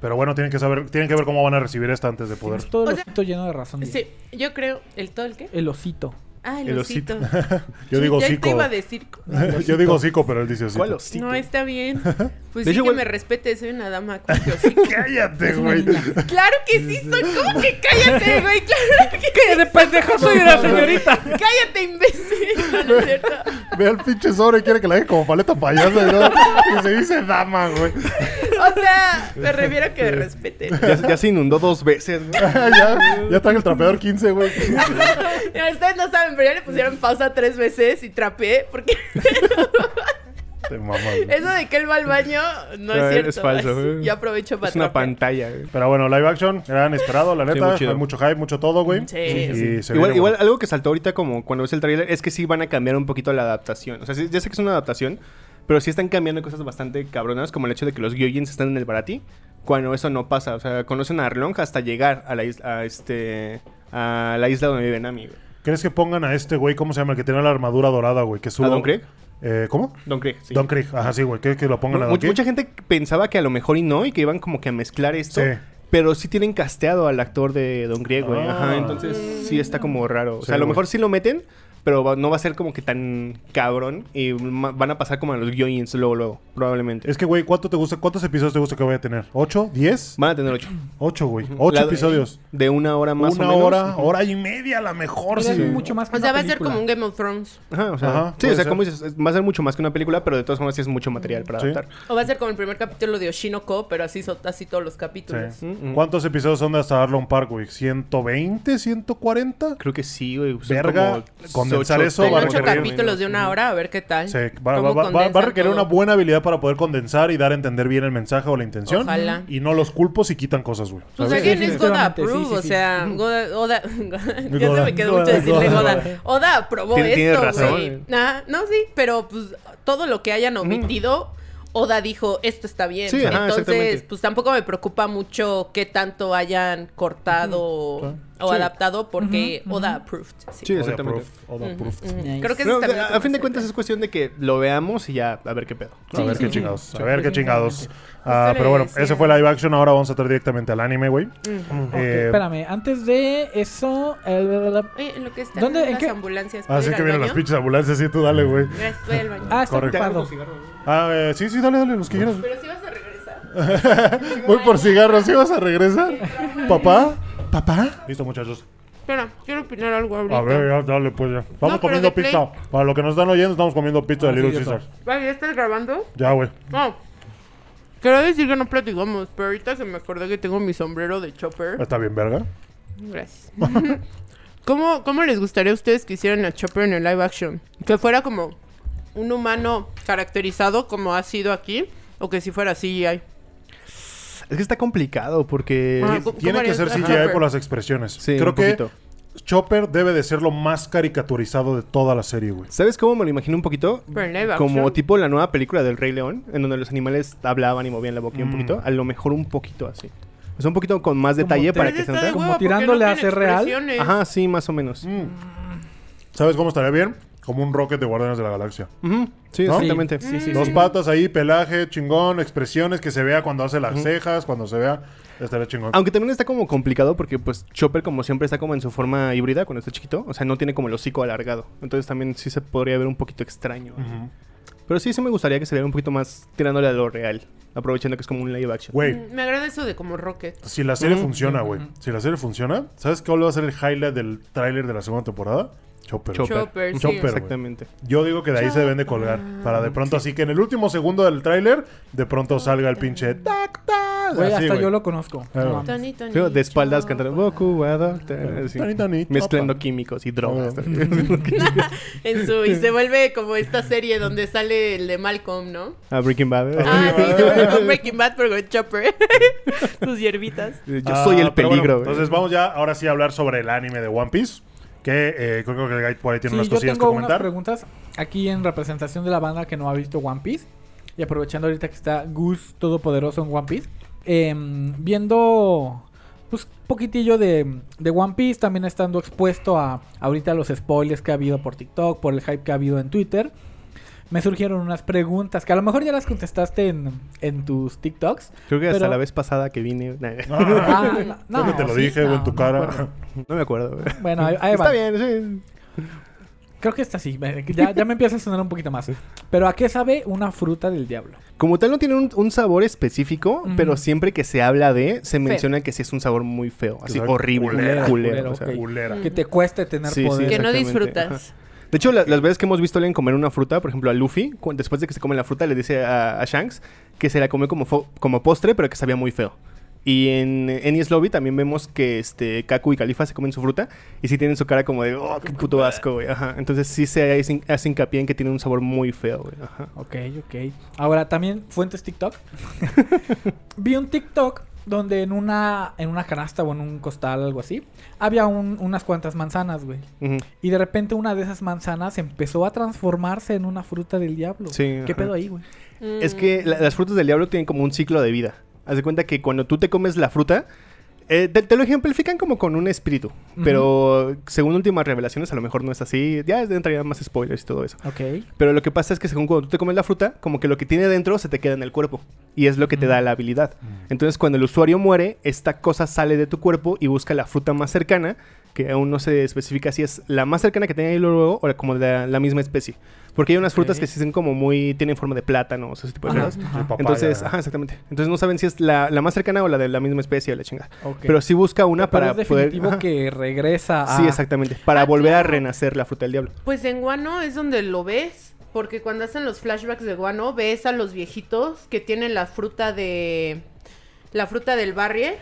Pero bueno, tienen que saber, tienen que ver cómo van a recibir esta antes de poder. Tienes todo el O sea, osito lleno de razón. Sí, yo creo, ¿el todo el qué? El osito. Ah, el, El osito. osito. Yo Sí, digo ya te iba a decir. Yo digo hocico, pero él dice hocico. ¿Cuál osito? No, está bien. Pues De sí hecho, que güey- me respete, soy una dama. Cállate, güey. Claro que sí, soy como que cállate, güey. Claro que ¡Qué de pendejo soy una señorita! cállate, imbécil. No, cierto. Ve al pinche sobre y quiere que la deje como paleta payasa, ¿no? Y se dice dama, güey. O sea, me refiero a que me respeten. Ya, ya se inundó dos veces. güey. ya, ya está en el trapeador 15, güey. Ustedes no saben, pero ya le pusieron pausa tres veces y trapeé porque Te mamas, güey. eso de que él va al baño no es cierto. es falso, güey. Yo aprovecho para Es una trapear. pantalla. güey. Pero bueno, live action, gran esperado, la Sí, neta. chido. Hay mucho hype, mucho todo, güey. Sí. Sí, Igual, viene igual bueno. algo que saltó ahorita como cuando ves el tráiler es que sí van a cambiar un poquito la adaptación. O sea, sí- ya sé que es una adaptación, pero sí están cambiando cosas bastante cabronas, como el hecho de que los Gyojins están en el Barati, cuando eso no pasa. O sea, conocen a Arlong hasta llegar a la isla, a este, a la isla donde vive Nami. güey. ¿Crees que pongan a este güey, cómo se llama? El que tiene la armadura dorada, güey. Que ¿A subo... Don Krieg? Eh, ¿Cómo? Don Krieg, sí. Don Krieg. Ajá, sí, güey. ¿Crees que lo pongan a Mu- Don Krieg? mucha gente pensaba que a lo mejor y no, y que iban como que a mezclar esto. Sí. Pero sí tienen casteado al actor de Don Grieg, güey. Ah. Ajá, entonces sí está como raro. O Sí, sea, a lo güey. mejor sí lo meten, pero va- no va a ser como que tan cabrón. Y ma- van a pasar como a los Gyojins luego, luego, probablemente. Es que, güey, ¿cuánto te gusta? ¿Cuántos episodios te gusta que vaya a tener? ¿Ocho? ¿Diez? Van a tener ocho. Ocho, güey. Ocho La- episodios. De una hora más Una o menos. hora, hora y media a la mejor. Sí. mucho más que O sea, una va a ser como un Game of Thrones. Ajá, o sea, Ajá, sí, o sea, ser. como dices, es- va a ser mucho más que una película, pero de todas formas sí es mucho material para Sí. adaptar. O va a ser como el primer capítulo de Oshinoko, pero así, so- así todos los capítulos. Sí. Mm. ¿Cuántos episodios son de hasta Arlon Park, güey? ¿120? ¿140? Creo que sí, güey. Verga, como condensar ocho eso va a ocho requerir- capítulos de una hora, a ver qué tal. Sí, va, ¿Cómo va- va- va- a requerir todo? una buena habilidad para poder condensar y dar a entender bien el mensaje o la intención. Ojalá. Y no los culpos y quitan cosas, güey. Pues ¿sabes? alguien es Goda approve, sí, sí, o sea, Goda, Oda, ya Goda, se me quedó mucho decirle Goda. Oda aprobó esto, güey. Ah, no, sí, pero pues todo lo que hayan omitido, Oda dijo, esto está bien. Sí, ajá, Entonces, pues tampoco me preocupa mucho qué tanto hayan cortado o Sí. adaptado porque Oda approved. Sí. Sí, Oda exactamente. Oda proof. ujú. Nice. Creo que No, a, a fin de en cuentas es cuestión de que lo veamos y ya a ver qué pedo. A ver Sí, qué sí, chingados. sí. A ver qué chingados. Ah, pero bueno, ese fue live action. Ahora vamos a entrar directamente al anime, güey. Eh, espérame, antes de eso. el- Oye, en lo que están ¿Dónde? ¿En las qué? ambulancias. ¿puedo Así Ah, que vienen las pinches ambulancias. Sí, tú dale, güey. Gracias, voy al baño. Ah, está Correcto. ocupado. Ah, eh, sí, sí, dale, dale, los que quieras. Pero si vas a regresar. Voy por cigarros. ¿Sí vas a regresar? ¿Papá? ¿Papá? Listo, muchachos. Espera, quiero opinar algo ahorita. A ver, ya, dale, pues ya. Estamos No, pero comiendo de Play. pizza. Para los que nos están oyendo, estamos comiendo pizza de Ah, Little. Caesars. Vale, ¿ya estás grabando? Ya, güey. No. Quiero decir que no platicamos, pero ahorita se me acordé que tengo mi sombrero de Chopper. Está bien, verga. Gracias. ¿Cómo, ¿Cómo les gustaría a ustedes que hicieran a Chopper en el live action? Que fuera como un humano caracterizado como ha sido aquí, o que si fuera CGI. Es que está complicado porque... Ah, ¿cómo- Tiene que ser CGI Chopper? por las expresiones. Sí, Creo un que poquito. Chopper debe de ser lo más caricaturizado de toda la serie, güey. ¿Sabes cómo me lo imagino un poquito? Como tipo la nueva película del Rey León, en donde los animales hablaban y movían la boca un Mm. poquito. A lo mejor un poquito así. O sea, un poquito con más detalle para que se note. como tirándole no a ser real. Ajá, sí, más o menos. Mm. ¿Sabes cómo estaría bien? Como un rocket de Guardianes de la Galaxia. Sí, ¿No? exactamente. Sí, sí, Dos sí. patas ahí, pelaje, chingón, expresiones que se vea cuando hace las cejas, cuando se vea. Estaría chingón. Aunque también está como complicado porque pues Chopper como siempre está como en su forma híbrida cuando está chiquito. O sea, no tiene como el hocico alargado. Entonces también sí se podría ver un poquito extraño. Pero sí, sí me gustaría que se viera un poquito más tirándole a lo real. Aprovechando que es como un live action. Güey, Mm, Me agrada eso de como Rocket. si la serie funciona, güey. Si la serie funciona, ¿sabes cuál va a ser el highlight del tráiler de la segunda temporada? Chopper. Chopper. Chopper, sí. Chopper. Exactamente. Yo digo que de ahí se deben de colgar. Para de pronto, así que en el último segundo del tráiler, de pronto salga el pinche tac, tac. Güey, así, hasta yo lo conozco. Claro. Mames. Tony, Tony, de espaldas cantando Boku wa Doctor", así, Tani, tani, Mezclando químicos y drogas. Oh. En su, y se vuelve como esta serie donde sale el de Malcolm, ¿no? Ah, Breaking Bad. Ah, sí, Breaking Bad, pero con Chopper. Sus hierbitas. Yo Ah, soy el peligro. güey. entonces vamos ya, ahora sí, a hablar sobre el anime de One Piece. Que eh, creo que el guy por ahí tiene Sí, unas yo cosillas que tengo unas comentar. preguntas aquí en representación de la banda que no ha visto One Piece. Y aprovechando ahorita que está Gus Todopoderoso en One Piece. em, viendo pues poquitillo de, de One Piece, también estando expuesto a ahorita los spoilers que ha habido por TikTok, por el hype que ha habido en Twitter. Me surgieron unas preguntas que a lo mejor ya las contestaste en, en tus TikToks. Creo que hasta la vez pasada que vine. Ah, no, que te lo sí, dije, no, en tu no cara. me acuerdo. no me acuerdo. güey. Bueno, ahí, ahí va. Está bien, sí. Creo que esta sí. me- Ya, ya me empieza a sonar un poquito más. Pero ¿a qué sabe una fruta del diablo? Como tal no tiene un, un sabor específico, pero siempre que se habla de, se Feo. menciona que sí es un sabor muy feo, así horrible, culero, culero, o sea. Culera. Que te cueste tener Sí, sí, poder. Que no disfrutas. De hecho, la- las veces que hemos visto a alguien comer una fruta, por ejemplo a Luffy, cu- después de que se come la fruta, le dice a, a Shanks que se la come como, fo- como postre, pero que sabía muy feo. Y en Enies Lobby también vemos que este Kaku y Califa se comen su fruta y sí tienen su cara como de, oh, qué puto asco, güey. Ajá. Entonces sí se hace, hace hincapié en que tiene un sabor muy feo, güey. Ajá. Ok, ok. Ahora, también fuentes TikTok. Vi un TikTok donde en una, en una canasta o en un costal, algo así, había un- unas cuantas manzanas, güey. Y de repente una de esas manzanas empezó a transformarse en una fruta del diablo. Sí, ¿Qué ajá. pedo ahí, güey? Es que la- las frutas del diablo tienen como un ciclo de vida. Haz de cuenta que cuando tú te comes la fruta, eh, te, te lo ejemplifican como con un espíritu. Pero según últimas revelaciones, a lo mejor no es así. Ya entraría más spoilers y todo eso. Ok. Pero lo que pasa es que según cuando tú te comes la fruta, como que lo que tiene dentro se te queda en el cuerpo. Y es lo que te da la habilidad. Entonces cuando el usuario muere, esta cosa sale de tu cuerpo y busca la fruta más cercana, que aún no se especifica si es la más cercana que tenga ahí luego o como de la, la misma especie. Porque hay unas frutas que sí son como muy... tienen forma de plátano o ese tipo de Ajá, cosas. Entonces, ajá, exactamente. Entonces no saben si es la, la más cercana o la de la misma especie o la chingada. Pero sí busca una Pero para es poder... definitivo ajá. que regresa a... Sí, exactamente. Para Ah, volver a renacer la fruta del diablo. Pues en Guano es donde lo ves. Porque cuando hacen los flashbacks de Guano, ves a los viejitos que tienen la fruta de. La fruta del barrier.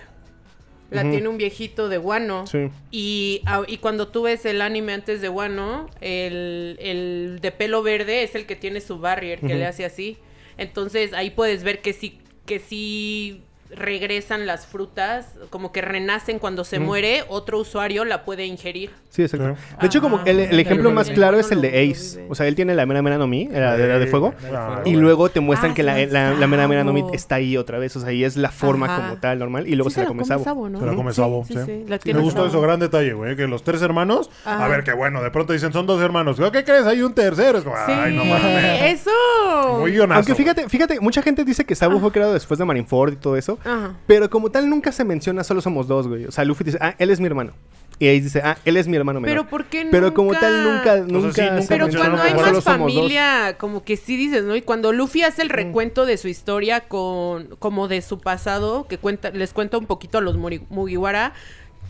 La tiene un viejito de Guano. Sí. Y, y cuando tú ves el anime antes de Guano, el, el de pelo verde es el que tiene su barrier, que le hace así. Entonces ahí puedes ver que sí, que sí regresan las frutas, como que renacen cuando se muere, otro usuario la puede ingerir. Sí, exacto. De hecho, como Ah, el, el ya ejemplo lo más claro es el de Ace. O sea, él tiene la mera mera no mi, la de, la de fuego. Ah, Y bueno. luego te muestran Ah, que la, la, la mera mera no mi está ahí otra vez. O sea, y es la forma Ajá. como tal, normal. Y luego Sí se, la come Sabo. ¿no? Se la come Sí, Sabo, sí, sí. sí, la Me tiene gustó eso, gran detalle, güey, que los tres hermanos, Ajá. a ver, qué bueno, de pronto dicen, son dos hermanos, ¿qué crees? Hay un tercero, es como, Sí, ay, no mames. eso. Muy guionazo. Aunque fíjate, fíjate, mucha gente dice que Sabo fue creado después de Marineford y todo eso. Ajá. Pero como tal nunca se menciona, solo somos dos, güey. O sea, Luffy dice, ah, él es mi hermano. Y ahí dice, ah, él es mi hermano menor. Pero ¿por qué Pero como nunca- tal, nunca, sea, nunca. sí, nunca se Pero cuando hay como más familia, como que sí dices, ¿no? Y cuando Luffy hace el recuento de su historia con, como de su pasado, que cuenta, les cuenta un poquito a los Mori- Mugiwara,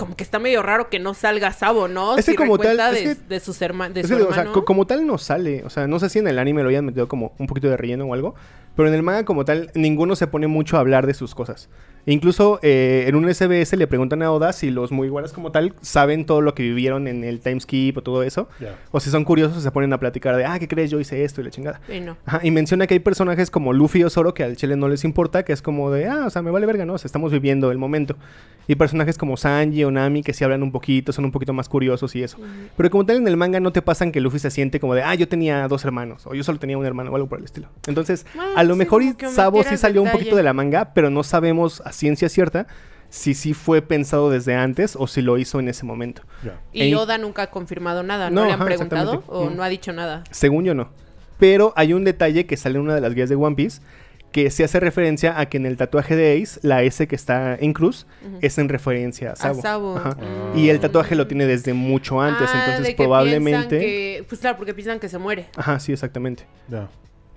como que está medio raro que no salga Sabo, ¿no? Es que Si como tal, recuenta es de, que- de sus herma- de su que, o sea, hermano. co- como tal no sale. O sea, no sé si en el anime lo hayan metido como un poquito de relleno o algo. Pero en el manga como tal, ninguno se pone mucho a hablar de sus cosas. Incluso eh, en un SBS le preguntan a Oda si los Mugiwaras como tal saben todo lo que vivieron en el time skip o todo eso. O si son curiosos se ponen a platicar de, ah, ¿qué crees? Yo hice esto y la chingada. Sí, no. Ajá, y menciona que hay personajes como Luffy o Zoro que al chile no les importa, que es como de, ah, o sea, me vale verga, ¿no? O sea, estamos viviendo el momento. Y personajes como Sanji o Nami que sí hablan un poquito, son un poquito más curiosos y eso. Pero como tal en el manga no te pasan que Luffy se siente como de, ah, yo tenía dos hermanos, o yo solo tenía un hermano, o algo por el estilo. Entonces, Bueno, a lo sí, mejor Sabo sí salió un poquito de la manga, pero no sabemos ciencia cierta si sí fue pensado desde antes o si lo hizo en ese momento. Y. Oda nunca ha confirmado nada, ¿no? No, ¿Le han ajá, preguntado o Mm. no ha dicho nada? Según yo no. Pero hay un detalle que sale en una de las guías de One Piece que se hace referencia a que en el tatuaje de Ace, la S que está en cruz, es en referencia a Sabo. Sabo. Ajá. Mm. Y el tatuaje lo tiene desde mucho antes, Ah, entonces de que probablemente... que- Pues claro, porque piensan que se muere. Ajá, sí, exactamente. Ya.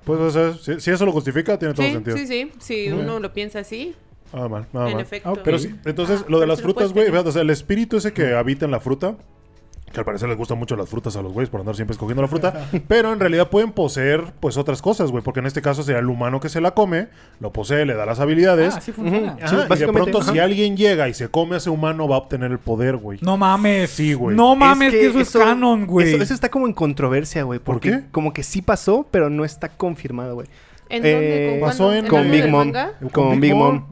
Pues o sea, si, si eso lo justifica, tiene todo Sí, sentido. sí, sí. Si uno lo piensa así, Nada mal, nada en mal. efecto. Ok. Pero sí, entonces, Ah, lo de las lo frutas, puedes güey, tener. o sea, el espíritu ese que habita en la fruta, que al parecer les gustan mucho las frutas a los güeyes por andar siempre escogiendo la fruta, pero en realidad pueden poseer pues otras cosas, güey, porque en este caso sería el humano que se la come, lo posee, le da las habilidades. Ah, así funciona. Ajá, Sí, y de básicamente, pronto si alguien llega y se come a ese humano va a obtener el poder, güey. No mames. Sí, güey. No mames, que, eso, eso- es canon, güey. Eso, eso está como en controversia, güey. ¿Por Porque qué? como que sí pasó, pero no está confirmado, güey. ¿En Eh, dónde? ¿Con pasó en- ¿En con Big Mom. Con Big Mom.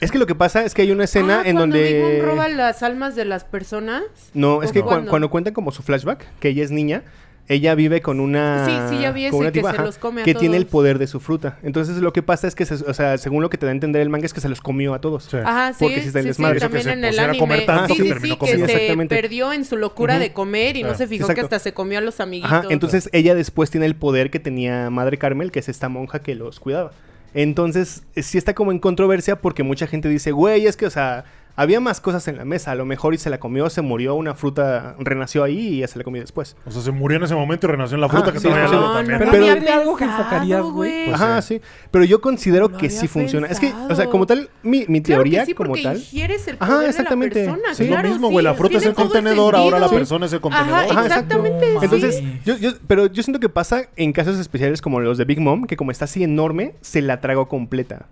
Es que lo que pasa es que hay una escena Ah, en donde... Big Mom roba las almas de las personas. No, es ¿O que cu- cuando cuentan como su flashback, que ella es niña, ella vive con una... Sí, sí, ya vi con una que se los come a que tiene el poder de su fruta. Entonces lo que pasa es que, se- o sea, según lo que te da a entender el manga, es que se los comió a todos. Sí. Ajá, sí. Porque sí está el sí, desmadre. que también se en el anime. comer tanto sí, que sí, terminó sí, que se perdió en su locura de comer y no se fijó exacto. que hasta se comió a los amiguitos. Ajá, entonces ella después tiene el poder que tenía Madre Carmel, que es esta monja que los cuidaba. Entonces, sí está como en controversia porque mucha gente dice, güey, es que, o sea, había más cosas en la mesa. A lo mejor y se la comió, se murió, una fruta renació ahí y ya se la comió después. O sea, se murió en ese momento y renació en la fruta Ajá, que sí, estaba ahí al sí. lado No, también. no Pero había ¿tiene algo que pensado, enfocarías, güey? Pues Ajá, sí. sí. Pero yo considero No que sí funciona. Es que, o sea, pensado. como tal, mi, mi Claro teoría que sí, como tal. ingieres el Ajá, poder exactamente. de la persona. Sí. Es lo claro, mismo, sí, güey. La fruta es el contenedor, ahora la persona es el contenedor. Ajá, Ajá, exactamente. No sí. Entonces, yo, yo, pero yo siento que pasa en casos especiales como los de Big Mom, que como está así enorme, se la tragó completa.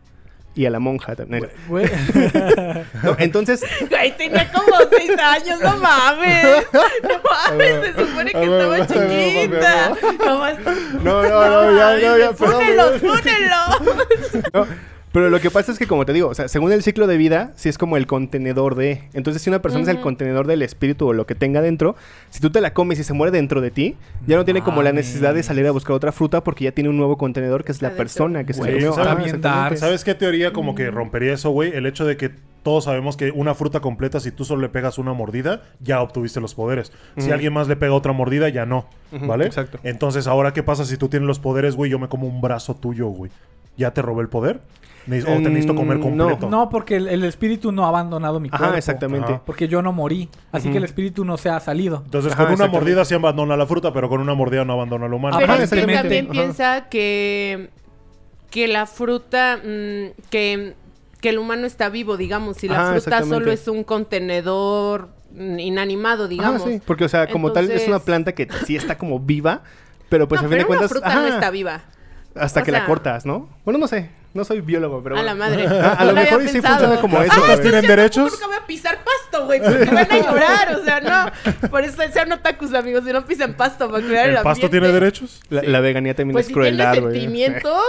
Y a la monja también. Güey. No, entonces, Güey, tenía como seis años, no mames. No mames, se supone que estaba chiquita. No no, no, no, ya, no, ya, perdón, Fúnelo, perdón. Pero lo que pasa es que, como te digo, o sea, según el ciclo de vida, sí es como el contenedor de. Entonces, si una persona es el contenedor del espíritu o lo que tenga dentro, si tú te la comes y se muere dentro de ti, ya no tiene como la necesidad de salir a buscar otra fruta porque ya tiene un nuevo contenedor que es la persona que se comió. dark. ¿Sabes qué teoría como que rompería eso, güey? El hecho de que todos sabemos que una fruta completa, si tú solo le pegas una mordida, ya obtuviste los poderes. Si alguien más le pega otra mordida, ya no. ¿Vale? exacto. Entonces, ahora, ¿qué pasa si tú tienes los poderes, güey? Yo me como un brazo tuyo, güey. ¿Ya te robé el poder? ¿O te necesito comer Mm, completo? No, porque el, el espíritu no ha abandonado mi cuerpo. Ajá, exactamente. Ajá. Porque yo no morí. Así que el espíritu no se ha salido. Entonces, Ajá, con una mordida sí abandona la fruta, pero con una mordida no abandona al humano. Pero Ajá, es que exactamente. también Ajá. piensa que, que la fruta, mm, que, que el humano está vivo, digamos, si la fruta solo es un contenedor inanimado, digamos. sí, porque, o sea, como tal, es una planta que sí está como viva, pero pues no, a fin de pero cuentas. fruta no está viva. Hasta o que la cortas, ¿no? Bueno, no sé, no soy biólogo, pero. A bueno. la madre. Ah, a lo mejor y sí funciona como ¿Las eso. güey. tienen Yo derechos? nunca voy a pisar pasto, güey, porque van a llorar, o sea, no. Por eso sean otakus, amigos, si no pisen pasto para cuidar el, ¿El pasto ambiente. tiene derechos? La, la veganía también Pues es si tiene crueldad, güey. sentimientos,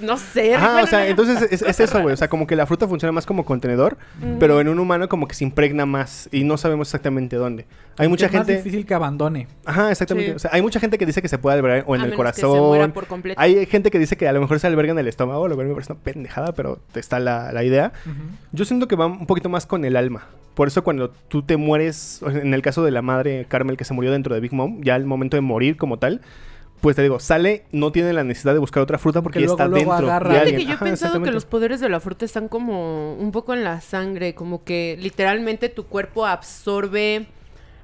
no sé. Bueno, o sea, no, entonces es, es eso, güey. O sea, como que la fruta funciona más como contenedor, pero en un humano como que se impregna más y no sabemos exactamente dónde. Hay mucha es más gente. difícil que abandone. Ajá, exactamente. Sí. O sea, hay mucha gente que dice que se puede albergar o en A el menos que se corazón. muera por completo. Hay gente que dice que a lo mejor se alberga en el estómago, lo cual me una pendejada, pero está la, la idea. Yo siento que va un poquito más con el alma. Por eso cuando tú te mueres, en el caso de la madre Carmel que se murió dentro de Big Mom, ya al momento de morir como tal, pues te digo, sale, no tiene la necesidad de buscar otra fruta porque Que ya luego, está luego dentro. agarra. de Fíjate alguien. que yo he Ajá, pensado que los poderes de la fruta están como un poco en la sangre, como que literalmente tu cuerpo absorbe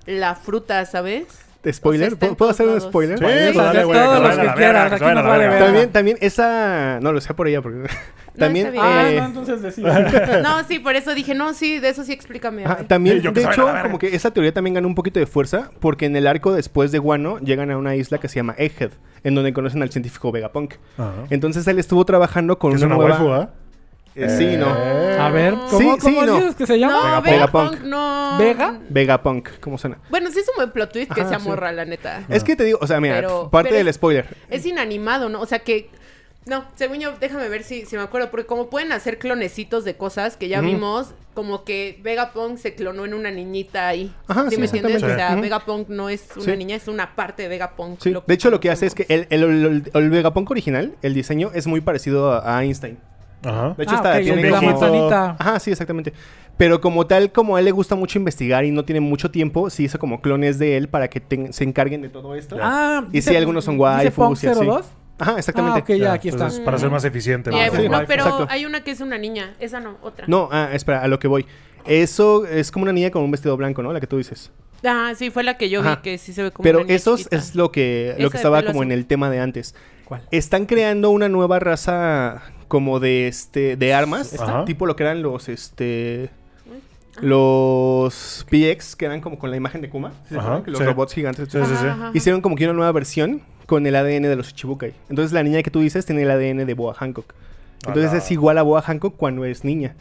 la fruta, ¿sabes? ¿Spoiler? En ¿Puedo- ¿Puedo hacer un spoiler? Sí, Pues dale, hacer güey, todos los que quieras, aquí nos vale. También, también esa... No, lo sé por ella porque... también... Ah, eh, no, entonces decía. No, sí, por eso dije, no, sí, de eso sí explícame. también, Sí, de hecho, como que esa teoría también gana un poquito de fuerza, porque en el arco después de Guano llegan a una isla que se llama Egghead, en donde conocen al científico Vegapunk. Ajá. Entonces él estuvo trabajando con Que es una, una nueva... waifu, ¿ah? Eh, sí, no. A ver, ¿cómo, Sí, sí, cómo no. dices que se llama? No, Vegapunk. Vegapunk, no. ¿Vega? Vegapunk, ¿cómo suena? Bueno, sí es un buen plot twist que Ajá, sea sí. morra, la neta. Es que te digo, o sea, mira, Pero- parte pero del es- spoiler. Es inanimado, ¿no? O sea que. No, según yo, déjame ver si, si me acuerdo, porque como pueden hacer clonecitos de cosas que ya vimos, como que Vegapunk se clonó en una niñita ahí. Ajá, ¿Sí, sí, me entiendes? O sea. Vegapunk no es una Sí. niña, es una parte de Vegapunk. Sí. De hecho, lo que hace es que el, el, el- el Vegapunk original, el diseño, es muy parecido a, a Einstein. Ajá. De hecho, Ah, está, ok, tiene la como- manzanita. Ajá, sí, exactamente. Pero como tal, como a él le gusta mucho investigar y no tiene mucho tiempo, sí hizo como clones de él para que ten- se encarguen de todo esto. Ah, Y sí, algunos son ¿dice waifus y así. 02? Ajá, exactamente. Ah, ok, ya, aquí está. Para ser más eficiente. Ya, ¿no? sí. no, pero exacto. hay una que es una niña, esa no, otra. No, ah, espera, a lo que voy. Eso es como una niña con un vestido blanco, ¿no? La que tú dices. Ah, sí, fue la que yo Ajá. vi que sí se ve como Pero una niña eso chiquita. es lo que, Esa lo que estaba como en el tema de antes. ¿Cuál? Están creando una nueva raza como de este de armas, Ajá. tipo lo que eran los este Los PX, que eran como con la imagen de Kuma. los sí. robots gigantes. Sí, sí, sí. Ajá, ajá. Hicieron como que una nueva versión con el ADN de los Shichibukai. Entonces la niña que tú dices tiene el ADN de Boa Hancock. Entonces es igual a Boa Hancock cuando es niña.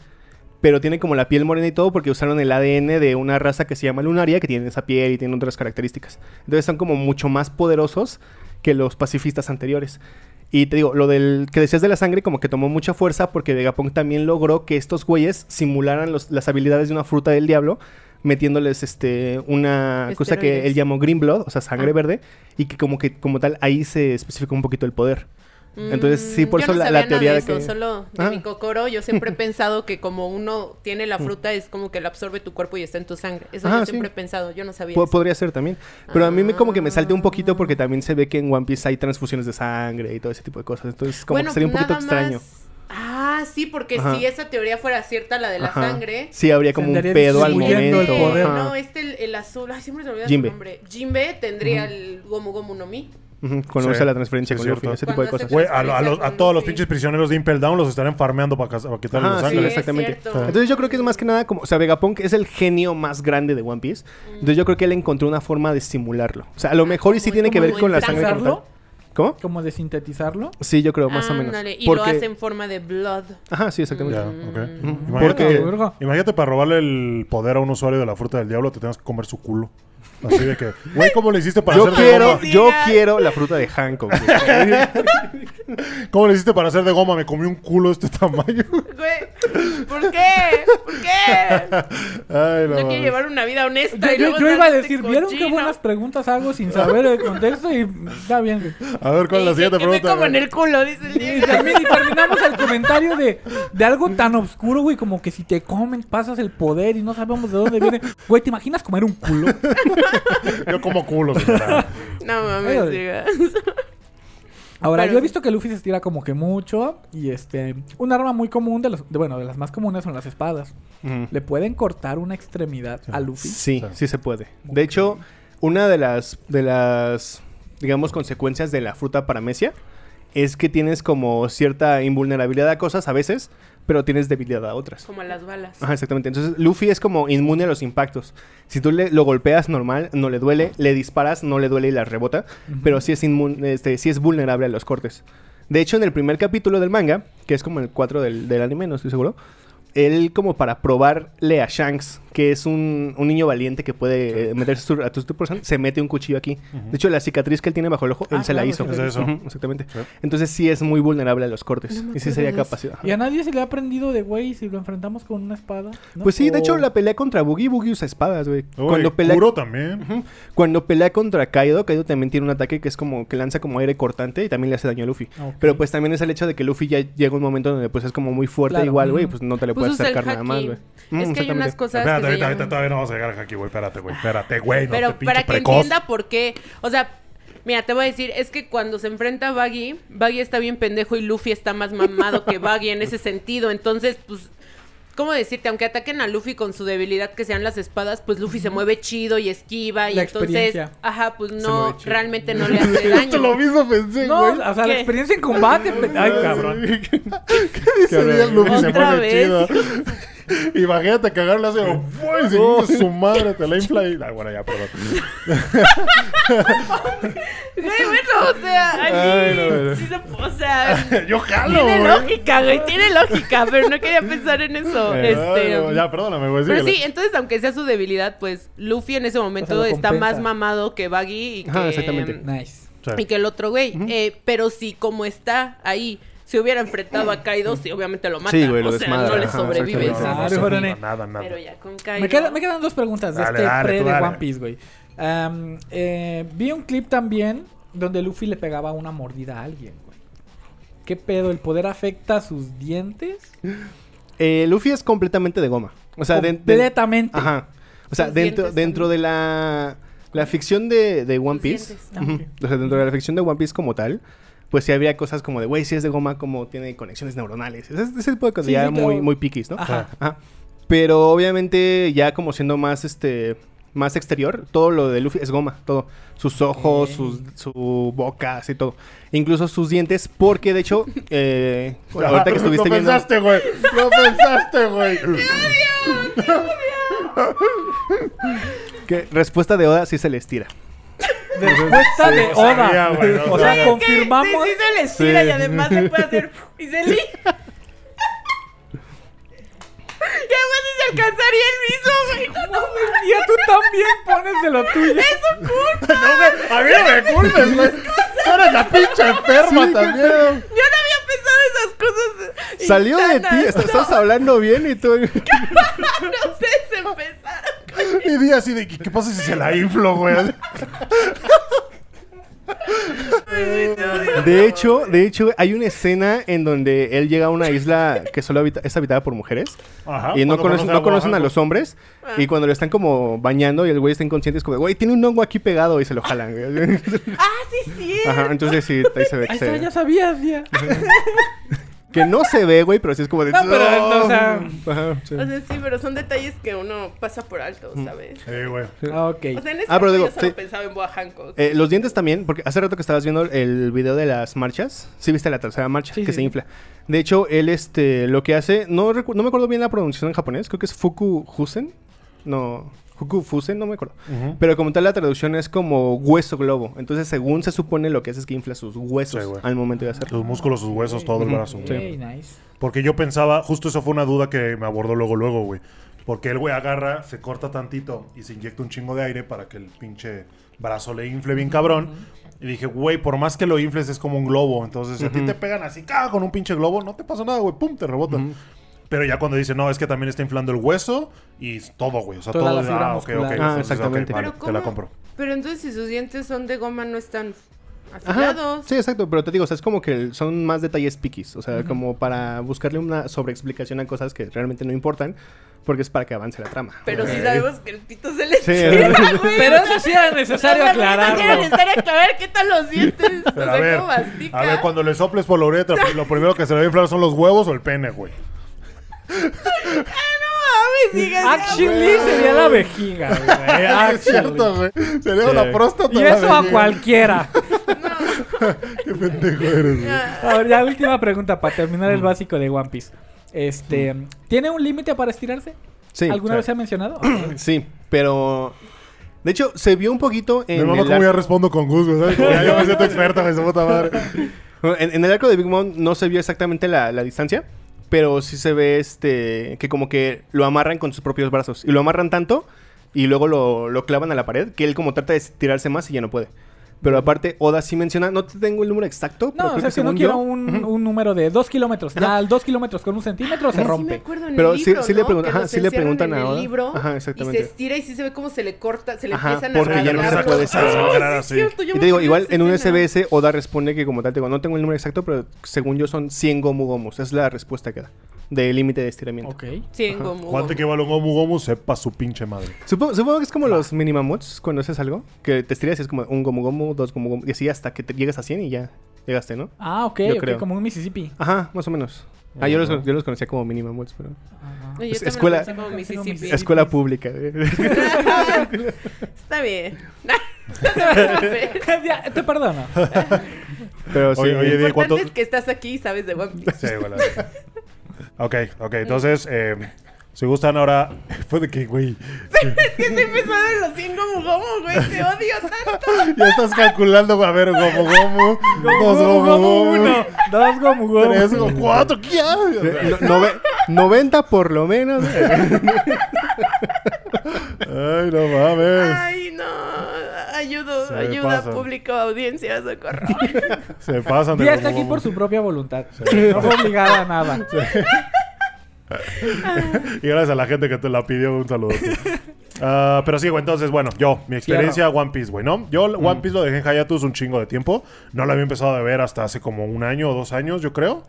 Pero tiene como la piel morena y todo porque usaron el ADN de una raza que se llama Lunaria, que tiene esa piel y tiene otras características. Entonces son como mucho más poderosos que los pacifistas anteriores. Y te digo, lo del que decías de la sangre como que tomó mucha fuerza porque Vegapunk también logró que estos güeyes simularan los- las habilidades de una fruta del diablo metiéndoles este una cosa que él llamó green blood, o sea, sangre Ah. verde, y que como que como tal ahí se especificó un poquito el poder. Entonces, sí, por Mm, eso yo no la- sabía la teoría nada de de eso, que- solo de Ah. mi cocoro, yo siempre he pensado que como uno tiene la fruta es como que la absorbe tu cuerpo y está en tu sangre. Eso Ajá, yo sí. siempre he pensado, yo no sabía Po- eso. podría ser también. Pero a mí me como que me salte un poquito Ah. porque también se ve que en One Piece hay transfusiones de sangre y todo ese tipo de cosas. Entonces, como que sería un poquito extraño. más- Ah, sí, porque Ajá. si esa teoría fuera cierta, la de la Ajá. sangre. Sí, habría como un pedo al momento. Ajá. No, este, el, el azul. Ay, siempre se me olvida su nombre. Jimbe tendría el Gomu Gomu no Mi. Ujú, Cuando Sí, usa la transferencia sí, con es Luffy, cierto. ese tipo de cosas. a, lo- a los- a todos los pinches prisioneros de Impel Down los estarán farmeando para, quitarles Ajá, la sí, sangre. es exactamente. Entonces yo creo que es más que nada como, o sea, Vegapunk es el genio más grande de One Piece. Entonces yo creo que él encontró una forma de simularlo. O sea, a lo mejor y sí tiene que ver con la sangre. ¿Cómo? Como de sintetizarlo. Sí, yo creo, más o menos. Y Porque- lo hace en forma de blood. Ajá, sí, exactamente. Mm. Imagínate, Porque- imagínate para robarle el poder a un usuario de la fruta del diablo, te tengas que comer su culo. Así de que, güey, ¿cómo le hiciste para Yo hacer de quiero, goma? yo quiero la fruta de Hancock. güey. ¿Cómo le hiciste para hacer de goma? Me comí un culo de este tamaño. Güey, ¿por qué? ¿Por qué? Ay, No quiere llevar una vida Yo, honesta. y yo- luego yo iba a sale decir, este ¿vieron qué buenas preguntas hago sin saber el contexto? Y está bien. güey. A ver, ¿cuál es la Y siguiente que- que me pregunta? como en el culo, dice el Y, termi- y terminamos el comentario de, de algo tan oscuro, güey, como que si te comen pasas el poder y no sabemos de dónde viene. Güey, ¿te imaginas comer un culo? Yo como culo, señora. No Ay, mames, diga. Ahora, Pero- yo he visto que Luffy se estira como que mucho y este, un arma muy común de los, de- bueno, de las más comunes son las espadas. Le pueden cortar una extremidad a Luffy. Sí, Sí. sí se puede. De hecho, una de las, de las, digamos, consecuencias de la fruta paramecia es que tienes como cierta invulnerabilidad a cosas a veces, pero tienes debilidad a otras. Como las balas. Ajá, exactamente. Entonces, Luffy es como inmune a los impactos. Si tú le, lo golpeas normal, no le duele. Le disparas, no le duele y la rebota. Pero sí es, inmun- este, sí es vulnerable a los cortes. De hecho, en el primer capítulo del manga, que es como el 4 del, del anime, no estoy seguro, él como para probarle a Shanks, que es un, un niño valiente que puede eh, meterse a su- a tu tu person, se mete un cuchillo aquí. De hecho, la cicatriz que él tiene bajo el ojo, él Ah, se la hizo. Es eso. Exactamente. Sí. Entonces sí es muy vulnerable a los cortes. No y sí sería capacidad. Y a nadie se le ha aprendido de güey si lo enfrentamos con una espada. ¿no? Pues sí, de hecho, la pelea contra Boogie, Boogie usa espadas, güey. Cuando pelea, Kuro también. Cuando pelea contra Kaido, Kaido también tiene un ataque que es como que lanza como aire cortante y también le hace daño a Luffy. Ok. Pero pues también es el hecho de que Luffy ya llega un momento donde pues es como muy fuerte Claro. igual, güey, pues no te le Pues puedes acercar nada más, haki. güey. Es Mm, que hay unas cosas Espérate, que ahorita, todavía no vamos a llegar aquí, güey. Espérate, güey. Espérate, güey. No Pero te para que precoz. entienda por qué. O sea, mira, te voy a decir, es que cuando se enfrenta a Baggy, Baggy está bien pendejo y Luffy está más mamado que Baggy en ese sentido. Entonces, pues. ¿Cómo decirte? Aunque ataquen a Luffy con su debilidad que sean las espadas, pues Luffy se mueve chido y esquiva y La entonces, ajá, pues mueve no, chido. realmente no le hace Justo lo daño. mismo pensé, No, güey. o sea, la ¿Qué? experiencia en combate. Ay, cabrón. Día el Luffy se Otra pone vez. chido. Imagínate cagarle un ¡Uy! Se hincha su madre, te la infla y. Ay, bueno, ya, perdón. Güey, bueno, o sea, Ay, no, no. sí se- o sea, Yo jalo, tiene güey. lógica, güey, tiene lógica, pero no quería pensar en eso. Ay, este, no, ya, perdóname, güey. Pero síguele. sí, entonces aunque sea su debilidad, pues Luffy en ese momento está más mamado que Baggy y que, Ajá, exactamente. Nice. Sí. y que el otro güey. Eh, pero si como está ahí, se hubiera enfrentado a Kaido, sí, obviamente lo mata. Sí, güey, lo o sea, no le ajá, sobrevive. No, no, no, Claro, no, Jorone. no, nada, nada. Pero ya con Kaido. Me, queda- me quedan dos preguntas de Dale, este dale, pre de dale. One Piece, güey. Eh, vi un clip también donde Luffy le pegaba una mordida a alguien, güey. ¿Qué pedo? ¿El poder afecta a sus dientes? Eh, Luffy es completamente de goma. O sea, de- de- Completamente. Ajá. O sea, dentro, dentro de la, la ficción de, de One Piece. O sea, dentro de la ficción de One Piece como tal. Pues sí habría cosas como de, güey, si es de goma, como tiene conexiones neuronales. Ese, ese tipo de cosas Sí, ya sí, muy, muy piquis, ¿no? Ajá. Ajá. Pero obviamente ya como siendo más, este... más exterior, todo lo de Luffy es goma, todo. Sus ojos, sus, su boca, así todo. Incluso sus dientes, porque de hecho, eh, ahorita que estuviste Lo viendo... pensaste, güey. Lo pensaste, güey. Que respuesta de Oda sí se les tira. Respuesta Sí, de sabía, Oda. güey, lo o sabía. sea, confirmamos. Sí, sí se les tira Sí. y además se puede hacer. Y se li. ¿Qué más se alcanzaría el mismo, güey? Ya tú también pones de lo tuyo. No, güey, a mí no me culpes, güey. Tú eres la pinche enferma también. Yo no había pensado esas cosas. Salió de ti, insanas. est- estás hablando bien y tú... No, ustedes empezaron. Y di así de, ¿qué qué pasa si se la inflo, güey? De hecho, de hecho, hay una escena en donde él llega a una isla que solo habita- es habitada por mujeres Ajá. y no, conocen, conoce no conocen a los hombres y cuando lo están como bañando y el güey está inconsciente es como, güey, tiene un hongo aquí pegado y se lo jalan. Ah, sí, sí. Ajá, entonces sí, ahí se ve que, se- está, ya sabías, ya. que no se ve, güey, pero sí es como de... No, pero, o sea- Ajá, sí. O sea, sí, pero son detalles que uno pasa por alto. ¿sabes? Sí, güey. Ah, ok. O sea, en ese Ah, pero digo, yo solo sí. pensaba en Boa Hancock. Eh, los dientes también, porque hace rato que estabas viendo el video de las marchas, sí viste la tercera marcha, Sí, que sí, se infla. De hecho, él este lo que hace, no, no me acuerdo bien la pronunciación en japonés, creo que es Fuku Husen. No, Fuku Fusen, no me acuerdo. Pero como tal la traducción es como hueso globo. Entonces, según se supone, lo que hace es que infla sus huesos Sí, al momento de hacerlo. Sus músculos, sus huesos, todo el brazo. Güey. nice. Porque yo pensaba, justo eso fue una duda que me abordó luego, luego, güey. Porque el güey agarra, se corta tantito y se inyecta un chingo de aire para que el pinche brazo le infle bien cabrón. Y dije, güey, por más que lo infles es como un globo. Entonces, si a ti te pegan así, ¡ca! con un pinche globo, no te pasa nada, güey, pum, te rebota. Pero ya cuando dice, no, es que también está inflando el hueso y todo, güey. O sea, Toda todo. la fibra ah, ok, ok. Ah, exactamente. vale, pero te la compro. Pero entonces si sus dientes son de goma no están Ajá, afilados. sí, exacto, pero te digo, o sea, es como que son más detalles piquis, o sea, como para buscarle una sobreexplicación a cosas que realmente no importan, porque es para que avance la trama. Pero sí Ok. sabemos que el pito se les Sí, tira, güey. Pero eso sí era necesario O sea, también aclararlo. Era necesario aclarar qué tal los dientes. A ver, cómo mastica. a ver, cuando le soples por la uretra, lo primero que se le va a inflar son los huevos o el pene, güey. Mames, sigue Actually sería la vejiga, güey. es Actually. cierto, güey. Sería Sí. la próstata. Y eso a cualquiera. Qué pendejo eres, güey. A ver, ya última pregunta para terminar el básico de One Piece. Este, ¿tiene un límite para estirarse? Sí, ¿Alguna sí. vez se ha mencionado? sí, pero... De hecho, se vio un poquito en Mi mamá como ya respondo con Gus, güey. ¿sabes? Como ya yo me siento experta, güey, su puta madre. en, en el arco de Big Mom no se vio exactamente la, la distancia, pero sí se ve este que como que lo amarran con sus propios brazos. Y lo amarran tanto y luego lo, lo clavan a la pared que él como trata de tirarse más y ya no puede. Pero aparte, Oda sí menciona, no te tengo el número exacto, pero No, o creo sea, que que no quiero yo- un, un número de dos kilómetros. Ya al dos kilómetros con un centímetro se Sí me rompe. acuerdo en Pero el sí- libro, sí le ¿no? pregun- ajá, sí le preguntan a el Oda. libro Ajá, y se estira y sí se ve cómo se le corta, se le Ajá, empiezan a porque ya no se puede así. yo Y te digo, igual en un. SBS Oda responde que como tal, te digo, no tengo el número exacto, pero según yo son 100 Gomu Gomus. Es la respuesta que da. De límite de estiramiento. Ok. Sí, en Gomu, ¿Cuánto Gomu. que vale un gomu gomu? Sepa su pinche madre. Supongo, supongo que es como los mini mamuts cuando haces algo. Que te estiras y es como un Gomu Gomu, dos Gomu Gomu. Y así hasta que te llegas a 100 y ya llegaste, ¿no? Ah, ok, Yo ok, creo. como un Mississippi. Ajá, más o menos. Ah, yo los, yo los conocía como mini mamuts, pero... Ajá. Oye, yo Es- también escuela- lo como Mississippi. Sí, Escuela pública. Está bien. Ya, te perdono. pero sí. Oye, oye, Lo Diego, importante ¿cuánto? es que estás aquí y sabes de One Piece. Sí, güey, la verdad. Ok, ok. Entonces, eh, si gustan ahora... Fue de que, güey... Es que estoy pensando en los 100 Gomu Gomu, güey. Te odio tanto. Ya estás calculando, güey. A ver, gomu gomu. Dos gomu gomu. uno, dos gomu gomu. Tres gomu cuatro. ¿Qué hay? No- nove- 90 por lo menos. Ay, no mames. Ay, no. Ayudo, Se ayuda, pasan. público, audiencia, socorro. Se pasan de Día está aquí por su propia voluntad. No fue obligada a nada. Y gracias a la gente que te la pidió, un saludo. Ah, pero sí, güey, entonces, bueno, yo, mi experiencia One Piece, güey, ¿no? Yo One Piece lo dejé en Hayatus un chingo de tiempo. No lo había empezado a ver hasta hace como un año o dos años, yo creo.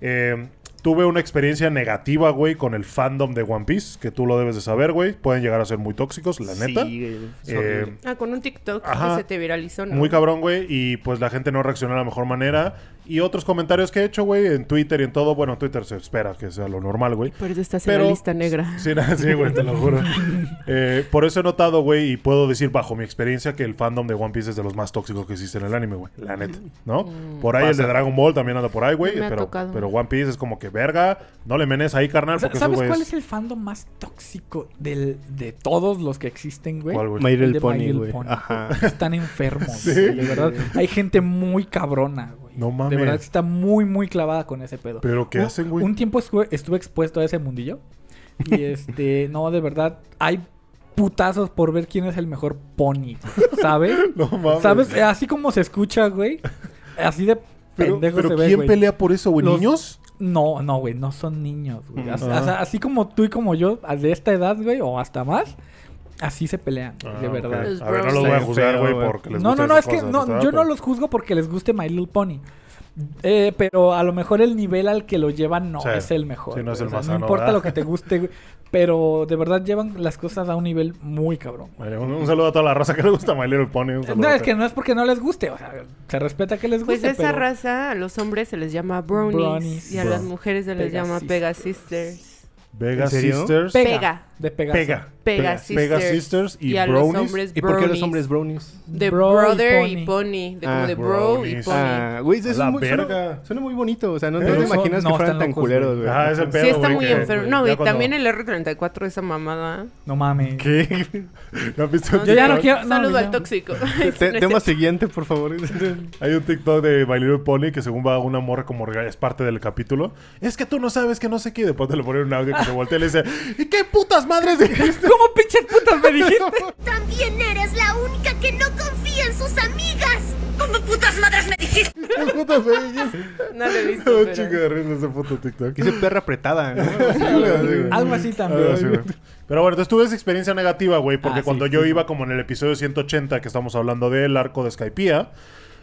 Eh, tuve una experiencia negativa, güey, con el fandom de One Piece, que tú lo debes de saber, güey. Pueden llegar a ser muy tóxicos, la neta. Sí, Eh. Ah, con un TikTok Ajá. que se te viralizó, ¿no? Muy cabrón, güey. Y pues la gente no reaccionó de la mejor manera. Y otros comentarios que he hecho, güey, en Twitter y en todo. Bueno, en Twitter se espera que sea lo normal, güey. Por eso estás en Pero- la lista negra. Sí, na- sí, güey, te lo juro. Eh, por eso he notado, güey, y puedo decir bajo mi experiencia que el fandom de One Piece es de los más tóxicos que existe en el anime, güey. La neta, ¿no? Por ahí el de Pasa. Dragon Ball también anda por ahí, güey. Pero, pero One Piece es como que verga, no le menes ahí, carnal, porque ¿Sabes cuál es el fandom más tóxico del, de todos los que existen, güey? ¿Cuál, güey? My Little Pony, güey. Están enfermos, güey, de verdad. Hay gente muy cabrona, güey. No De mames. verdad que está muy, muy clavada con ese pedo. ¿Pero qué Un- hacen, güey? Un tiempo estuve, estuve expuesto a ese mundillo. Y este, no, de verdad, hay putazos por ver quién es el mejor pony, ¿sabes? No mames. ¿Sabes? Así como se escucha, güey. Así de Pero, pendejo pero se ve, ¿quién güey. pelea por eso, güey? Los- ¿Niños? No, no, güey, no son niños, güey. Así como tú y como yo, de esta edad, güey, o hasta más, así se pelean, Ah, de ok. verdad. A ver, no los voy a juzgar, güey, porque les No, no, no, es que no, yo no los juzgo porque les guste My Little Pony. Eh, pero a lo mejor el nivel al que lo llevan no Sí. es el mejor. Sí, no es el O sea, más no sano, importa ¿verdad? lo que te guste, güey, pero de verdad llevan las cosas a un nivel muy cabrón. Vale, un, un saludo a toda la raza que le gusta My Little Pony. un No, es que no es porque no les guste, o sea, se respeta que les Pues guste, esa pero- raza a los hombres se les llama bronies, Bronies. y a Bro- las mujeres se les Pega llama sisters. pega sisters. Vega ¿En serio? Sisters. Pega. Pega. De Pegaso. Pega. Pega, Pega sisters. Sisters y a bronies. los hombres ¿Y por qué los hombres brownies? De Bro y brother y pony. De como Ah, de bro y pony. Ah, güey, eso es la muy, suena, suena muy bonito. O sea, no, no Pero te imaginas no, que fueran tan culeros, güey. güey. Ah, es el pedo, sí, está güey, muy que- enfermo. No, y cuando- también el R34, esa mamada. No mames. ¿Qué? ¿No has visto No, Yo ya no quiero- no, Saludo al tóxico. No tema siguiente, por favor. Hay un TikTok de My Little Pony que según va una morra como es parte del capítulo. Es que tú no sabes que no sé qué. Y Después te lo ponen un audio que se voltea y le dice ¿Y qué putas madres dijiste? ¿Cómo pinches putas me dijiste? También eres la única que no confía en sus amigas. ¿Cómo putas madres me dijiste? ¿Qué putas me dijiste? No lo he visto. Pero- de risa ese puto TikTok. Dice perra apretada, ¿no? Algo así también. Güey. Pero bueno, entonces tuve esa experiencia negativa, güey, porque Ah, sí. cuando yo iba como en el episodio 180, que estamos hablando del arco de Skypiea,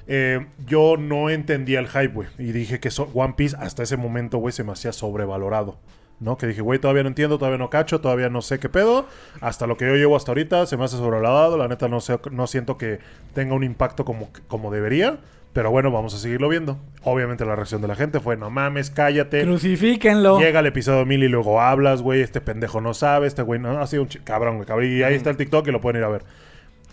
eh, yo no entendía el hype, güey. Y dije que so- One Piece hasta ese momento, güey, se me hacía sobrevalorado. ¿No? Que dije, güey, todavía no entiendo, todavía no cacho, todavía no sé qué pedo. Hasta lo que yo llevo hasta ahorita se me hace sobrevalorado. La neta no, sé, no siento que tenga un impacto como, como debería. Pero bueno, vamos a seguirlo viendo. Obviamente la reacción de la gente fue, no mames, cállate. Crucifíquenlo. Llega el episodio 1000 y luego hablas, güey. Este pendejo no sabe, este güey no. Ha sido un cabrón, güey. cabrón. Y ahí está el TikTok y lo pueden ir a ver.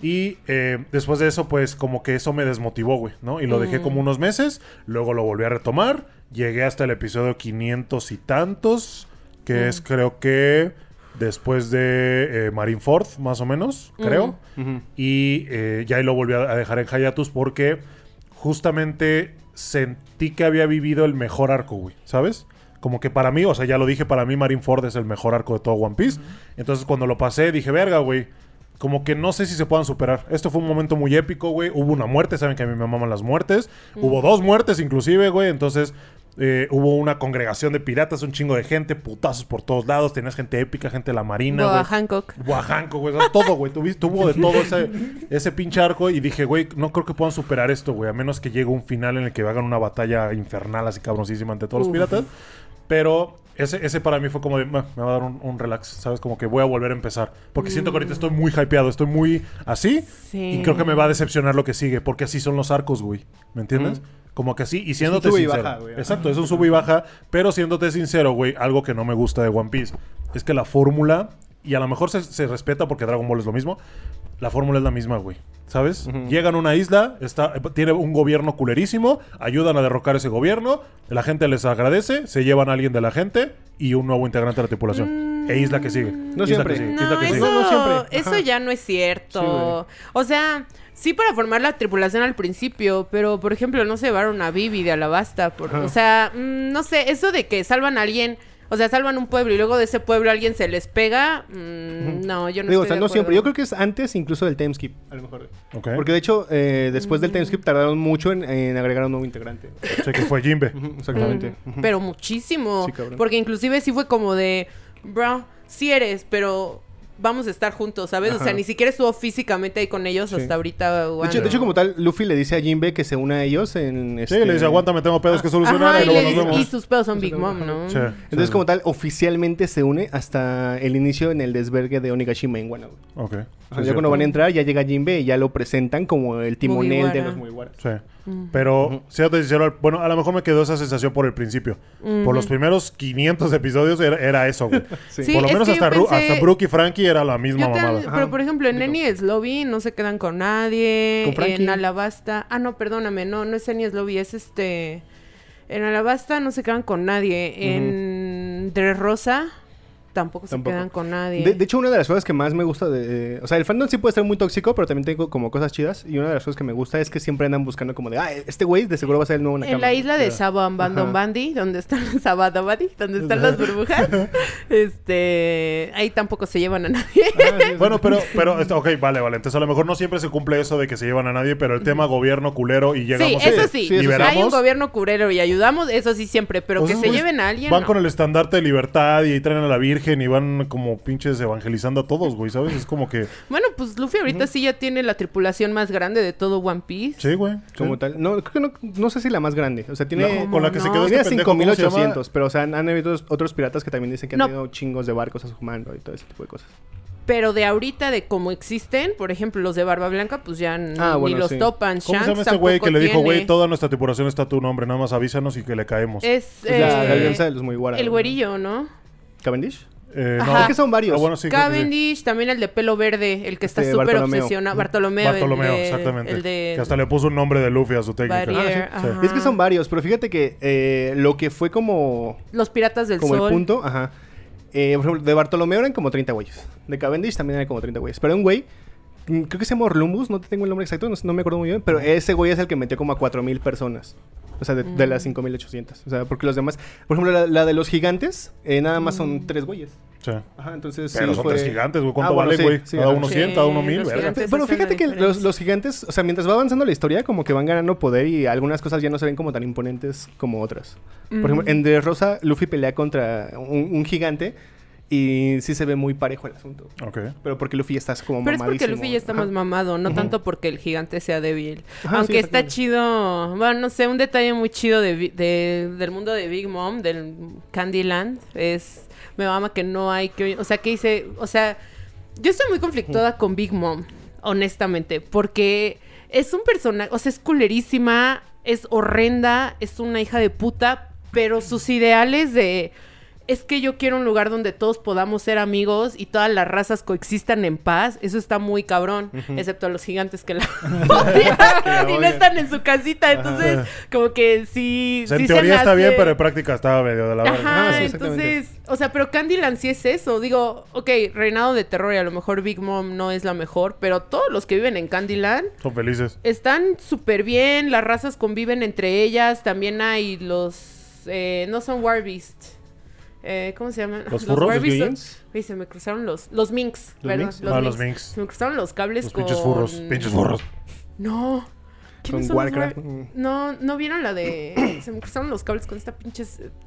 Y eh, después de eso, pues como que eso me desmotivó, güey, ¿no? Y lo dejé como unos meses. Luego lo volví a retomar. Llegué hasta el episodio 500 y tantos. Que es creo que después de eh, Marineford, más o menos, creo. Y eh, ya ahí lo volví a a dejar en Hayatus porque justamente sentí que había vivido el mejor arco, güey, ¿sabes? Como que para mí, o sea, ya lo dije, para mí Marineford es el mejor arco de todo One Piece. Entonces cuando lo pasé dije, verga, güey. Como que no sé si se puedan superar. Esto fue un momento muy épico, güey. Hubo una muerte, saben que a mí me maman las muertes. Hubo dos muertes inclusive, güey. Entonces eh, hubo una congregación de piratas, un chingo de gente, putazos por todos lados. Tenías gente épica, gente de la marina, Boa. Hancock. Guajanco, güey. Todo, güey. Tuviste, tuvo de todo ese, ese pinche arco. Y dije, güey, no creo que puedan superar esto, güey. A menos que llegue un final en el que hagan una batalla infernal así cabroncísima ante todos los piratas. Pero ese, ese para mí fue como de, "Ma, me va a dar un, un relax, ¿sabes? Como que voy a volver a empezar. Porque siento que ahorita estoy muy hypeado, estoy muy así. Sí. Y creo que me va a decepcionar lo que sigue. Porque así son los arcos, güey. ¿Me entiendes? Como que así. Y siéndote sube y sincero. baja, güey. Exacto, es un sub y baja. Pero siéndote sincero, güey, algo que no me gusta de One Piece es que la fórmula, y a lo mejor se, se respeta porque Dragon Ball es lo mismo, la fórmula es la misma, güey. ¿Sabes? Llegan a una isla, está, tiene un gobierno culerísimo, ayudan a derrocar ese gobierno, la gente les agradece, se llevan a alguien de la gente y un nuevo integrante de la tripulación. E isla que sigue. No isla siempre. que sigue, No, isla que eso, sigue. No, no siempre. eso ya no es cierto. Sí, o sea, sí para formar la tripulación al principio, pero por ejemplo no se llevaron a Vivi de Alabasta. Por, o sea, mm, no sé, eso de que salvan a alguien, o sea, salvan un pueblo y luego de ese pueblo alguien se les pega, mm, no, yo no Digo, o estoy sea, de no siempre. Yo creo que es antes incluso del timeskip, a lo mejor. Ok. Porque de hecho, eh, después del timeskip tardaron mucho en, en agregar un nuevo integrante. Sé que fue Jimbe. Exactamente. Mm. Pero muchísimo. Sí, cabrón. porque inclusive sí fue como de, bro, sí eres, pero vamos a estar juntos, ¿sabes? O sea, Ajá. ni siquiera estuvo físicamente ahí con ellos Sí. hasta ahorita. De Wano. hecho, de hecho, como tal, Luffy le dice a Jinbe que se una a ellos en... Sí, este- le dice, aguántame, tengo pedos que solucionar Ajá, y y, luego le nos vemos. y sus pedos son Big Mom, ¿no? Sí, Entonces, sí. como tal, oficialmente se une hasta el inicio en el desvergue de Onigashima en Wano. güey. Ok. O sea, Sí, ya cuando van a entrar, ya llega Jinbe y ya lo presentan como el timonel de Mugiwara. los Mugiwaras. Sí. Pero, siéntate sincero, bueno, a lo mejor me quedó esa sensación por el principio. Por los primeros 500 episodios era, era eso, güey. Sí. Sí, por lo menos hasta, pensé- hasta Brooke y Frankie era la misma Yo mamada. pero por ejemplo, en Enies Lobby no se quedan con nadie. Con Frankie. en Alabasta. Ah, no, perdóname, no, no es Enies Lobby, es este. En Alabasta no se quedan con nadie. En Dressrosa tampoco, Tampoco. se quedan con nadie. De, de hecho, una de las cosas que más me gusta de... O sea, el fandom sí puede ser muy tóxico, pero también tengo como cosas chidas. Y una de las cosas que me gusta es que siempre andan buscando como de... Ah, este güey de seguro va a ser el nuevo en Nakama. la isla de. Saban Bandon. Bandi, donde están los Sabadabadi, donde están las burbujas, este, ahí tampoco se llevan a nadie. Ah, sí, sí. Bueno, pero, pero, ok, vale, vale. Entonces a lo mejor no siempre se cumple eso de que se llevan a nadie, pero el tema gobierno culero y Sí, llegamos eso sí. sí, eso sí. liberamos. Hay un gobierno curero y ayudamos, eso sí siempre, pero O que se esos lleven a alguien. Van no. con el estandarte de libertad y traen a la Virgen y van como pinches evangelizando a todos, güey, ¿sabes? Es como que... Bueno, pues Luffy ahorita sí ya tiene la tripulación más grande de todo One Piece. Sí, güey. Como sí. tal. No, creo que no, no sé si la más grande. O sea, tiene... La- con la que se no? quedó este Tiene pendejo, ¿cómo se llama? 5800, pero o sea, han, han habido otros, piratas que también dicen que han No. tenido chingos de barcos a su mando y todo ese tipo de cosas. Pero de ahorita, de cómo existen, por ejemplo, los de Barba Blanca, pues ya Ah, ni los sí. topan. ¿Cómo se llama este güey que le dijo, güey, tiene. toda nuestra tripulación está a tu nombre, nada más avísanos y que le caemos? Es Es la, la eh, alianza de los Mugiwara. el güeyrillo, ¿no? ¿Cavendish? Eh, no. Es que son varios. Ah, bueno, sí, creo que sí. Cavendish, también el de pelo verde, el que está Este, súper obsesionado. Bartolomeo. el Bartolomeo, de- exactamente. El de... Que hasta le puso un nombre de Luffy a su técnica. Barrier, Ah, sí. es que son varios, pero fíjate que eh, lo que fue como, Los piratas del como sol. el punto, ajá. Eh, por ejemplo, de Bartolomeo eran como 30 güeyes. De Cavendish también eran como 30 güeyes. Pero un güey, mm, creo que se llama Orlumbus, no te tengo el nombre exacto, no, no me acuerdo muy bien, pero ese güey es el que metió como a 4000 personas. O sea, de, de Mm. las 5800. O sea, porque los demás, por ejemplo, la, la de los gigantes, eh, nada más son tres güeyes. Sí. Ajá, entonces Pero sí son fue- tres gigantes, güey. ¿Cuánto Ah, bueno, vale, güey? sí, cada uno Sí, 100, cada uno 1000, los verga. Pero fíjate que los, los gigantes, o sea, mientras va avanzando la historia, como que van ganando poder y algunas cosas ya no se ven como tan imponentes como otras. Por ejemplo, en Dressrosa, Luffy pelea contra un, un gigante y sí se ve muy parejo el asunto. Ok. Pero porque Luffy ya está como Pero es porque mamadísimo. Luffy ya está Ajá. más mamado, no tanto porque el gigante sea débil. Ajá, Aunque sí, está chido, bueno, no sé, un detalle muy chido de, del mundo de Big Mom, del Candyland, es, me mama que no hay que, o sea, que dice, o sea, yo estoy muy conflictuada con Big Mom, honestamente, porque es un personaje, o sea, es culerísima, es horrenda, es una hija de puta, pero sus ideales de es que yo quiero un lugar donde todos podamos ser amigos y todas las razas coexistan en paz. Eso está muy cabrón, excepto a los gigantes que la odian y no están en su casita. Entonces, como que sí. O sea, en sí teoría está bien, pero en práctica estaba medio de la verga. Ajá, Ah, sí, entonces, o sea, pero Candyland sí es eso. Digo, ok, Reinado de Terror y a lo mejor Big Mom no es la mejor, pero todos los que viven en Candyland Son felices. están súper bien, las razas conviven entre ellas, también hay los... eh, no son Warbeast. Eh, ¿Cómo se llaman? ¿Los furros? ¿Los son- Gyojins? Uy, se me cruzaron los... Los Minx. ¿Los perdón, Minx? Ah, los Minx. Se me cruzaron los cables Los con... pinches furros. Pinches furros. No. ¿Quiénes Con son los Warcraft. War-. No, no vieron la de... se me cruzaron los cables con esta pinche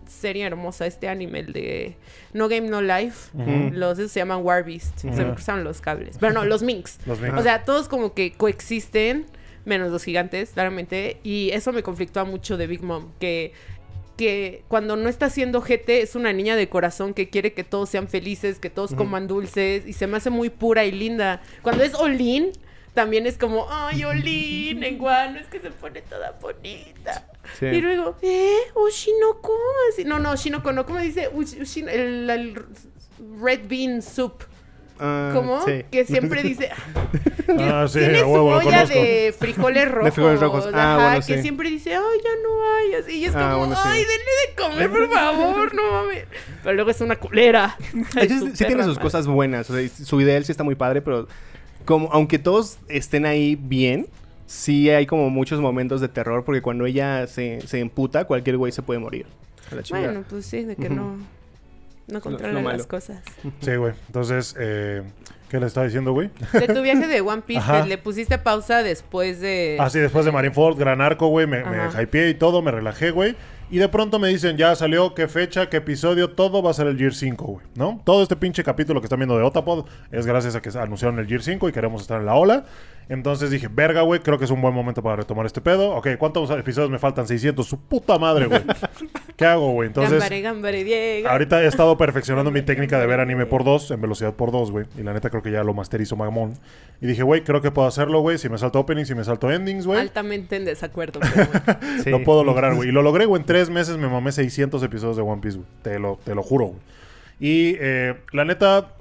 serie hermosa, este anime, el de No Game No Life. Ujú. Los esos se llaman Warbeast. Se me cruzaron los cables. Pero no, los Minx. Los Minx. O sea, todos como que coexisten, menos los gigantes, claramente. Y eso me conflictúa mucho de Big Mom, que, que cuando no está haciendo GT es una niña de corazón que quiere que todos sean felices, que todos coman dulces, y se me hace muy pura y linda. Cuando es Olin, también es como, ay, Olin, en Guano, es que se pone toda bonita. Sí. Y luego, ¿eh? Oshinoko. Así, no, no, Oshinoko, no, ¿cómo dice? Ush- Ushin- el, el Red Bean Soup. Ah, ¿Cómo? sí. Que siempre dice. Ah, sí, Tiene su huevo, olla de frijoles rojos. frijoles rojos. Ah, ajá, bueno, que sí. siempre dice, ay, ya no hay. Así, y es Ah, como, bueno, sí. ay, denle de comer, por favor, no mames. Pero luego es una culera. De su sí tiene sus madre. cosas buenas. O sea, su ideal sí está muy padre, pero como aunque todos estén ahí bien, sí hay como muchos momentos de terror porque cuando ella se, se emputa, cualquier güey se puede morir. A la chingada. Bueno, pues sí, de que no, no controla las cosas. Sí, güey. Entonces, eh, ¿qué le estaba diciendo, güey? De tu viaje de One Piece, Ajá. que le pusiste pausa después de... Así después de Marineford, gran arco, güey, me, me hypeé y todo, me relajé, güey. Y de pronto me dicen, ya salió, qué fecha, qué episodio, todo va a ser el Year 5, güey, ¿no? Todo este pinche capítulo que están viendo de Otapod es gracias a que anunciaron el Year 5 y queremos estar en la ola. Entonces dije, verga, güey, creo que es un buen momento para retomar este pedo. Ok, ¿cuántos episodios me faltan? 600. Su puta madre, güey. ¿Qué hago, güey? Entonces, Gambare, gambare, Diego. ahorita he estado perfeccionando mi técnica de ver anime por dos, en velocidad por dos, güey. Y la neta creo que ya lo masterizo mamón. Y dije, güey, creo que puedo hacerlo, güey. Si me salto openings, si me salto endings, güey. Altamente en desacuerdo. pero. Sí. Lo puedo lograr, güey. Y lo logré, güey. En tres meses me mamé 600 episodios de One Piece, güey. Te lo, te lo juro, güey. Y eh, la neta,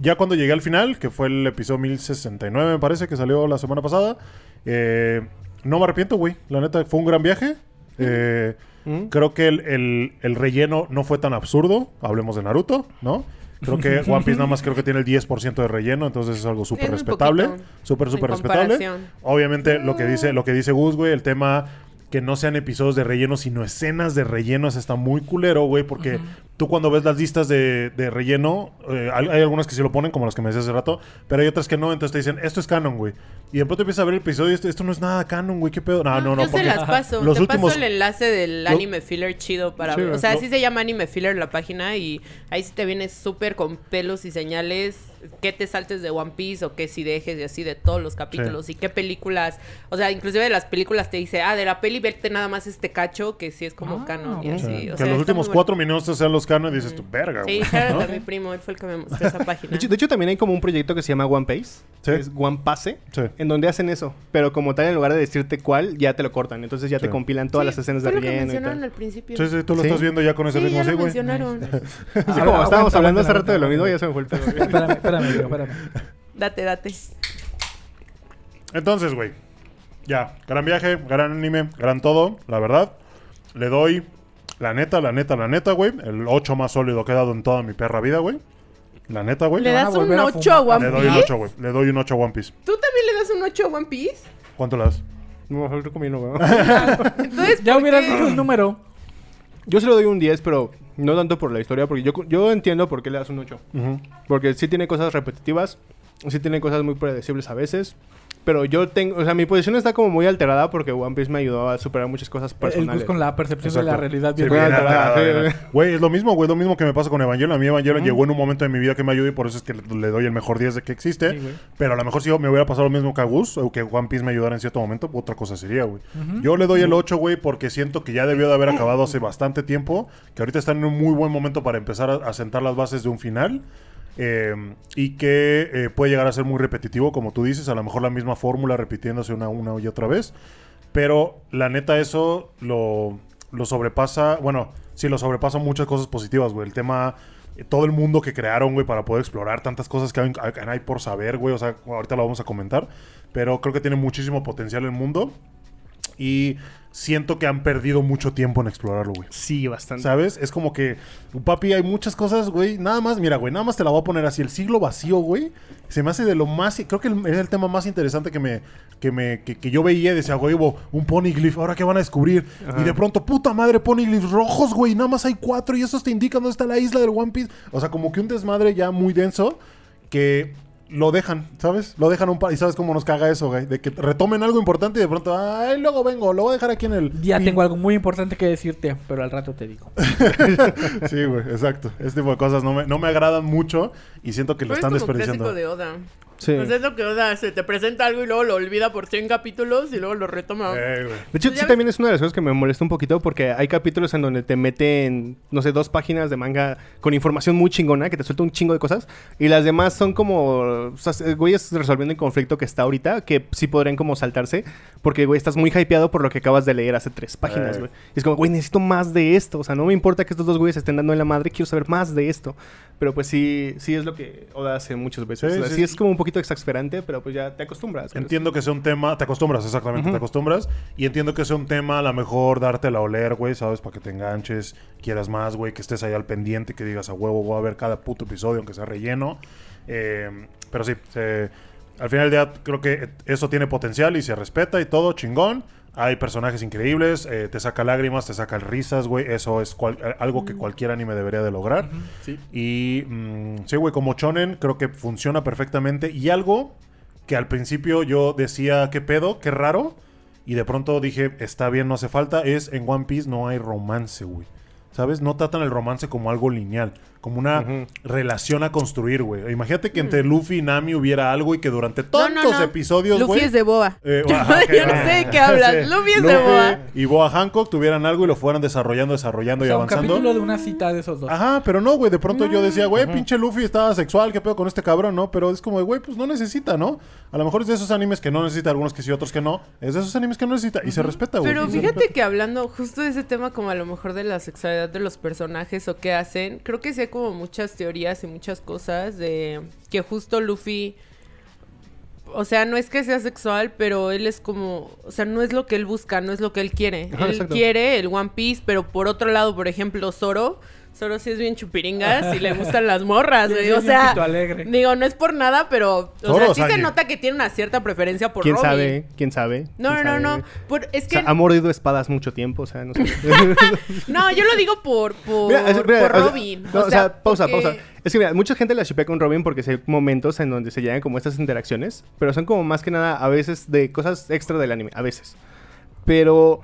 ya cuando llegué al final, que fue el episodio 1069, me parece, que salió la semana pasada, eh, no me arrepiento, güey. La neta, fue un gran viaje. Eh, ¿Mm? Creo que el, el- el relleno no fue tan absurdo. Hablemos de Naruto, ¿no? Creo que One Piece nada más creo que tiene el 10% de relleno, entonces es algo súper respetable. Súper, súper respetable. Obviamente, lo que dice, lo que dice Gus, güey, el tema que no sean episodios de relleno, sino escenas de relleno, eso está muy culero, güey, porque tú cuando ves las listas de, de relleno, eh, hay, hay algunas que sí lo ponen, como las que me decías hace rato, pero hay otras que no, entonces te dicen, esto es canon, güey. Y de pronto empiezas a ver el episodio y esto, esto no es nada canon, güey, qué pedo. No, no, no, Yo se las paso. los Te últimos- paso el enlace del lo- anime filler chido para Sí, ver. O sea, lo- así se llama anime filler la página y ahí sí te viene súper con pelos y señales qué te saltes de One Piece o qué si dejes y así de todos los capítulos y qué películas. O sea, inclusive de las películas te dice, ah, de la peli verte nada más este cacho que sí es como Ah, canon y así. O sea, los últimos cuatro minutos sean los y dices, tu verga, güey. Sí, out ¿no? a mi primo, él fue el que me mostró esa página. De hecho, de hecho, también hay como un proyecto que se llama One Pace. Sí. que Es One Pase. Sí. En donde hacen eso. Pero como tal, en lugar de decirte cuál, ya te lo cortan. Entonces ya Sí. te compilan todas Sí, las escenas de lo que relleno y mencionaron tal. al principio. Sí, sí, tú lo Sí. estás viendo ya con ese Sí, ritmo, ya sí, lo güey. mencionaron. Así Ah, como aguanta, estábamos hablando hace rato de lo mismo, ya se me fue el pedo. Espérame, espérame. Date, date. Entonces, güey. Ya, gran viaje, gran anime, gran todo, la verdad. Le doy, la neta, la neta, la neta, güey. El 8 más sólido que he dado en toda mi perra vida, güey. La neta, güey. ¿Le a das un volver a 8 a fumar. One Le doy un Piece? 8, güey. Le doy un 8 a One Piece. ¿Tú también le das un 8 a One Piece? ¿Cuánto le das? No, mejor recomiendo, güey. Entonces, Ya ¿por hubieras dicho un número. Yo se lo doy un 10, pero no tanto por la historia, porque yo, yo entiendo por qué le das un 8. Ujú. Porque sí tiene cosas repetitivas, sí tiene cosas muy predecibles a veces. Pero yo tengo, o sea, mi posición está como muy alterada porque One Piece me ayudó a superar muchas cosas El personales. Gus con la percepción de la realidad Sí, bien güey, bien alterada, sí, güey. Es lo mismo, güey. Lo mismo que me pasa con Evangelion. A mí Evangelion llegó en un momento de mi vida que me ayudó y por eso es que le, doy el mejor 10 de que existe. Sí. Pero a lo mejor si yo me hubiera pasado lo mismo que a Gus o que One Piece me ayudara en cierto momento, otra cosa sería, güey. Yo le doy el 8, güey, porque siento que ya debió de haber acabado hace bastante tiempo. Que ahorita está en un muy buen momento para empezar a, a sentar las bases de un final. Eh, y que eh, puede llegar a ser muy repetitivo, como tú dices. A lo mejor la misma fórmula repitiéndose una, una y otra vez. Pero la neta, eso lo, lo sobrepasa. Bueno, sí, lo sobrepasa muchas cosas positivas, güey. El tema. eh, Todo el mundo que crearon, güey, para poder explorar tantas cosas que hay, hay por saber, güey. O sea, ahorita lo vamos a comentar. Pero creo que tiene muchísimo potencial el mundo. Y siento que han perdido mucho tiempo en explorarlo, güey. Sí, bastante. ¿Sabes? Es como que, papi, hay muchas cosas, güey. Nada más, mira, güey, nada más te la voy a poner así. El siglo vacío, güey. Se me hace de lo más. Creo que es el tema más interesante que me. Que, me, que, que yo veía y decía, güey, un poneglyph, ahora qué van a descubrir. Ajá. Y de pronto, puta madre, poneglyphs rojos, güey. Nada más hay cuatro y esos te indican dónde está la isla del One Piece. O sea, como que un desmadre ya muy denso que lo dejan, ¿sabes? Lo dejan un par. Y sabes cómo nos caga eso, güey. De que retomen algo importante y de pronto, ay, luego vengo, lo voy a dejar aquí en el. Ya pin". tengo algo muy importante que decirte, pero al rato te digo. Sí, güey, exacto. Este tipo de cosas no me, no me agradan mucho y siento que lo Pero están es como desperdiciando. clásico de Oda. Sí. Pues es lo que Oda hace. Te presenta algo y luego lo olvida por 100 capítulos y luego lo retoma. Eh. De hecho, Pues ya sí ves- también es una de las cosas que me molesta un poquito porque hay capítulos en donde te meten, no sé, dos páginas de manga con información muy chingona que te suelta un chingo de cosas y las demás son como, o sea, güeyes resolviendo el conflicto que está ahorita que sí podrían como saltarse porque, güey, estás muy hypeado por lo que acabas de leer hace tres páginas, Eh. güey. Y es como, güey, necesito más de esto. O sea, no me importa que estos dos güeyes estén dando en la madre, quiero saber más de esto. Pero pues sí, sí es lo que Oda hace muchas veces. Sí, o sea, sí. sí es como un poquito exasperante, pero pues ya te acostumbras. Entiendo que sea un tema, te acostumbras, exactamente, te acostumbras. Y entiendo que sea un tema, a lo mejor dártela a oler, güey, ¿sabes? Para que te enganches, quieras más, güey, que estés ahí al pendiente, que digas a huevo, voy a ver cada puto episodio, aunque sea relleno. Eh, pero sí, se- al final del día creo que eso tiene potencial y se respeta y todo, chingón. Hay personajes increíbles, eh, te saca lágrimas, te saca risas, güey. Eso es cual- eh, algo que cualquier anime debería de lograr. Sí. Y mm, sí, güey, como Chonen creo que funciona perfectamente. Y algo que al principio yo decía, qué pedo, qué raro. y de pronto dije, está bien, no hace falta, es en One Piece no hay romance, güey. ¿Sabes? No tratan el romance como algo lineal, como una relación a construir, güey. Imagínate que entre Luffy y Nami hubiera algo y que durante Mm. No, tantos no, no. episodios, Luffy es de Boa. eh, Yo ajá, no sé de qué hablas. Luffy es de Boa. Y Boa Hancock tuvieran algo y lo fueran desarrollando, desarrollando O y sea, un avanzando. capítulo de una cita de esos dos. Ajá, pero no, güey. De pronto yo decía, güey, pinche Luffy estaba sexual, ¿qué pedo con este cabrón, no? Pero es como, de, güey, pues no necesita, ¿no? A lo mejor es de esos animes que no necesita, algunos que sí, otros que no. Es de esos animes que no necesita y se respeta, güey. Pero fíjate que hablando justo de ese tema como a lo mejor de la sexualidad de los personajes o qué hacen, creo que sí hay como muchas teorías y muchas cosas de que justo Luffy, o sea, no es que sea sexual, pero él es como, o sea, no es lo que él busca, no es lo que él quiere. Ajá, él exacto. quiere el One Piece, pero por otro lado, por ejemplo, Zoro, Zoro sí es bien chupiringas y le gustan las morras, güey. sí, O sea, digo, no es por nada, pero o Zoro sea, sí se nota que tiene una cierta preferencia por ¿Quién Robin. sabe? ¿Quién sabe? No, ¿Quién no, no, sabe? no. Por- es O que sea, ha mordido espadas mucho tiempo, o sea, no sé. No, yo lo digo por, por, Mira, es- mira, por o sea, Robin. no, o sea, pausa, porque- pausa. Es que mira, mucha gente la shipea con Robin porque hay momentos en donde se llegan como estas interacciones, pero son como más que nada a veces de cosas extra del anime, a veces. Pero,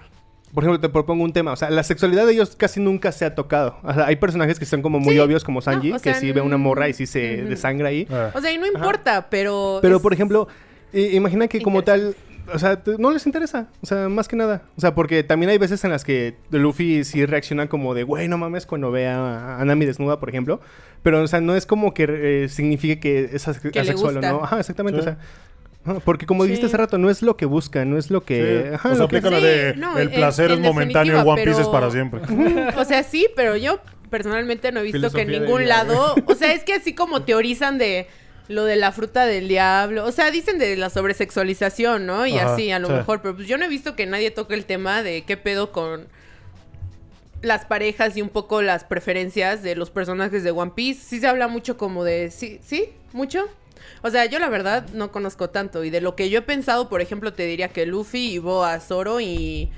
por ejemplo, te propongo un tema, o sea, la sexualidad de ellos casi nunca se ha tocado. O sea, hay personajes que son como muy Sí. obvios como Sanji, No, o que sea, sí ve una morra y sí se ujú. desangra ahí. Ah. O sea, y no importa, pero... Pero, es- por ejemplo, i- imagina que como tal, o sea, no les interesa, o sea, más que nada. O sea, porque también hay veces en las que Luffy sí reacciona como de, güey, no mames, cuando ve a a Nami desnuda, por ejemplo. Pero, o sea, no es como que eh, signifique que es as- le asexual o gusta. no. Ajá, exactamente, Sí. o sea... ajá, Porque como dijiste Sí. hace rato, no es lo que busca, no es lo que... Sí. ajá, o sea, lo que- aplica la Sí, de no, el en- placer en es momentáneo, el One Piece es para siempre. O sea, sí, pero yo personalmente no he visto que en ningún lado... O sea, es que así como teorizan de lo de la fruta del diablo. O sea, dicen de la sobresexualización, ¿no? Y Ajá, así, a lo sí. mejor. Pero pues yo no he visto que nadie toque el tema de qué pedo con las parejas y un poco las preferencias de los personajes de One Piece. Sí se habla mucho como de... Sí, sí, mucho. O sea, yo la verdad no conozco tanto. Y de lo que yo he pensado, por ejemplo, te diría que Luffy y Boa, Zoro y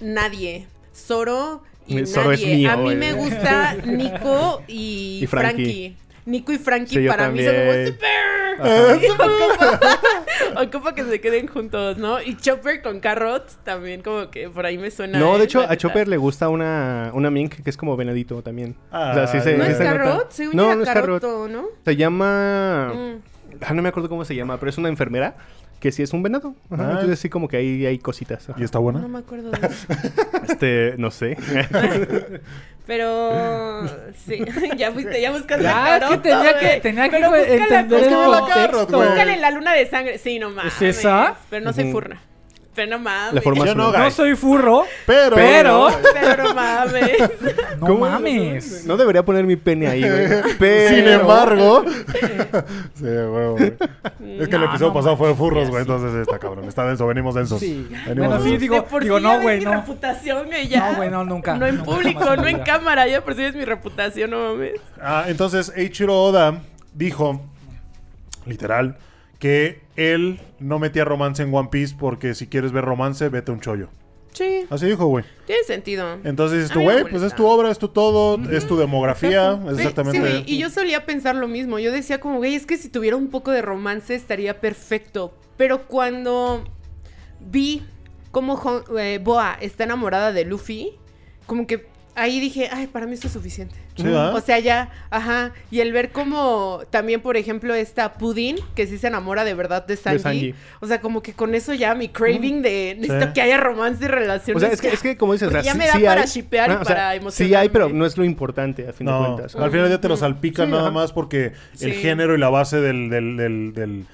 nadie. Zoro y Zoro es nadie. mío, A mí me gusta Nico y, Y Frankie. Frankie. Nico y Frankie Sí, para mí son como super. Ocupa, que se queden juntos, ¿no? Y Chopper con Carrot también como que por ahí me suena. No, de hecho, a. Chopper le gusta una, una mink que es como venadito también. Ah, o sea, sí se, ¿No es se. Carrot? Según No, yo no era es Carrot. ¿no? Se llama... Mm. Ah, no me acuerdo cómo se llama, pero es una enfermera que sí es un venado. Ajá, Ah. Entonces sí como que ahí hay cositas. ajá. ¿Y está buena? No me acuerdo de eso. Este, no sé. Pero sí, ya fuiste, ya buscaste Ya, a es que tenía que- tenía que entender el contexto. Búscale la luna de sangre. Sí, no mames. ¿Es esa? Pero no soy Ujú. furna. Pero no mames. La forma Yo no. No soy furro, Pero... pero... Pero no mames. No ¿Cómo? mames. No debería poner mi pene ahí, güey. Pero... Sin embargo... sí, huevo, güey. Es que el episodio no pasado fue de furros, sí, güey. Entonces está cabrón. Está denso. Venimos densos. Sí. Venimos Bueno, sí, densos. digo, por digo sí no, güey, no. mi reputación, güey, ya. No, güey, no, nunca. No en Nunca público, jamás no en cámara. Ya percibes mi reputación, no mames. Ah, entonces Eiichiro Oda dijo, literal, que él no metía romance en One Piece porque si quieres ver romance, vete a un chollo. Sí, Así dijo, güey. tiene sentido. Entonces dices tú, güey, pues es tu obra, es tu todo, es tu demografía, es Sí, exactamente... Sí, güey, y yo solía pensar lo mismo. Yo decía como, güey, es que si tuviera un poco de romance estaría perfecto. Pero cuando vi cómo eh, Boa está enamorada de Luffy, como que ahí dije, ay, para mí esto es suficiente. Sí, ¿verdad? O sea, ya, ajá. Y el ver como también, por ejemplo, esta Pudding, que sí se enamora de verdad de Sanji. Sanji. O sea, como que con eso ya mi craving de necesito Sí. que haya romance y O relaciones. sea, es que, es que como dices, o sea, ya sí, me da sí para hay. shippear y o sea, para Sí emocionarme. hay, pero no es lo importante, a fin de No, cuentas. al final del día te lo salpican Sí, nada ajá. más porque el Sí. género y la base del, del, del, del-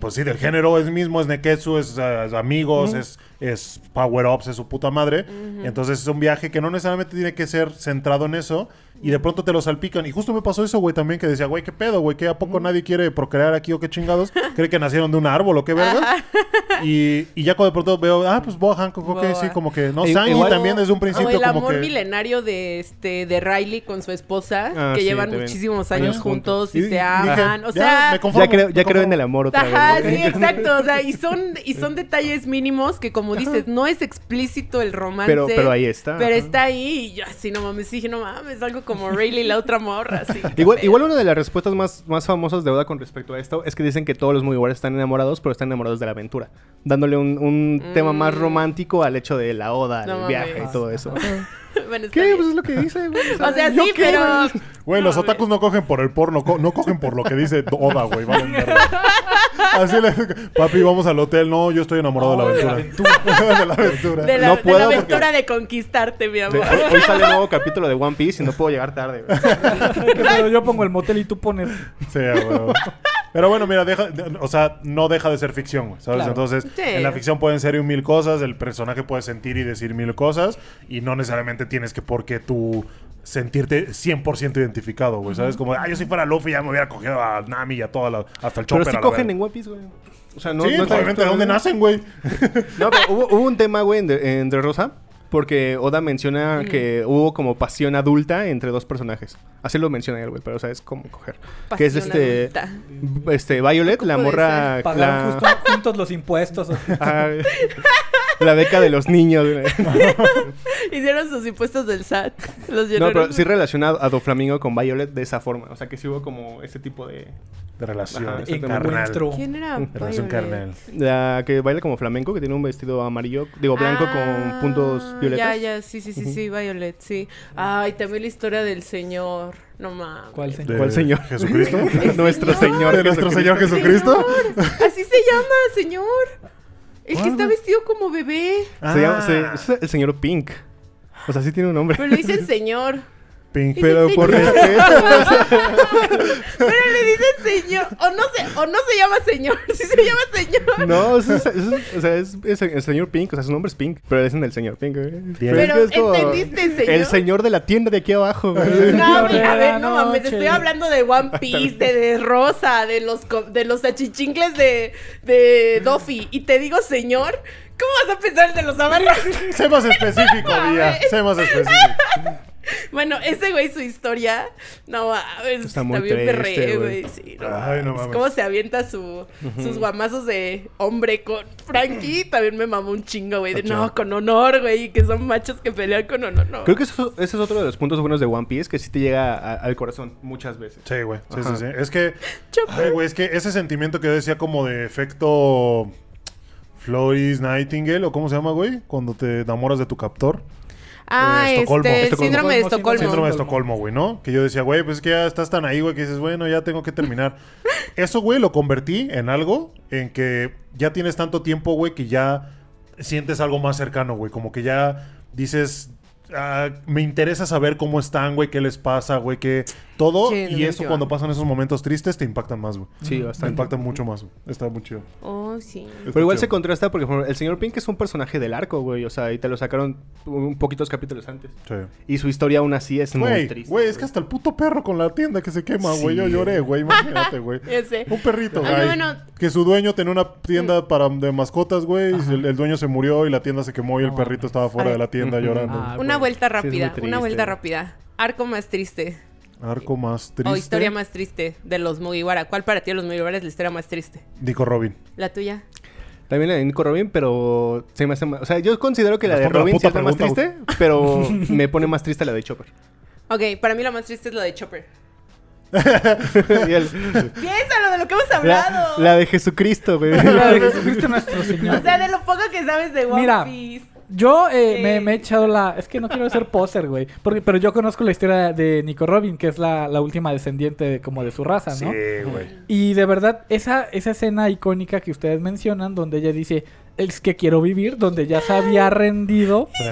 pues sí, del género es mismo, es Neketsu, es, es amigos, es, es power-ups, es su puta madre. Entonces es un viaje que no necesariamente tiene que ser centrado en eso y de pronto te lo salpican. Y justo me pasó eso, güey, también que decía, güey, ¿qué pedo, güey? ¿Qué a poco nadie quiere procrear aquí o qué chingados? ¿Cree que nacieron de un árbol o qué verga? Y, y ya cuando de pronto veo, ah, pues Boa Hancock, ok, Boa. sí, como que... No, Sanji igual- también desde un O principio el como amor que... milenario de este de Riley con su esposa, Ah, que sí, llevan también. muchísimos Años años juntos y, se dije, aman. o ya, sea, me conformo, Ya creo, me ya creo en el amor otra Ajá, vez. sí, exacto. O sea, y son, y son detalles mínimos que como como dices, no es explícito el romance. Pero, pero ahí está. Pero ajá. está ahí y yo así, no mames, dije, no mames, algo como Rayleigh la otra morra, así. Igual, igual una de las respuestas más, más famosas de Oda con respecto a esto es que dicen que todos los Mugiwara están enamorados, pero están enamorados de la aventura. Dándole un, un tema más Mm. romántico al hecho de la Oda, No el viaje y todo eso. Bueno, ¿Qué? bien. Pues es lo que dice, güey. O sea, ¿yo sí, qué, pero... güey? Los No, otakus no cogen por el porno, co- no cogen por lo que dice Oda, güey. verga. Así le papi, vamos al hotel. No, yo estoy enamorado No, de de la aventura. de la aventura. De la, No de puedo la porque- aventura de conquistarte, mi amor. hoy, hoy sale un nuevo capítulo de One Piece y no puedo llegar tarde, güey. Pero yo pongo el motel y tú pones. Sí, güey. Pero bueno, mira, deja, de- o sea, no deja de ser ficción, güey, ¿sabes? Claro. Entonces, Sí. en la ficción pueden ser mil cosas, el personaje puede sentir y decir mil cosas, y no necesariamente tienes que porque tú sentirte 100% identificado, güey, ¿sabes? Como, ah, yo si fuera Luffy ya me hubiera cogido a Nami y a toda la, hasta el chopper. Pero sí cogen en One Piece, güey. O sea, no, sí, no obviamente, ¿de dónde nacen, güey? No, pero hubo, hubo un tema, güey, en, en Rosa. Porque Oda menciona que hubo como pasión adulta entre dos personajes. Así lo menciona él, güey, pero sabes cómo coger. que es Pasión este. adulta. Este, Violet, ¿Cómo la morra. Pagaron La, justo- juntos los impuestos. Ah, la beca de los niños. Hicieron sus impuestos del SAT. Los No, pero sí relacionado a Doflamingo con Violet de esa forma. O sea, que sí hubo como este tipo de. De relación Ajá, carnal. Encuentro. ¿Quién era? De relación carnal. La que baila como flamenco, que tiene un vestido amarillo, digo blanco Ah, con puntos violetas. Ya, ya, sí, sí, sí, sí, Violet, sí. Ay, también la historia del señor. No mames. ¿Cuál señor? ¿Cuál señor? ¿Jesucristo? Nuestro Señor. ¿De nuestro Señor Jesucristo? Así se llama, señor. El que ¿Cuál, está vestido como bebé. Se llama Ah. se- es el señor Pink. O sea, sí tiene un nombre. Pero le dicen señor. Pink. Pero por respeto. Señor. O no se, o no se llama señor. Sí se llama señor. No, es, es- es- o sea, es, es el señor Pink. O sea, su nombre es Pink. Pero le dicen el señor Pink. güey. Pero como ¿entendiste, señor? El señor de la tienda de aquí abajo. güey. No, a ver, no mames, estoy hablando de One Piece, de, de Rosa, de los de los achichincles de, de Doffy. Y te digo, señor, ¿cómo vas a pensar el de los amarillos? Sé más específico, Vía. Sé más específico. bueno, ese güey, su historia, no mames, Está muy bien triste, perre, güey. güey. Sí, no, Ay, no mames. Cómo se avienta su, sus guamazos de hombre con Frankie, también me mamó un chingo, güey. De no, con honor, güey, y que son machos que pelean con honor, no. Creo que eso- ese es otro de los puntos buenos de One Piece que sí te llega a- al corazón muchas veces. Sí, güey. Sí, sí, sí. Es que. Ay, güey, es que ese sentimiento que yo decía como de efecto. Floris Nightingale, o cómo se llama, güey? Cuando te enamoras de tu captor. Ah, Eh, Estocolmo, este, el Estocolmo. síndrome de Estocolmo. Síndrome de. Estocolmo, güey, ¿no? Que yo decía, güey, pues es que ya estás tan ahí, güey, que dices, bueno, ya tengo que terminar. Eso, güey, lo convertí en algo en que ya tienes tanto tiempo, güey, que ya sientes algo más cercano, güey. Como que ya dices, ah, me interesa saber cómo están, güey, qué les pasa, güey, que todo. Sí, y eso cuando pasan esos momentos tristes te impactan más, güey. Sí, Te bastante. impactan mucho más, güey. Está muy chido. Oh, sí. Pero igual se contrasta porque por ejemplo, el señor Pink es un personaje del arco, güey. O sea, y te lo sacaron un poquitos capítulos antes. Sí. Y su historia aún así es muy triste. güey, es que hasta el puto perro con la tienda que se quema, güey. Sí. Yo lloré, güey. Imagínate, güey. Un perrito, güey. bueno. Que su dueño tenía una tienda para de mascotas, güey. y el, el dueño se murió y la tienda se quemó y el No, perrito estaba fuera de la tienda llorando. Ah, Una vuelta Sí, rápida, triste. una vuelta rápida. Arco más triste. Arco más triste. O historia más triste de los Mugiwara. ¿Cuál para ti de los Mugiwara es la historia más triste? Nico Robin. ¿La tuya? También la de Nico Robin, pero se me hace más... O sea, yo considero que la de Robin sí es la más triste, pero me pone más triste la de Chopper. Ok, para mí la más triste es la de Chopper. El- Piénsalo de lo que hemos la, hablado. la de Jesucristo, güey. La de Jesucristo nuestro Señor. O sea, de lo poco que sabes de One Mira, Piece. Yo eh, Sí. me, me he echado la... Es que no quiero ser poser, güey. Porque, pero yo conozco la historia de Nico Robin, que es la, la última descendiente de, como de su raza, Sí, ¿no? güey. Y de verdad, esa, esa escena icónica que ustedes mencionan, donde ella dice, es que quiero vivir, donde ya se había rendido Sí.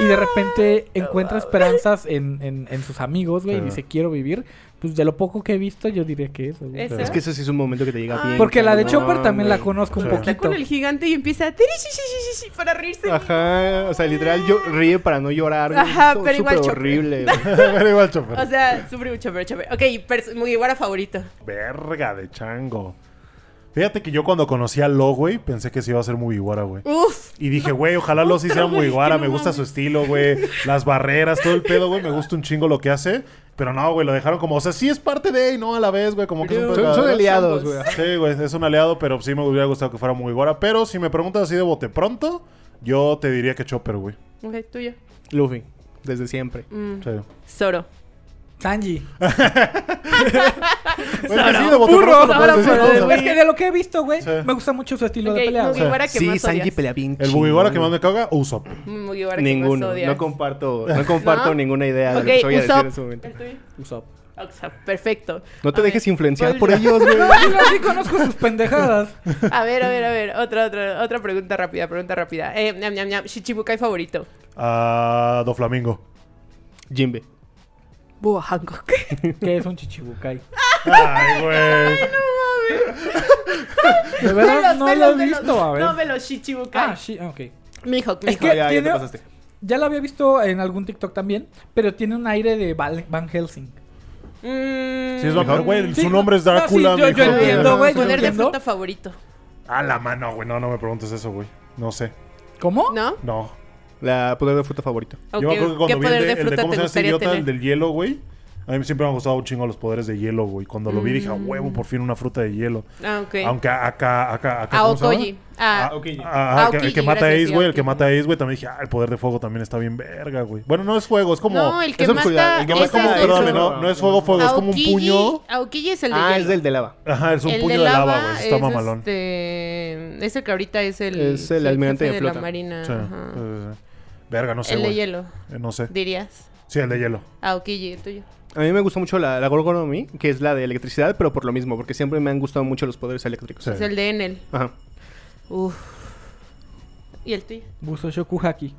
y de repente encuentra esperanzas en, en, en sus amigos, güey, y Sí. dice, quiero vivir. Pues de lo poco que he visto, yo diría que eso. ¿Esa? Es que ese sí es un momento que te llega Ay. bien. Porque la de Chopper también la conozco un Sí. Está poquito. con el gigante y empieza "Tirishishishishi", para reírse. Ajá, o sea, literal yo ríe para no llorar. Ajá, pero igual horrible. Pero igual, Chopper. O sea, sufre mucho, pero Chopper. Ok, pers- Mugiwara favorito. Verga de chango. Fíjate que yo cuando conocí a Lo, güey, pensé que se iba a ser muy iguara, güey. Uf. Y dije, güey, ojalá Lo sí sea muy iguara. Me gusta su estilo, güey. Las barreras, todo el pedo, güey. Me gusta un chingo lo que hace. Pero no, güey, lo dejaron como... O sea, sí es parte de y no a la vez, güey. Como que es un Son, son aliados, güey. Sí, güey, es un aliado, pero sí me hubiera gustado que fuera muy iguara. Pero si me preguntas así de bote pronto, Yo te diría que Chopper, güey. Ok, tuyo. Luffy, desde siempre. Mm, Sí. Zoro. Sanji. Pues que sí, Burro, ¿no? Es que de lo que he visto, güey, Sí. me gusta mucho su estilo de pelea. que Sí, más Sanji odias. pelea bien El Mugiwara que más me caga, Usopp. Mugiwara que Ninguno. más odias. No comparto, no comparto ¿No? ninguna idea de lo que voy a decir en ese momento. ¿El tuyo? Usopp. O sea, perfecto. No te A dejes ver, influenciar ¿cuál- por ellos, güey. Yo sí conozco sus pendejadas. A ver, a ver, a ver. Otra, otra, otra pregunta rápida, pregunta rápida. Eh, ñam, ñam, ñam. Shichibukai favorito. A Doflamingo. Jimbe. Búho Hancock. que es un chichibukai. Ay, güey. De verdad, no velos, lo he velos. visto, a ver. No, velos, Shichibukai. Ah, sí, ok. Mihawk, Es Mihawk. que Ah, ya, ya te tiene- pasaste. Ya lo había visto en algún TikTok también, pero tiene un aire de Van Helsing. Mm, Sí, es vampiro, güey. Sí, Su nombre es no, sí, Drácula. yo- yo entiendo, güey. yo Poder de fruta favorito. A la mano, güey. No, no me preguntes eso, güey. No sé. ¿Cómo? ¿No? No. La poder de fruta favorito. Ok, Yo me acuerdo que ¿Qué cuando vi el de de, el de cómo se llama este idiota, tener? el del hielo, güey. A mí siempre me han gustado un chingo los poderes de hielo, güey. Cuando lo vi dije, a huevo, por fin una fruta de hielo. Ah, ok. Aunque acá, acá, acá. A ¿cómo se llama? Okoji. Ah, el que mata a Ace, güey. El que mata a Ace, güey. También dije, ah, el poder de fuego también está bien verga, güey. Bueno, no es fuego, es como. no, el que es mata... el que es como, perdóname, es no, no es fuego, fuego, es como un puño. Aokiji es el de Ah, hielo. es del de lava. Ajá, es un el puño de lava, güey. Está es mamalón. Este... Ese que ahorita es el... Es el almirante de la flota. marina. Verga, no sé, el de güey. hielo, Eh, No sé. dirías. Sí, el de hielo. Aokiji, el tuyo. A mí me gusta mucho la, la Gorgonomi, que es la de electricidad, pero por lo mismo, porque siempre me han gustado mucho los poderes eléctricos. Sí. Es el de Enel. Ajá. Uf. ¿Y el tuyo? Buso Shokuhaki.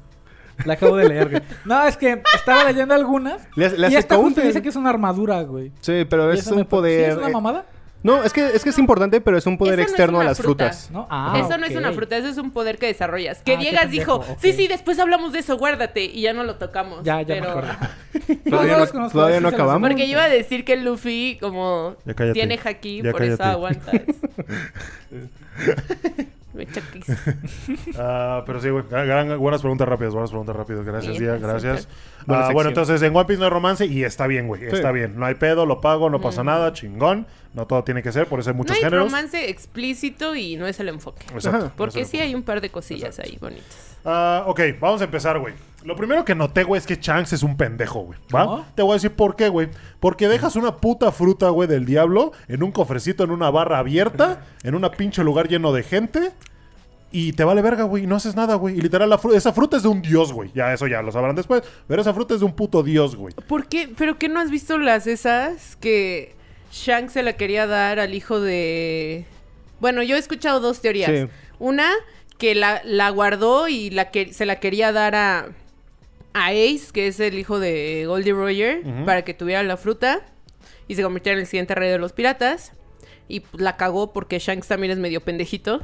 La acabo de leer, güey. No, es que estaba leyendo algunas. Le le y hace esta justo dice que es una armadura, güey. Sí, pero es un pa- ¿Sí poder. ¿Es una eh, mamada? No, es que es que es importante, pero es un poder Eso no es externo a una las fruta. frutas. ¿No? Ah, eso no es ok. una fruta, eso es un poder que desarrollas. Que Ah, qué Viegas dijo, pendejo, ok. sí, sí, después hablamos de eso, guárdate. Y ya no lo tocamos. Ya, ya me pero... acordé. Todavía No, no- los conozco, todavía sí no se los acabamos. Porque yo iba a decir que Luffy, como Ya cállate. tiene haki, Ya por eso cállate. aguantas. Me choquis. Ah, pero sí, güey. gran- gran- buenas preguntas rápidas, buenas preguntas rápidas. Gracias, Sí, Día, sí, gracias. Buena Ah, sección. bueno, entonces en One Piece no hay romance y está bien, güey. Sí. Está bien. No hay pedo, lo pago, no pasa nada, chingón. No todo tiene que ser, por eso hay No muchos hay géneros. romance explícito y no es el enfoque. Exacto. Porque no sí hay un par de cosillas ahí bonitas. Ah, ok, vamos a empezar, güey. Lo primero que noté, güey, es que Shanks es un pendejo, güey. ¿Va? ¿Cómo? Te voy a decir por qué, güey. Porque dejas una puta fruta, güey, del diablo en un cofrecito, en una barra abierta, en un pinche lugar lleno de gente. Y te vale verga, güey. y No haces nada, güey. Y literal, la fru- esa fruta es de un dios, güey. Ya, eso ya lo sabrán después. Pero esa fruta es de un puto dios, güey. ¿Por qué? ¿Pero qué no has visto las esas que Shanks se la quería dar al hijo de... Bueno, yo he escuchado dos teorías. Sí. Una, que la, la guardó y la que, se la quería dar a, a Ace, que es el hijo de Goldie Roger, para que tuviera la fruta y se convirtiera en el siguiente rey de los piratas. Y pues, la cagó porque Shanks también es medio pendejito.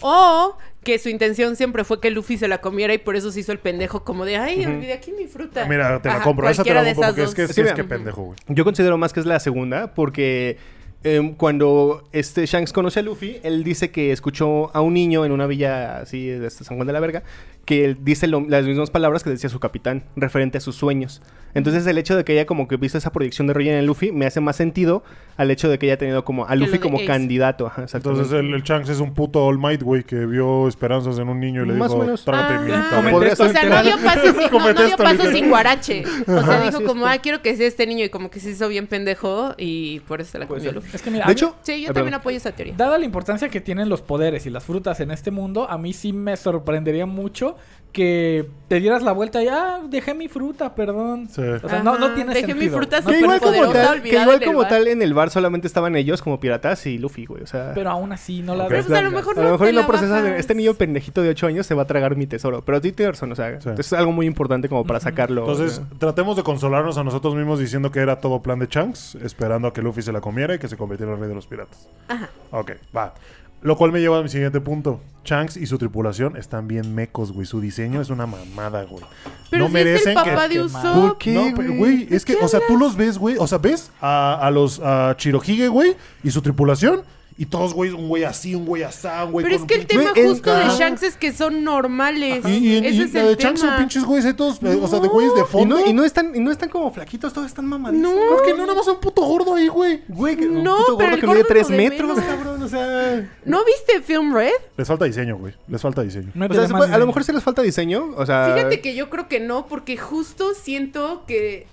O que su intención siempre fue que Luffy se la comiera y por eso se hizo el pendejo como de, ay, olvidé aquí mi fruta. Mira, te la Ajá, compro. Esa te la cualquiera de compro esas porque es dos. que es, Sí, es mira. que pendejo, güey. Yo considero más que es la segunda, porque em, cuando este Shanks conoce a Luffy, él dice que escuchó a un niño en una villa así de este San Juan de la Verga, que él dice lo- las mismas palabras que decía su capitán, referente a sus sueños. Entonces el hecho de que ella como que visto esa proyección de Roger en Luffy me hace más sentido al hecho de que haya tenido como a Luffy como Ace. candidato. Ajá. Entonces el, el Shanks es un puto All Might, güey, que vio esperanzas en un niño y le Más o dijo, trágate mi cabrón". Podría O sea, no dio paso, sin, no, no dio paso sin guarache. O sea, Ajá, dijo como, ah, quiero que sea este niño y como que se hizo bien pendejo y por eso se la comió. Luffy. Es que mira, de hecho, Sí, yo Ay, también apoyo esa teoría. Dada la importancia que tienen los poderes y las frutas en este mundo, a mí sí me sorprendería mucho que te dieras la vuelta y ah, dejé mi fruta, perdón. Sí. O sea, no, no tiene dejé mi sentido. fruta No que igual como tal, que igual en el como bar. tal en el bar solamente estaban ellos como piratas y Luffy, güey. O sea, Pero aún así no la. Pero ves. pues a lo mejor a lo no mejor te y no la procesas este niño pendejito de 8 años se va a tragar mi tesoro. Pero sí tienes razón, o sea, Sí. es algo muy importante como para sacarlo. Entonces, o sea. tratemos de consolarnos a nosotros mismos diciendo que era todo plan de Shanks, esperando a que Luffy se la comiera y que se convirtiera en el rey de los piratas. Ajá. Ok, va. Lo cual me lleva a mi siguiente punto. Shanks y su tripulación están bien mecos, güey. Su diseño es una mamada, güey. Pero no si merecen es el papá que... de Usopp. ¿Por qué, No, güey, es que, o sea, tú los ves, güey. O sea, ves a, a los a Chirohige, güey, y su tripulación. Y todos, güey, un güey así, un güey así, un güey Pero es que el tema Güey, justo de. Shanks es que son normales. Y, y, Ese y es la el de Shanks son pinches güeyes ahí todos, eh, o sea, de güeyes de Y fondo. no, y no están, y no están como flaquitos, todos están mamadísimos. No. Es que no, nada más un puto gordo ahí, güey. Güey, que un No, puto pero gordo el que mide gordo 3 lo de metros, menos. cabrón. O sea. ¿No viste Film Red? Les falta diseño, güey. Les falta diseño. O Métele sea, se más puede- a lo mejor sí les falta diseño. O sea. Fíjate que yo creo que no, porque justo siento que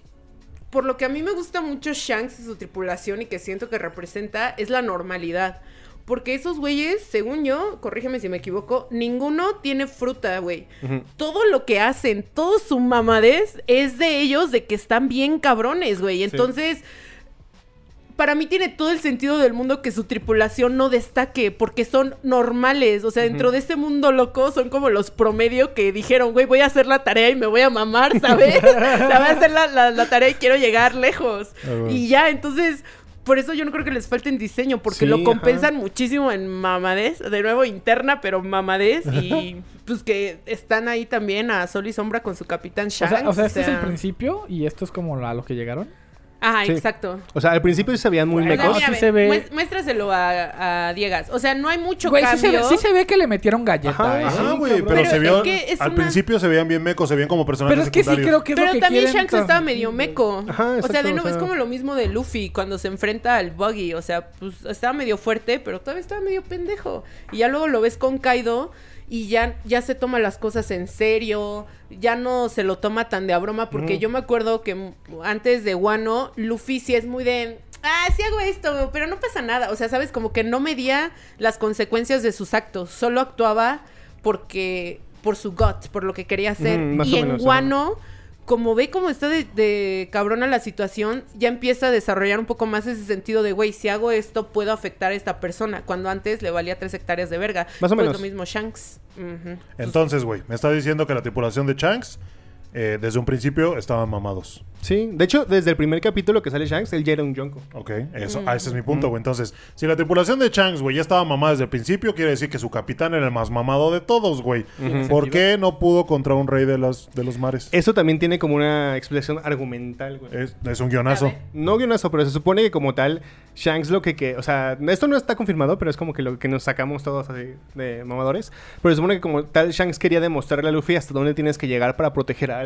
por lo que a mí me gusta mucho Shanks y su tripulación y que siento que representa es la normalidad. Porque esos güeyes, según yo, corrígeme si me equivoco, ninguno tiene fruta, güey. Todo lo que hacen, todo su mamadez es de ellos, de que están bien cabrones, güey. Entonces, para mí tiene todo el sentido del mundo que su tripulación no destaque, porque son normales. O sea, dentro de este mundo loco son como los promedio que dijeron, güey, voy a hacer la tarea y me voy a mamar, ¿sabes? o sea, voy a hacer la, la- la tarea y quiero llegar lejos. Ah. Y ya, entonces... Por eso yo no creo que les falte en diseño, porque Sí, lo ajá. compensan muchísimo en mamadez, de nuevo interna, pero mamadez, y pues que están ahí también a sol y sombra con su capitán O Shanks. sea, o sea, este es el principio y esto es como a lo que llegaron. Ajá, Sí. exacto. O sea, al principio se veían muy Bueno, mecos. mira, sí se ve- muéstraselo a, a Diegas. O sea, no hay mucho Güey, sí se, cambio. ve, sí se ve que le metieron galleta, Ajá, ¿eh? ajá. Sí, güey, pero, Pero se es vio. que es al una- principio se veían bien mecos, se veían como personajes Pero es que sí creo que es lo Pero que también quieren Shanks estaba medio meco. Ajá, o sea, exacto, de nuevo, o sea- es como lo mismo de Luffy cuando se enfrenta al Buggy. O sea, pues estaba medio fuerte, pero todavía estaba medio pendejo. Y ya luego lo ves con Kaido y ya, ya se toma las cosas en serio. Ya no se lo toma tan de a broma. Porque Ujú. yo me acuerdo que antes de Wano, Luffy sí es muy de. Ah, sí hago esto, pero no pasa nada. O sea, sabes, como que no medía las consecuencias de sus actos. Solo actuaba porque. por su gut, por lo que quería hacer. Más y en ajá. Como ve cómo está de, de cabrona la situación, ya empieza a desarrollar un poco más ese sentido de, güey, si hago esto, puedo afectar a esta persona. Cuando antes le valía tres hectáreas de verga. Más o Pues menos. lo mismo Shanks. Entonces, güey, me está diciendo que la tripulación de Shanks, eh, desde un principio, estaban mamados. Sí, de hecho, desde el primer capítulo que sale Shanks, él ya era un Yonko. Ok, eso, ah, ese es mi punto, güey. Entonces, si la tripulación de Shanks, güey, ya estaba mamada desde el principio, quiere decir que su capitán era el más mamado de todos, güey. ¿Por qué no pudo contra un rey de, las, de los mares? Eso también tiene como una explicación argumental, güey. Es, es un guionazo. No guionazo, pero se supone que como tal, Shanks lo que, que... O sea, esto no está confirmado, pero es como que lo que nos sacamos todos así de mamadores. Pero se supone que como tal, Shanks quería demostrarle a Luffy hasta dónde tienes que llegar para proteger a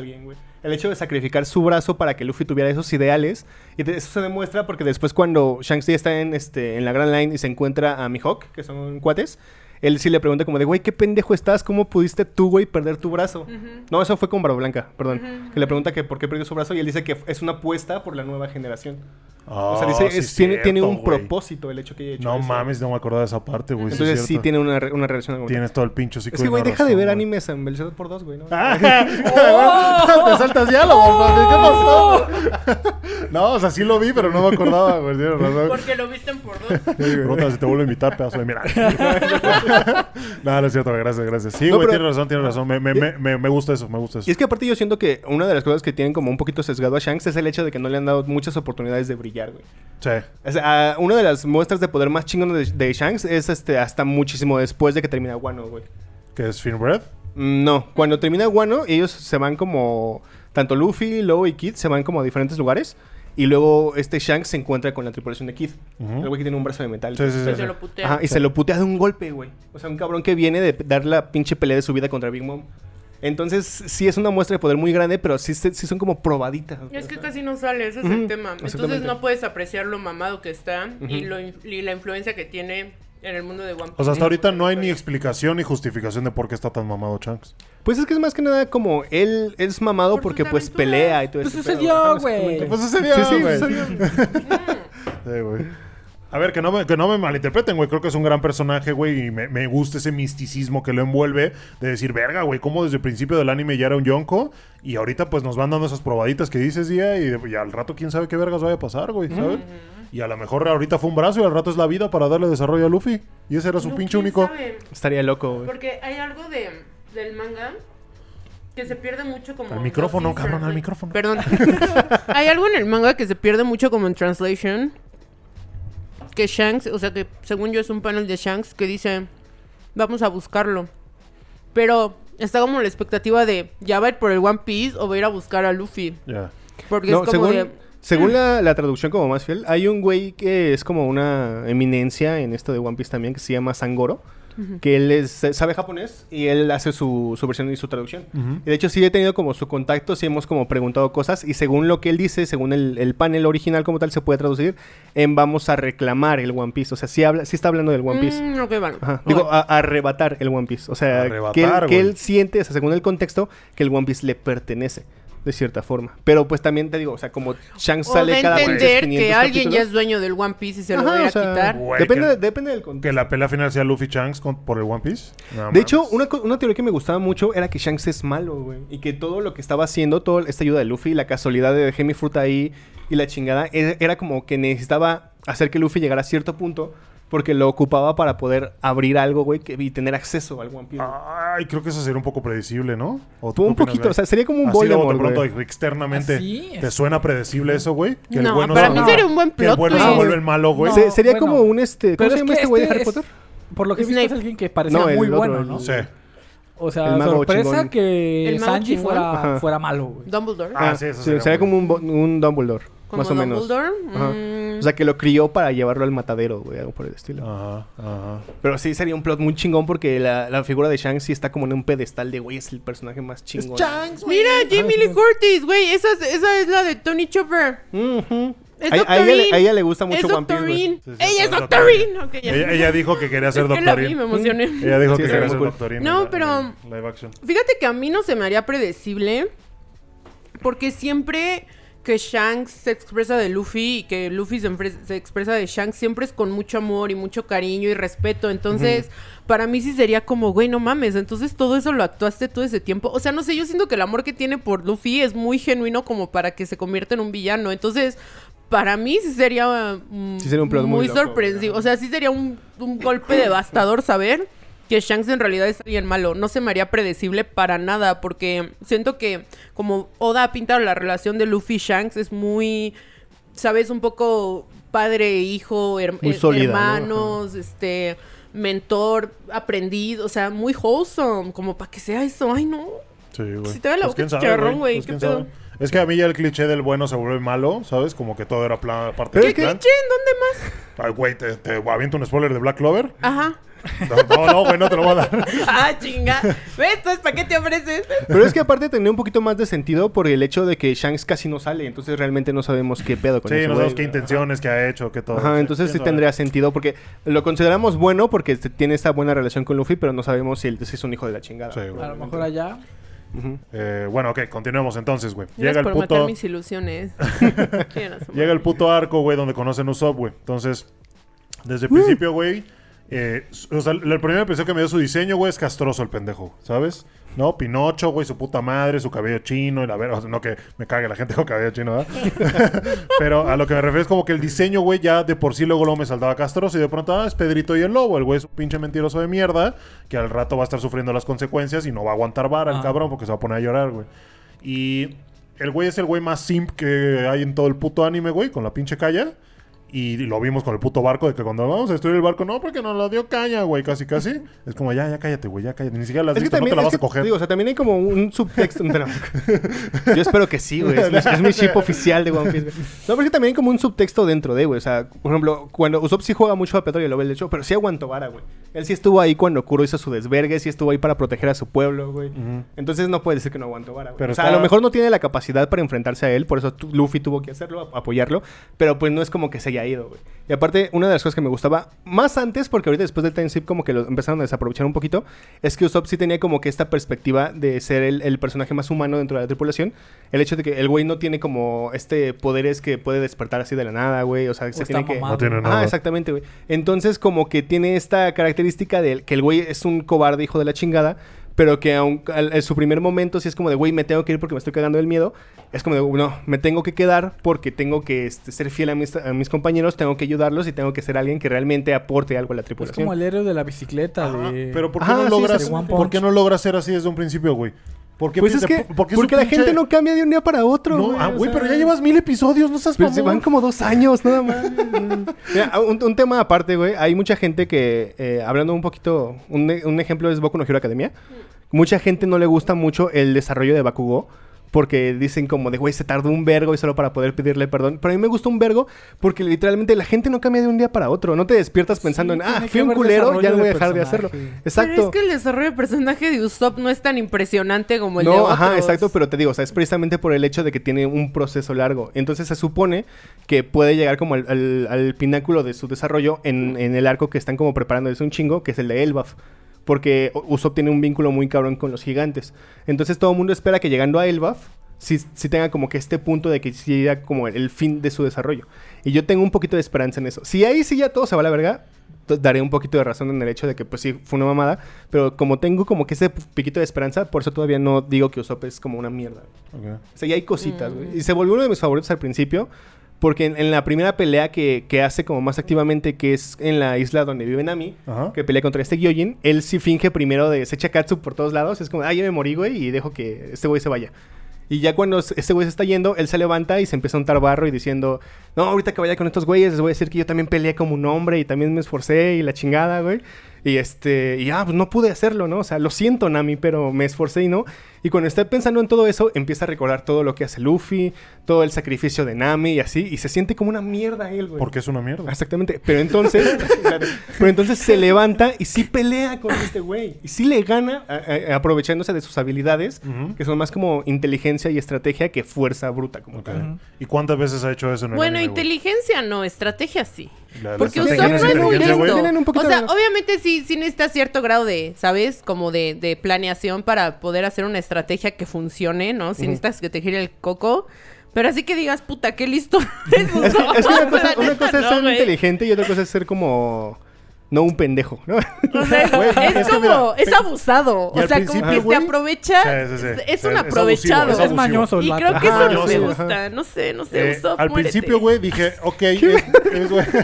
El hecho de sacrificar su brazo para que Luffy tuviera esos ideales. Y eso se demuestra porque después cuando Shanks está en, este, en la Grand Line y se encuentra a Mihawk, que son cuates... Él sí le pregunta como de, güey, ¿qué pendejo estás? ¿Cómo pudiste tú, güey, perder tu brazo? No, eso fue con Barba Blanca, perdón. Que le pregunta que por qué perdió su brazo y él dice que es una apuesta por la nueva generación. o sea, dice, Ah, sí es- es tiene, tiene un propósito el hecho que haya hecho No eso. mames, no me acordaba de esa parte, güey. sí es Entonces sí, tiene una, re- una relación. Tienes todo el pincho psico Es que, güey, deja de ver animes en Belcebú por dos, güey, ¿no? Te saltas diálogos, mami, ¿Qué pasó? no, o sea, sí lo vi, pero no me acordaba, güey. Porque lo visten por dos. Pregunta si te vuelvo a invitar, pedazo de mira. no, no es cierto, gracias, gracias. Sí, No, güey, pero- tienes razón, tienes razón. Me, me, me, me, me gusta eso, me gusta eso. Y es que aparte yo siento que una de las cosas que tienen como un poquito sesgado a Shanks es el hecho de que no le han dado muchas oportunidades de brillar, güey. Sí. O sea, una de las muestras de poder más chingones de, de Shanks es este hasta muchísimo después de que termina Wano, güey. ¿Qué es Finbred? Mm, No, cuando termina Wano, ellos se van como. Tanto Luffy, Law y Kid se van como a diferentes lugares. Y luego este Shanks se encuentra con la tripulación de Kid. Ujú. El güey que tiene un brazo de metal. Sí, sí, sí, Que sí. se lo putea. Ajá, y se lo putea de un golpe, güey. O sea, un cabrón que viene de dar la pinche pelea de su vida contra Big Mom. Entonces, sí es una muestra de poder muy grande, pero sí, sí son como probaditas. Es que casi no sale, ese es el tema. Entonces no puedes apreciar lo mamado que está y, lo y la influencia que tiene en el mundo de One Piece. O sea, hasta ahorita no hay ni explicación ni justificación de por qué está tan mamado Shanks. Pues es que es más que nada como él es mamado Por porque sus pues aventuras. pelea y todo Pues eso. sucedió, güey. Pues sucedió, Sí, sí, güey. sucedió. Sí, güey. A ver, que no, me, que no me malinterpreten, güey. Creo que es un gran personaje, güey. Y me, me gusta ese misticismo que lo envuelve. De decir, verga, güey, cómo desde el principio del anime ya era un yonko. Y ahorita, pues, nos van dando esas probaditas que dices, día. Y, al rato, quién sabe qué vergas vaya a pasar, güey, ¿sabes? Y a lo mejor ahorita fue un brazo y al rato es la vida para darle desarrollo a Luffy. Y ese era su No, pinche ¿quién único. sabe? Estaría loco, güey. Porque hay algo de, del manga que se pierde mucho como... Al micrófono, cabrón, al micrófono. Perdón. hay algo en el manga que se pierde mucho como en translation. Que Shanks, o sea que según yo es un panel de Shanks que dice, vamos a buscarlo. Pero está como la expectativa de, ¿ya va a ir por el One Piece o va a ir a buscar a Luffy? Porque No, es como según, de... Según la, la traducción como más fiel, hay un güey que es como una eminencia en esto de One Piece también, que se llama Sangoro, que él es- sabe japonés y él hace su, su versión y su traducción. Ujú. Y de hecho sí he tenido como su contacto, sí hemos como preguntado cosas y según lo que él dice, según el, el panel original como tal se puede traducir, en vamos a reclamar el One Piece. O sea, sí, habla, sí está hablando del One Piece. Mm, ok, bueno. Ajá. Digo, a, a arrebatar el One Piece. O sea, Arrebatar, que, él, que él siente, o sea, según el contexto, que el One Piece le pertenece. De cierta forma. Pero pues también te digo, o sea, como Shanks O sale de cada entender 500 que alguien ya es dueño del One Piece y se lo va a o sea, quitar. Güey, depende, que- depende del contexto. Que la pelea final sea Luffy Shanks con- por el One Piece. No De hecho, una, una teoría que me gustaba mucho era que Shanks es malo, güey. Y que todo lo que estaba haciendo, toda esta ayuda de Luffy, la casualidad de Hemi Fruta ahí y la chingada, e- era como que necesitaba hacer que Luffy llegara a cierto punto porque lo ocupaba para poder abrir algo, güey, que- y tener acceso al One Piece. Ay, creo que eso sería un poco predecible, ¿no? ¿O tú un poquito, o sea, sería como un Así de Voldemort, pronto, güey. externamente. Así ¿Te suena predecible eso, güey? Que No, bueno para mí sería un buen Que el plot bueno se vuelve el malo, güey. No, Se- sería bueno. como un este. ¿Cómo Pero se es llama este güey de este Harry es- Potter? Por lo que he visto es alguien que parecía No, el muy otro, bueno, el- ¿no? Sí. O sea, El sorpresa chingón. que El Sanji fuera, fuera malo, güey. Dumbledore. Ah, sí, eso sería sería como un Dumbledore, Como más o menos. Dumbledore. Ajá. Mm. O sea, que lo crió para llevarlo al matadero, güey, algo por el estilo. Ajá, ajá. Pero sí sería un plot muy chingón porque la, la figura de Shanks sí está como en un pedestal de, güey, es el personaje más chingón. Mira, Jamie Lee Curtis, güey. Esa, es- esa es la de Tony Chopper. Ujú. Es A, a ella, le- Doctorine. a ella le gusta mucho es One Piece, güey. Doctorine. Sí, sí, ella es es Doctorine. Ok, ya. Ella, ella dijo que quería ser Es que doctorín. me emocioné. Ella dijo Sí, que quería ser cool. doctorín. No, la- pero- Live action. Fíjate que a mí no se me haría predecible. Porque siempre que Shanks se expresa de Luffy y que Luffy se, expresa de Shanks, siempre es con mucho amor y mucho cariño y respeto. Entonces, para mí sí sería como, güey, no mames. Entonces todo eso lo actuaste todo ese tiempo. O sea, no sé, yo siento que el amor que tiene por Luffy es muy genuino como para que se convierta en un villano. Entonces, para mí sí sería, mm, Sí sería un plot muy loco, sorpresivo. O sea, sí sería un, un golpe devastador saber que Shanks en realidad es alguien malo. No se me haría predecible para nada, porque siento que como Oda ha pintado la relación de Luffy y Shanks es muy, sabes, un poco padre, hijo, her- ¿no? hermanos, este, mentor, aprendiz, o sea, muy wholesome, como para que sea eso. Ay, no. Sí, güey. Si te da la boca quién sabe, chicharrón, güey, Pues ¿qué quién pedo? sabe. Es que a mí ya el cliché del bueno se vuelve malo, ¿sabes? Como que todo era plan, parte Pero del plan. Che, ¿en dónde más? Ay, güey, te, te aviento un spoiler de Black Clover. Ajá. No, no, güey, no te lo voy a dar. ah, chinga. ¿Ves? ¿para qué te ofreces? Pero es que aparte tenía un poquito más de sentido por el hecho de que Shanks casi no sale, entonces realmente no sabemos qué pedo con Sí, ese no güey. sabemos qué intenciones, qué ha hecho, qué todo. Ajá, entonces sí tendría sentido porque lo consideramos bueno porque tiene esta buena relación con Luffy, pero no sabemos si él si es un hijo de la chingada. Sí, güey. A lo mejor allá. Ujú. Eh, bueno, ok, continuemos entonces, güey. Llega el por matar puto. mis ilusiones. Quién a su Llega el puto arco, güey, donde conocen Usopp, güey. Entonces, desde el principio, güey. Eh, o sea, el el primer episodio que me dio su diseño, güey, es castroso el pendejo, ¿sabes? ¿No? Pinocho, güey, su puta madre, su cabello chino y la vera. o sea, no que me cague la gente con cabello chino, ¿verdad? Pero a lo que me refiero es como que el diseño, güey, ya de por sí luego, luego me saltaba castroso y de pronto, ah, es Pedrito y el lobo. El güey es un pinche mentiroso de mierda que al rato va a estar sufriendo las consecuencias y no va a aguantar vara el Ah. cabrón porque se va a poner a llorar, güey. Y el güey es el güey más simp que hay en todo el puto anime, güey, con la pinche calla. Y lo vimos con el puto barco, de que cuando vamos a destruir el barco, no, porque nos lo dio caña, güey, casi, casi. Es como, ya, ya cállate, güey, ya cállate. Ni siquiera las Es que visto, no también, te la es vas que, a coger. digo, o sea, también hay como un subtexto. Yo espero que sí, güey. Es, mi- es mi chip oficial de One Piece. güey. No, pero es que también hay como un subtexto dentro de, güey. O sea, por ejemplo, cuando Usopp sí juega mucho a Pedro y lo ve el hecho, pero sí aguantó vara, güey. Él sí estuvo ahí cuando Kuro hizo su desvergue, sí estuvo ahí para proteger a su pueblo, güey. Entonces no puede decir que no aguantó vara, güey. Pero o sea, está- a lo mejor no tiene la capacidad para enfrentarse a él, por eso Luffy tuvo que hacerlo, apoyarlo, pero pues no es como que se haya ido, güey. Y aparte, una de las cosas que me gustaba, más antes, porque ahorita después del time skip como que lo empezaron a desaprovechar un poquito, es que Usopp sí tenía como que esta perspectiva de ser el, el personaje más humano dentro de la tripulación. El hecho de que el güey no tiene como este poderes que puede despertar así de la nada, güey. O sea, se tiene que... No tiene Ah, nada. exactamente, güey. Entonces, como que tiene esta característica de que el güey es un cobarde hijo de la chingada, pero que aun, al- en su primer momento sí es como de, güey, me tengo que ir porque me estoy cagando del miedo. Es como de, no, me tengo que quedar porque tengo que este, ser fiel a mis, a mis compañeros, tengo que ayudarlos y tengo que ser alguien que realmente aporte algo a la Es tripulación. como el héroe de la bicicleta. Ajá, de... Pero ¿por qué Ajá, no sí, logras, sí, ¿por qué no logras ser así desde un principio, güey? ¿Por qué Pues es que, por qué porque la pinche- gente no cambia de un día para otro. No, güey, ah, o güey, sea, pero ya llevas mil episodios, no seas Pero se mamón. van como dos años, nada más. Mira, un, un tema aparte, güey. Hay mucha gente que, eh, hablando un poquito, un, un ejemplo es Boku no Hero Academia. Mucha gente no le gusta mucho el desarrollo de Bakugo. porque dicen como de, güey, se tardó un vergo y solo para poder pedirle perdón. Pero a mí me gustó un vergo porque literalmente la gente no cambia de un día para otro. No te despiertas pensando en, ah, fui un culero, ya no voy de a dejar de hacerlo. Exacto. Pero es que el desarrollo de personaje de Usopp no es tan impresionante como el de No, otros. ajá, exacto, pero te digo, o sea, es precisamente por el hecho de que tiene un proceso largo. Entonces se supone que puede llegar como al, al- al pináculo de su desarrollo en, en el arco que están como preparando desde un chingo, que es el de Elbaf. Porque Usopp tiene un vínculo muy cabrón con los gigantes. Entonces todo el mundo espera que llegando a Elbaf, sí, sí tenga como que este punto de que sí sea como el fin de su desarrollo. Y yo tengo un poquito de esperanza en eso. Si ahí sí ya todo se va a la verga, daré un poquito de razón en el hecho de que pues sí fue una mamada. Pero como tengo como que ese piquito de esperanza, por eso todavía no digo que Usopp es como una mierda. O sea, ya hay cositas, güey. Y se volvió uno de mis favoritos al principio. Porque en, en la primera pelea que, que hace como más activamente, que es en la isla donde vive Nami, Ajá. que pelea contra este Gyojin, él sí finge primero de se echa Katsu por todos lados. Es como, ah, ya me morí, güey, y dejo que este güey se vaya. Y ya cuando este güey se está yendo, él se levanta y se empieza a untar barro y diciendo, no, ahorita que vaya con estos güeyes, les voy a decir que yo también peleé como un hombre y también me esforcé y la chingada, güey. Y este, y ah, pues no pude hacerlo, ¿no? O sea, lo siento, Nami, pero me esforcé y no. Y cuando está pensando en todo eso, empieza a recordar todo lo que hace Luffy, todo el sacrificio de Nami y así, y se siente como una mierda él, güey. Porque es una mierda. Exactamente. Pero entonces, claro, pero entonces se levanta y sí pelea con este güey. Y sí le gana a- a- aprovechándose de sus habilidades, que son más como inteligencia y estrategia que fuerza bruta como tal. ¿Y cuántas veces ha hecho eso en el Bueno, anime, inteligencia no, estrategia sí. La- la Porque Usopp no es muy listo. O sea, de- obviamente sí, sí necesita cierto grado de, ¿sabes? Como de, de planeación para poder hacer una estrategia que funcione, ¿no? Si necesitas que te gire el coco. Pero así que digas, puta, qué listo. es Es que, una, cosa, una es ser inteligente y otra cosa es ser como... No un pendejo, ¿no? O sea, Güey, es, es que como, mira, es abusado. y o sea, como que se aprovecha. Sí, sí, sí. Es, Es- un es aprovechado. abusivo, Es mañoso el y creo que Ajá, eso no me gusta. No sé, no sé. Eh, Usopp, al muérete. principio, güey, dije, ok, es, es, güey.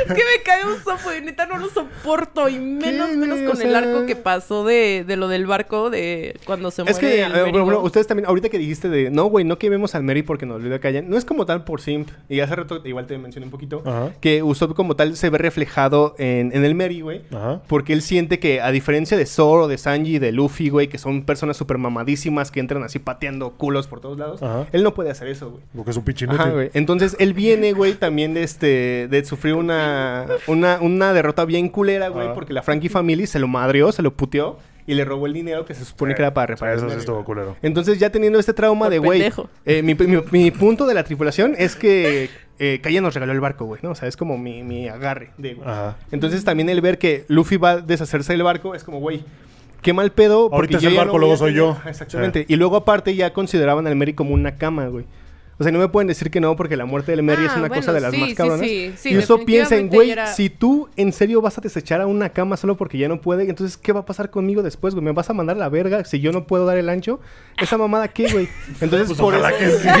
Es que me cae Usopp, güey. Neta, no lo soporto. Y menos, ¿Qué, menos con O el arco que pasó de, de lo del barco, de cuando se muere Es que, el eh, bueno, ustedes también, ahorita que dijiste de, no, güey, no quememos al Mary porque nos olvidó que callan, no es como tal por simp, y hace rato igual te mencioné un poquito, Ajá. que Usopp como tal se ve reflejado en, en el Mary, güey, porque él siente que, a diferencia de Zoro, de Sanji, de Luffy, güey, que son personas súper mamadísimas que entran así pateando culos por todos lados, Ajá. él no puede hacer eso, güey. Porque es un Ajá, güey. Entonces él viene, güey, también de este de sufrir una una, una derrota bien culera, güey, Ajá. porque la Frankie Family se lo madrió, se lo puteó y le robó el dinero que se supone que era para reparar. eso el sí estuvo culero. Entonces ya teniendo este trauma Por de, güey, eh, mi, mi- mi punto de la tripulación es que eh, Kaya nos regaló el barco, güey, ¿no? O sea, es como mi, mi agarre de, güey. Entonces también el ver que Luffy va a deshacerse del barco es como, güey, qué mal pedo. Ahorita es el barco, luego soy yo. Exactamente. Y luego aparte ya consideraban al Mary como una cama, güey. O sea, no me pueden decir que no porque la muerte del Mary Ah, es una bueno, cosa de las sí, más sí, cabronas. sí, sí, y eso piensa en, güey, era- si tú en serio vas a desechar a una cama solo porque ya no puede, entonces ¿qué va a pasar conmigo después, güey? ¿Me vas a mandar a la verga si yo no puedo dar el ancho? ¿Esa mamada qué, güey? Entonces, Pues por ojalá eso... que sí.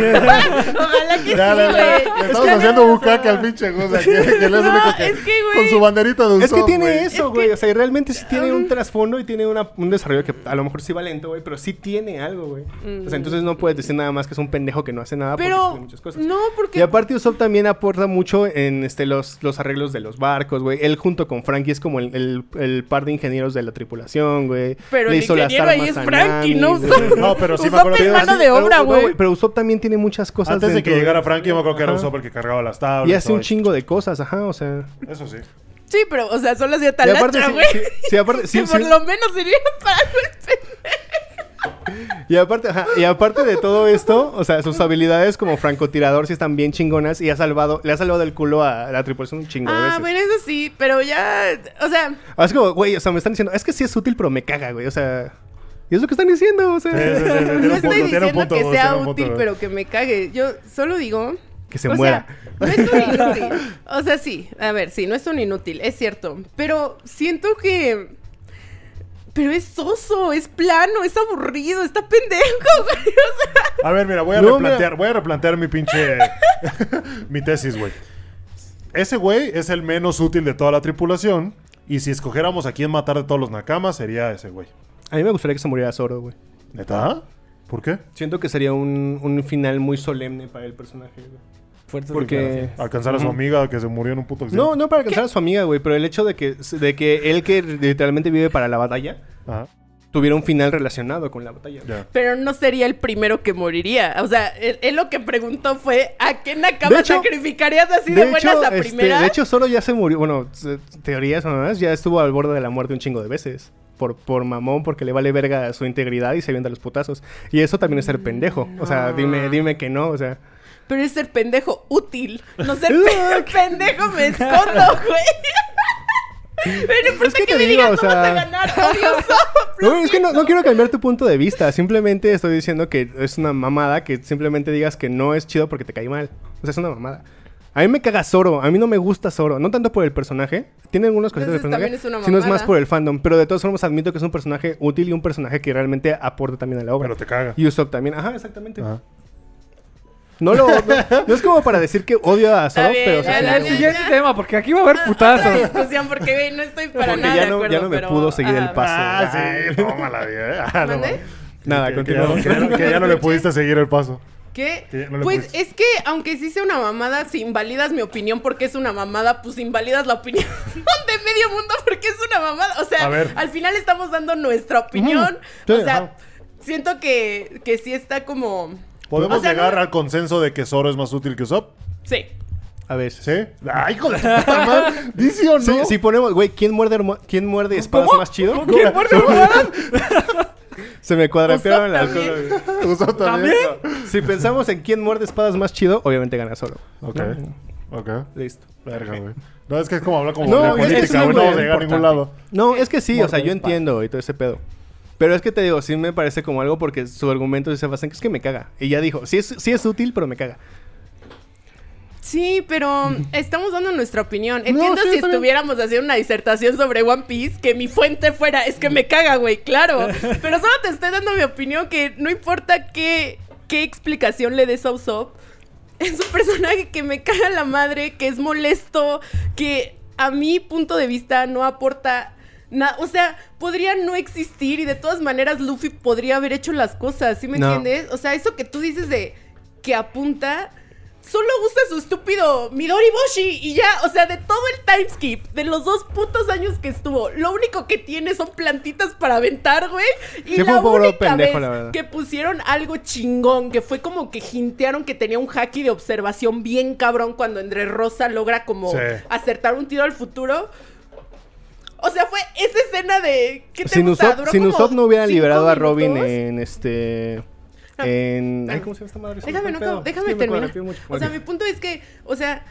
Ojalá que Ya, sí, le- güey. le estamos haciendo bucaque al pinche Goza, que, que el No, único que, es que, güey. con su banderita de Es que tiene güey. eso, güey. O sea, y realmente sí tiene un trasfondo y tiene una- un desarrollo que a lo mejor sí va lento, güey, pero sí tiene algo, güey. O sea, entonces no puedes decir nada más que es un pendejo que no hace nada Pero, tiene muchas cosas. no, porque... Y aparte Usopp también aporta mucho en este los, los arreglos de los barcos, güey. Él junto con Frankie es como el, el- el par de ingenieros de la tripulación, güey. Pero Le el hizo las ingeniero ahí armas es Frankie, ¿no? Usopp- No, pero sí me Usopp acuerdo es que- mano sí, de obra, güey. Pero Usopp también tiene muchas cosas Antes de que llegara Frankie, yo me acuerdo que era. Usopp el que cargaba las tablas. Y hace un chingo de cosas, ajá, o sea... Eso sí. Sí, pero, o sea, solo hacía Y aparte, talacha, sí, güey. sí, sí, aparte, sí, que sí. por lo menos sería para Y aparte, ajá, y aparte de todo esto, o sea, sus habilidades como francotirador sí están bien chingonas y ha salvado, le ha salvado del culo a la tripulación un chingo de Ah, veces. bueno, eso sí, pero ya... O sea, Ah, Es como, güey, o sea, me están diciendo, es que sí es útil, pero me caga, güey, o sea... Y es lo que están diciendo, o sea... Sí, sí, sí, sí, tiene no estoy punto, tiene un diciendo punto, que sea tiene un punto, útil, pero que me cague. Yo solo digo... Que se o muera. sea, no es un inútil. O sea, sí. A ver, sí, no es un inútil, es cierto. Pero siento que... Pero es soso, es plano, es aburrido, está pendejo, güey. O sea, A ver, mira, voy a No, replantear, voy a replantear mi pinche mi tesis, güey. Ese güey es el menos útil de toda la tripulación. Y si escogiéramos a quién matar de todos los nakamas, sería ese güey. A mí me gustaría que se muriera Zoro, güey. ¿Neta? ¿Por qué? Siento que sería un, un final muy solemne para el personaje, güey. Fuertes Porque... Alcanzar a su amiga que se murió en un puto accidente. No, no para alcanzar a su amiga, güey, pero el hecho de que, de que él que literalmente vive para la batalla, Ajá. tuviera un final relacionado con la batalla. Pero no sería el primero que moriría. O sea, él, él lo que preguntó fue: ¿a qué Nakama hecho- sacrificarías así de, buenas a este, primeras? de hecho, solo ya se murió. Bueno, teorías o más, ya estuvo al borde de la muerte un chingo de veces. Por, por mamón, porque le vale verga su integridad y se avienta los putazos. Y eso también es ser pendejo. O sea, dime, dime que no, o sea. Pero es ser pendejo útil. No ser pe- pendejo me escondo, güey. Pero no Es que importa que, te me digo, digan o cómo sea- vas a ganar. No, es que no, no quiero cambiar tu punto de vista. Simplemente estoy diciendo que es una mamada que simplemente digas que no es chido porque te cae mal. O sea, es una mamada. A mí me caga Zoro. A mí no me gusta Zoro. No tanto por el personaje. Tiene algunas cositas del Entonces, personaje. también es una Sino es más por el fandom. Pero de todas formas admito que es un personaje útil y un personaje que realmente aporta también a la obra. Pero te caga. Y Usopp también. Ajá, exactamente. Ajá. No lo... No, no es como para decir que odio a Zoro, bien, pero... o sea, El, el ya. siguiente tema, porque aquí va a haber Otra putazos. discusión porque no estoy para Porque nada ya de no- acuerdo, ya no me pero, pudo seguir el paso. Ah, sí, tómala bien. Ah, no. Nada, Que- que, continuamos. ya no- que ya no- que ya no le pudiste seguir el paso. ¿Qué? No pues es que aunque sí sea una mamada, si invalidas mi opinión porque es una mamada, pues invalidas la opinión de medio mundo porque es una mamada. O sea, al final estamos dando nuestra opinión. Sí, o sea, ajá. siento que, que sí está como... ¿Podemos O sea, llegar no- al consenso de que Zoro es más útil que Usopp? Sí. A veces. ¿Sí? ¡Ay, hijo de puta madre! ¿Dice o no? Sí, si ponemos, güey, ¿quién muerde, hermo- ¿quién muerde espadas más chido? ¿Quién muerde almohadas? Se me cuadrapearon Usopp la también. cola. Usopp también. Si pensamos en quién muerde espadas más chido, obviamente gana solo. Ok. Ok. Listo. Verga, güey. No, es que es como hablar como No, de es- es política, güey. No vamos a llegar a ningún lado. No, es que sí, o sea, yo entiendo y todo ese pedo. Pero es que te digo, sí me parece como algo porque su argumento basa en que es que me caga. Y ya dijo, sí es, sí es útil, pero me caga. Sí, pero estamos dando nuestra opinión. Entiendo sí, si bien. estuviéramos haciendo una disertación sobre One Piece, que mi fuente fuera, es que me caga, güey, claro. Pero solo te estoy dando mi opinión, que no importa qué, qué explicación le des a Usopp, es un personaje que me caga la madre, que es molesto, que a mi punto de vista no aporta O sea, podría no existir y de todas maneras Luffy podría haber hecho las cosas, ¿sí me No. entiendes? O sea, eso que tú dices de que apunta, solo usa su estúpido Midori Boshi y ya, o sea, de todo el timeskip, de los dos putos años que estuvo, lo único que tiene son plantitas para aventar, güey. Y Sí, la única pendejo, vez la que pusieron algo chingón, que fue como que hintearon que tenía un haki de observación bien cabrón cuando Andre Rosa logra como Sí. acertar un tiro al futuro. O sea, fue esa escena de... ¿Qué te Sin gusta? Duró sin Usopp no hubiera liberado a Robin en este... En... Ay. ¿cómo se llama esta madre? Déjame, no, déjame terminar. O sea, mi punto es que, o sea,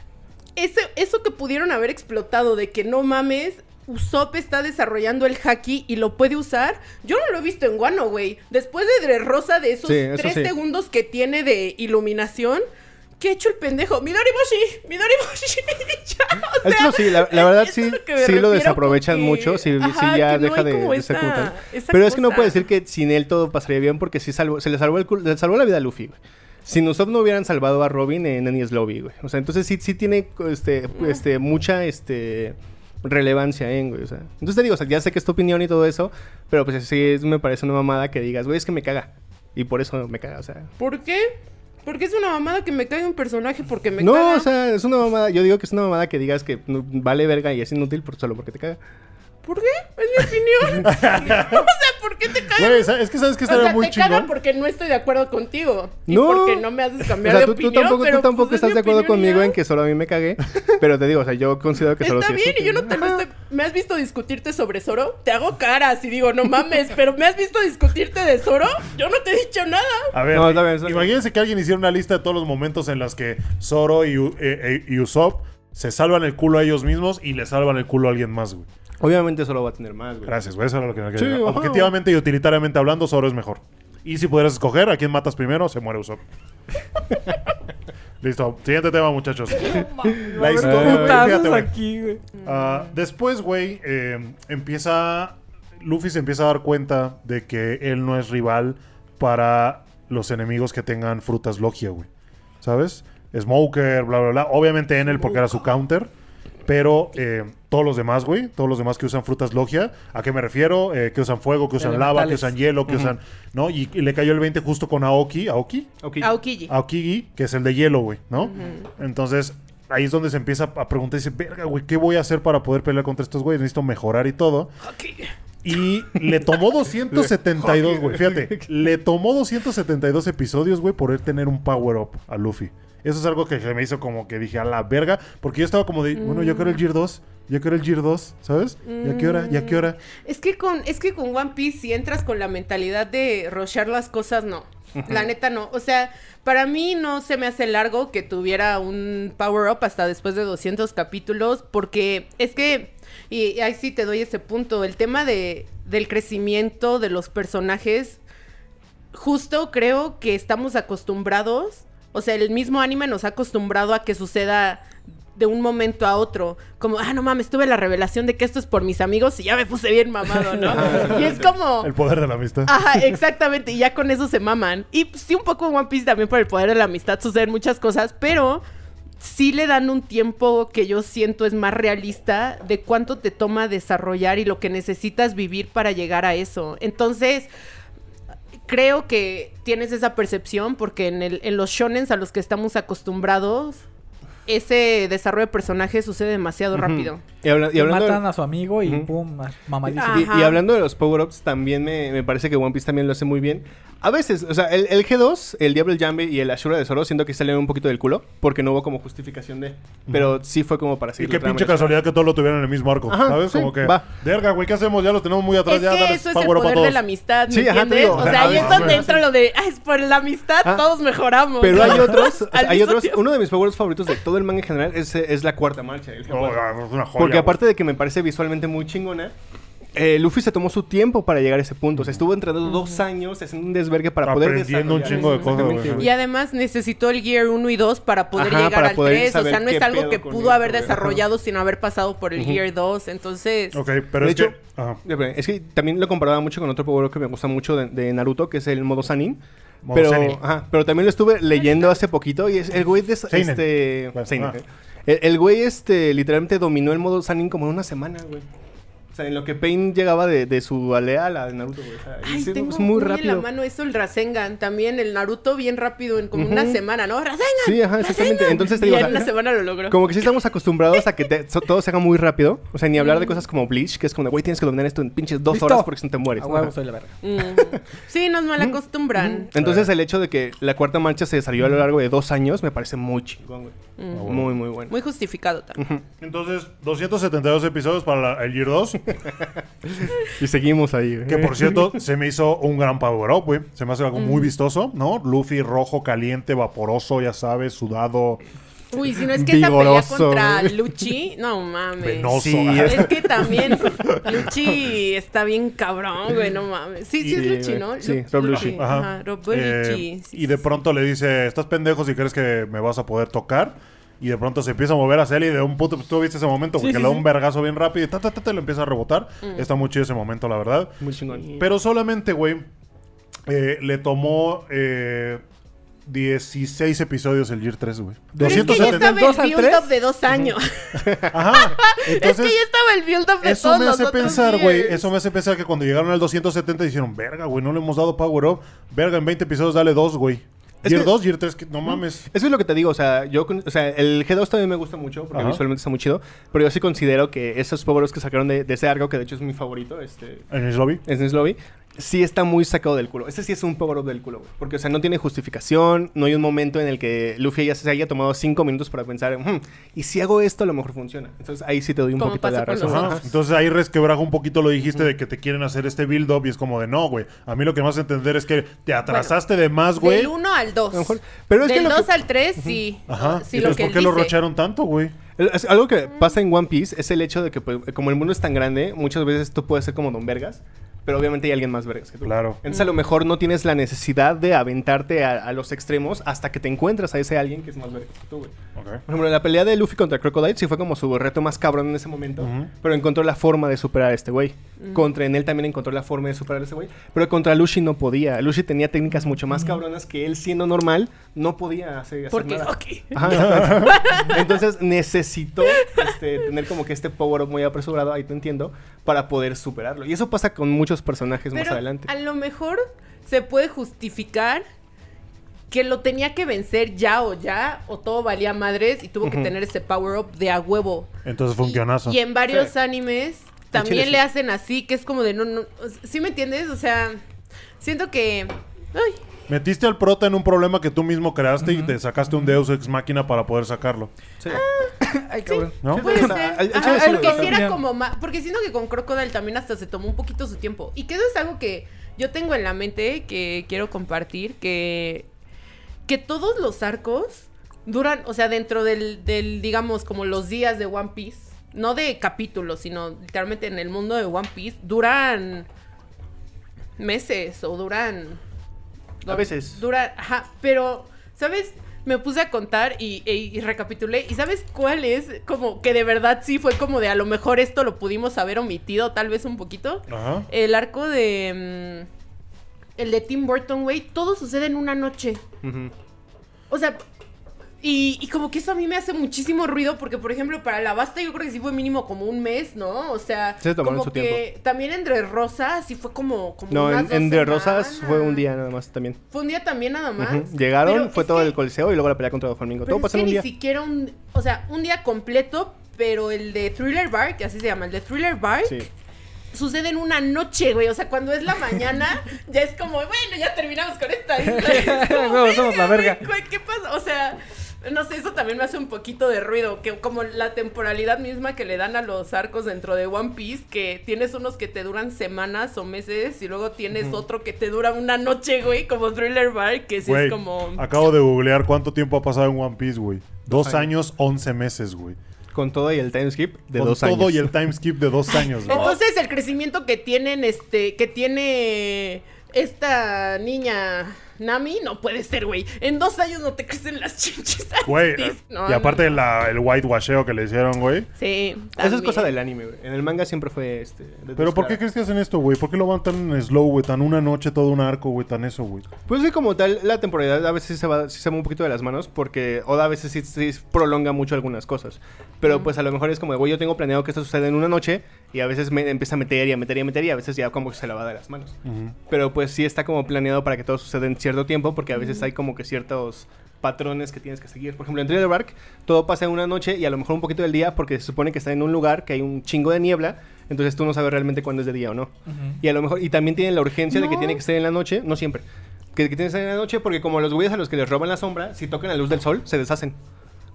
ese, eso que pudieron haber explotado de que no mames, Usopp está desarrollando el haki y lo puede usar. Yo no lo he visto en Guano, güey. Después de Dressrosa, de esos Sí, tres sí. segundos que tiene de iluminación, ¿qué ha hecho el pendejo? Midori Boshi, Midori Boshi. Ya, o sea, sí, la, la verdad sí, es lo sí lo desaprovechan mucho, sí, sí ya no deja de, de esa Pero es que no puede decir que sin él todo pasaría bien porque sí salvó, se le salvó el le salvó la vida a Luffy, güey. Sin Usopp no hubieran salvado a Robin en Enies Lobby, güey. O sea, entonces sí, sí tiene este, este, mucha este, relevancia en, güey. O sea, entonces te digo, o sea, ya sé que es tu opinión y todo eso, pero pues sí me parece una mamada que digas, güey, es que me caga. Y por eso me caga, o sea. ¿Por qué? Porque es una mamada que me caiga un personaje porque me no, caga. o sea, es una mamada. Yo digo que es una mamada que digas que no- vale verga y es inútil por, solo porque te caga. ¿Por qué? Es mi opinión. o sea, ¿por qué te caga? Güey, sa- es que sabes que o estaría sea, muy te caga chingón. porque no estoy de acuerdo contigo. Y No. porque no me haces O cambiar sea, de tú, tú opinión. tampoco, pero, tú tampoco pues, es estás de acuerdo opinión conmigo ya. en que solo a mí me cagué. Pero te digo, o sea, yo considero que solo Está sí es bien, y yo no te lo estoy... ¿Me has visto discutirte sobre Zoro? Te hago caras y digo, no mames, pero ¿me has visto discutirte de Zoro? Yo no te he dicho nada. A ver, No, está bien, está bien. imagínense que alguien hiciera una lista de todos los momentos en las que Zoro y, U- eh, eh, y Usopp se salvan el culo a ellos mismos y le salvan el culo a alguien más, güey. Obviamente solo va a tener más, güey. Gracias, güey. Eso era lo que me quería Sí, decir. ajá. Objetivamente y utilitariamente hablando, Zoro es mejor. Y si pudieras escoger a quién matas primero, se muere Usopp. Listo. Siguiente tema, muchachos. La historia, güey, Putazos fíjate, güey. aquí, güey. Ah, después, güey, eh, empieza. Luffy se empieza a dar cuenta de que él no es rival para los enemigos que tengan frutas Logia, güey. ¿Sabes? Smoker, bla, bla, bla. Obviamente Enel porque era su counter. Pero eh, todos los demás, güey, todos los demás que usan frutas Logia, ¿a qué me refiero? Eh, que usan fuego, que usan lava, que usan hielo, que usan. ¿No? Y, y le cayó el 20 justo con Aoki. ¿Aoki? Ok. Aokiji. Aokigi, que es el de hielo, güey, ¿no? Entonces, ahí es donde se empieza a preguntar y dice, verga, güey, ¿qué voy a hacer para poder pelear contra estos güeyes? Necesito mejorar y todo. Y le tomó 272, güey. Fíjate, le tomó 272 episodios, güey, por él tener un power up a Luffy. Eso es algo que se me hizo como que dije a la verga. Porque yo estaba como de, bueno, yo quiero el Gear 2. Yo quiero el Gear 2, ¿sabes? ¿Y a qué hora? ¿Y a qué hora? Es que con, es que con One Piece, si entras con la mentalidad de rochear las cosas, no. La neta no. O sea, para mí no se me hace largo que tuviera un power up hasta después de 200 capítulos, porque es que, y, y ahí sí te doy ese punto, el tema de, del crecimiento de los personajes, justo creo que estamos acostumbrados, o sea, el mismo anime nos ha acostumbrado a que suceda de un momento a otro, como, ah, no mames, tuve la revelación de que esto es por mis amigos y ya me puse bien mamado, ¿no? y es como... El poder de la amistad. Ajá, exactamente, y ya con eso se maman. Y pues, sí, un poco en One Piece también por el poder de la amistad suceden muchas cosas, pero sí le dan un tiempo que yo siento es más realista de cuánto te toma desarrollar y lo que necesitas vivir para llegar a eso. Entonces, creo que tienes esa percepción porque en, el, en los shonens a los que estamos acostumbrados, ese desarrollo de personaje sucede demasiado rápido. Y, habla- y hablando de- Matan a su amigo y pum, ma- mamadísimo. Ah. Y, y hablando de los power-ups, también me, me parece que One Piece también lo hace muy bien. A veces, o sea, el, el G2, el Diablo Jambe y el Ashura de Zoro, siento que salieron un poquito del culo porque no hubo como justificación de. Pero sí fue como para Y seguir. qué la trama pinche y casualidad que todos lo tuvieran en el mismo arco, Ajá, ¿sabes? sí, Como que, va. verga, güey, ¿qué hacemos? Ya los tenemos muy atrás, Es ya que dale eso es el power poder de la amistad, ¿me Sí, entiendes? digo, o sea, ahí ah, es donde entra lo de, es por la amistad, todos mejoramos. Pero hay otros, hay otros. Uno de mis favoritos favoritos de todo el manga en general es, es la cuarta marcha. el Oh, G4. es una joya, Porque aparte de que me parece visualmente muy chingona, eh, Luffy se tomó su tiempo para llegar a ese punto. O sea, estuvo entrenando dos años haciendo un desvergue para poder Aprendiendo un desarrollar chingo de cosas. Y además necesitó el Gear 1 y 2 para poder Ajá, llegar para al poder 3. O sea, no es algo que pudo esto, haber desarrollado sin haber pasado por el Ujú. Gear 2. Entonces, Ok, pero De es hecho- que... Ajá. Es que también lo comparaba mucho con otro power que me gusta mucho de, de Naruto, que es el modo Sanin. Pero, ajá, pero también lo estuve leyendo hace poquito y es el güey de Seinen. este Bueno, Seinen, ah. el, el güey este literalmente dominó el modo Sanin como en una semana, güey. Sea, en lo que Pain llegaba de, de su aldea a la de Naruto, güey. O sea, ay, es, muy muy en rápido. la mano eso el Rasengan. También el Naruto bien rápido en como una semana, ¿no? ¡Rasengan! Sí, ajá, exactamente. Entonces te Y digo, en o sea, una semana lo logró. Como que sí estamos acostumbrados a que te- so- todo se haga muy rápido. O sea, ni hablar de cosas como Bleach, que es como de, güey, tienes que dominar esto en pinches dos Listo. horas porque si no te mueres. A huevo, Ajá. soy la verga. Mm. Sí, nos mal acostumbran. Entonces el hecho de que la cuarta marcha se desarrolló a lo largo de dos años me parece muy chingón, güey. Mm. Muy, muy bueno. Muy justificado también. Entonces, 272 episodios para la- el Year 2. Y seguimos ahí, güey. Que por cierto, se me hizo un gran power up, güey. Se me hace algo Mm. muy vistoso, ¿no? Luffy rojo, caliente, vaporoso, ya sabes, sudado. Uy, si no es que esa pelea Vigoroso, contra. Luchi, no mames. Venoso. Sí. Es que también Luchi está bien cabrón, güey, no mames. Sí, sí, Sí, es Luchi. ¿no? Sí, Lu- Rob Lucci. Ajá. Ajá, Rob Eh. Sí, y de sí, pronto le dice, estás pendejo si crees que me vas a poder tocar. Y de pronto se empieza a mover hacia él y de un puto... Tú viste ese momento, Sí, porque sí, le da sí. un vergazo bien rápido y ta, ta, ta, ta, le empieza a rebotar. Mm. Está muy chido ese momento, la verdad. Muy chingón. Pero solamente, güey, eh, le tomó eh, 16 episodios el Year 3, güey. Pero es que ya 270. estaba ¿Del dos el al build-up tres? de dos años. Ajá. es Entonces, que ya estaba el build-up de eso todos me hace pensar, güey. Eso me hace pensar que cuando llegaron al 270 dijeron, verga, güey, no le hemos dado power up. Verga, en 20 episodios dale dos, güey. Es Year que- 2, Year 3, que no mames. Eso es lo que te digo, o sea, yo, o sea, el G2 también me gusta mucho porque Ajá. visualmente está muy chido, pero yo sí considero que esos power que sacaron de, de ese arco, que de hecho es mi favorito, este, En lobby. Ness Lobby, sí está muy sacado del culo. Ese sí es un power up del culo, güey. Porque, o sea, no tiene justificación, no hay un momento en el que Luffy ya se haya tomado cinco minutos para pensar, "Hmm, y si hago esto, a lo mejor funciona. Entonces ahí sí te doy un poquito de la razón. Ajá. Entonces ahí resquebraja un poquito lo dijiste de que te quieren hacer este build up y es como de no, güey. A mí lo que me hace entender es que te atrasaste de más, güey. Del 1 al 2. A lo mejor- pero es que Del lo que- 2 al 3, sí. Ajá. Sí, Entonces, lo que ¿por qué lo rocharon tanto, güey? Algo que pasa en One Piece es el hecho de que, pues, como el mundo es tan grande, muchas veces tú puedes ser como Don Vergas, pero obviamente hay alguien más vergas que tú. Claro. Entonces, a lo mejor no tienes la necesidad de aventarte a, a los extremos hasta que te encuentras a ese alguien que es más vergas que tú, güey. Por ejemplo, la pelea de Luffy contra Crocodile sí fue como su reto más cabrón en ese momento, pero encontró la forma de superar a este güey. Contra en él también encontró la forma de superar a ese güey, pero contra Luffy no podía. Luffy tenía técnicas mucho más cabronas que él siendo normal no podía hacer, hacer Porque, nada. ok. Ajá. Entonces necesitó este, tener como que este power up muy apresurado, ahí te entiendo, para poder superarlo. Y eso pasa con muchos personajes más adelante. a lo mejor se puede justificar que lo tenía que vencer ya o ya, o todo valía madres y tuvo que tener ese power up de a huevo. Entonces fue un guionazo. Y en varios Sí. animes también le hacen así, que es como de no, no, ¿sí me entiendes? O sea, siento que, ay, Metiste al prota en un problema que tú mismo creaste y te sacaste un Deus Ex Máquina para poder sacarlo. Sí. Ay, cabrón. ¿No? Puede ser. Ajá, lo- como más, porque siento que con Crocodile también hasta se tomó un poquito su tiempo. Y que eso es algo que yo tengo en la mente que quiero compartir, que, que todos los arcos duran, o sea, dentro del, del, digamos, como los días de One Piece, no de capítulos, sino literalmente en el mundo de One Piece, duran meses o duran... A veces. Duran, ajá, pero, ¿sabes? Me puse a contar y, e- y recapitulé. ¿Y sabes cuál es? Como que de verdad sí fue como de a lo mejor esto lo pudimos haber omitido tal vez un poquito. Ajá. El arco de... mm, el de Tim Burton, güey, todo sucede en una noche. O sea, y, y como que eso a mí me hace muchísimo ruido porque, por ejemplo, para la basta yo creo que sí fue mínimo como un mes, ¿no? O sea, se como su que tiempo. también entre Rosas sí fue como, como No, unas en, dos en De Rosas fue un día nada más también. Fue un día también nada más. Llegaron, Pero fue todo que- el coliseo y luego la pelea contra Flamingo. Pero Todo pasó en un ni día. siquiera un, o sea, un día completo, pero el de Thriller Bark, que así se llama, el de Thriller Bark, Sí. sucede en una noche, güey. O sea, cuando es la mañana, ya es como, bueno, ya terminamos con esta como, Luego somos la verga. güey, ¿Qué pasa? O sea, no sé, eso también me hace un poquito de ruido. Que como la temporalidad misma que le dan a los arcos dentro de One Piece, que tienes unos que te duran semanas o meses, y luego tienes otro que te dura una noche, güey, como Thriller Bark, que sí es como. acabo de googlear cuánto tiempo ha pasado en One Piece, güey. Dos años, once meses, güey. Con todo y el time skip de Con dos todo años. y el time skip de dos años, güey. Entonces el crecimiento que tienen, este, que tiene esta niña Nami, no puede ser, güey. En dos años no te crecen las chinches. Güey. No, y aparte no. la- el whitewasheo que le hicieron, güey. Sí. Eso es también. cosa del anime, güey. En el manga siempre fue este. Pero ¿por qué crees que hacen esto, güey? ¿Por qué lo van tan slow, güey? Tan una noche, todo un arco, güey, tan eso, güey. Pues sí, como tal, la temporalidad a veces se va, sí se va un poquito de las manos porque Oda a veces sí, sí prolonga mucho algunas cosas. Pero pues a lo mejor es como, güey, yo tengo planeado que esto suceda en una noche y a veces me empieza a meter y a meter y a meter y a veces ya como que se la va de las manos. Pero pues sí está como planeado para que todo suceda en cierto tiempo porque a veces hay como que ciertos patrones que tienes que seguir. Por ejemplo, en Thriller Bark todo pasa en una noche y a lo mejor un poquito del día porque se supone que está en un lugar que hay un chingo de niebla, entonces tú no sabes realmente cuándo es de día o no. Y a lo mejor y también tienen la urgencia de que tiene que estar en la noche, no siempre. Que, que tiene que estar en la noche porque como los güeyes a los que les roban la sombra, si tocan la luz del sol, se deshacen.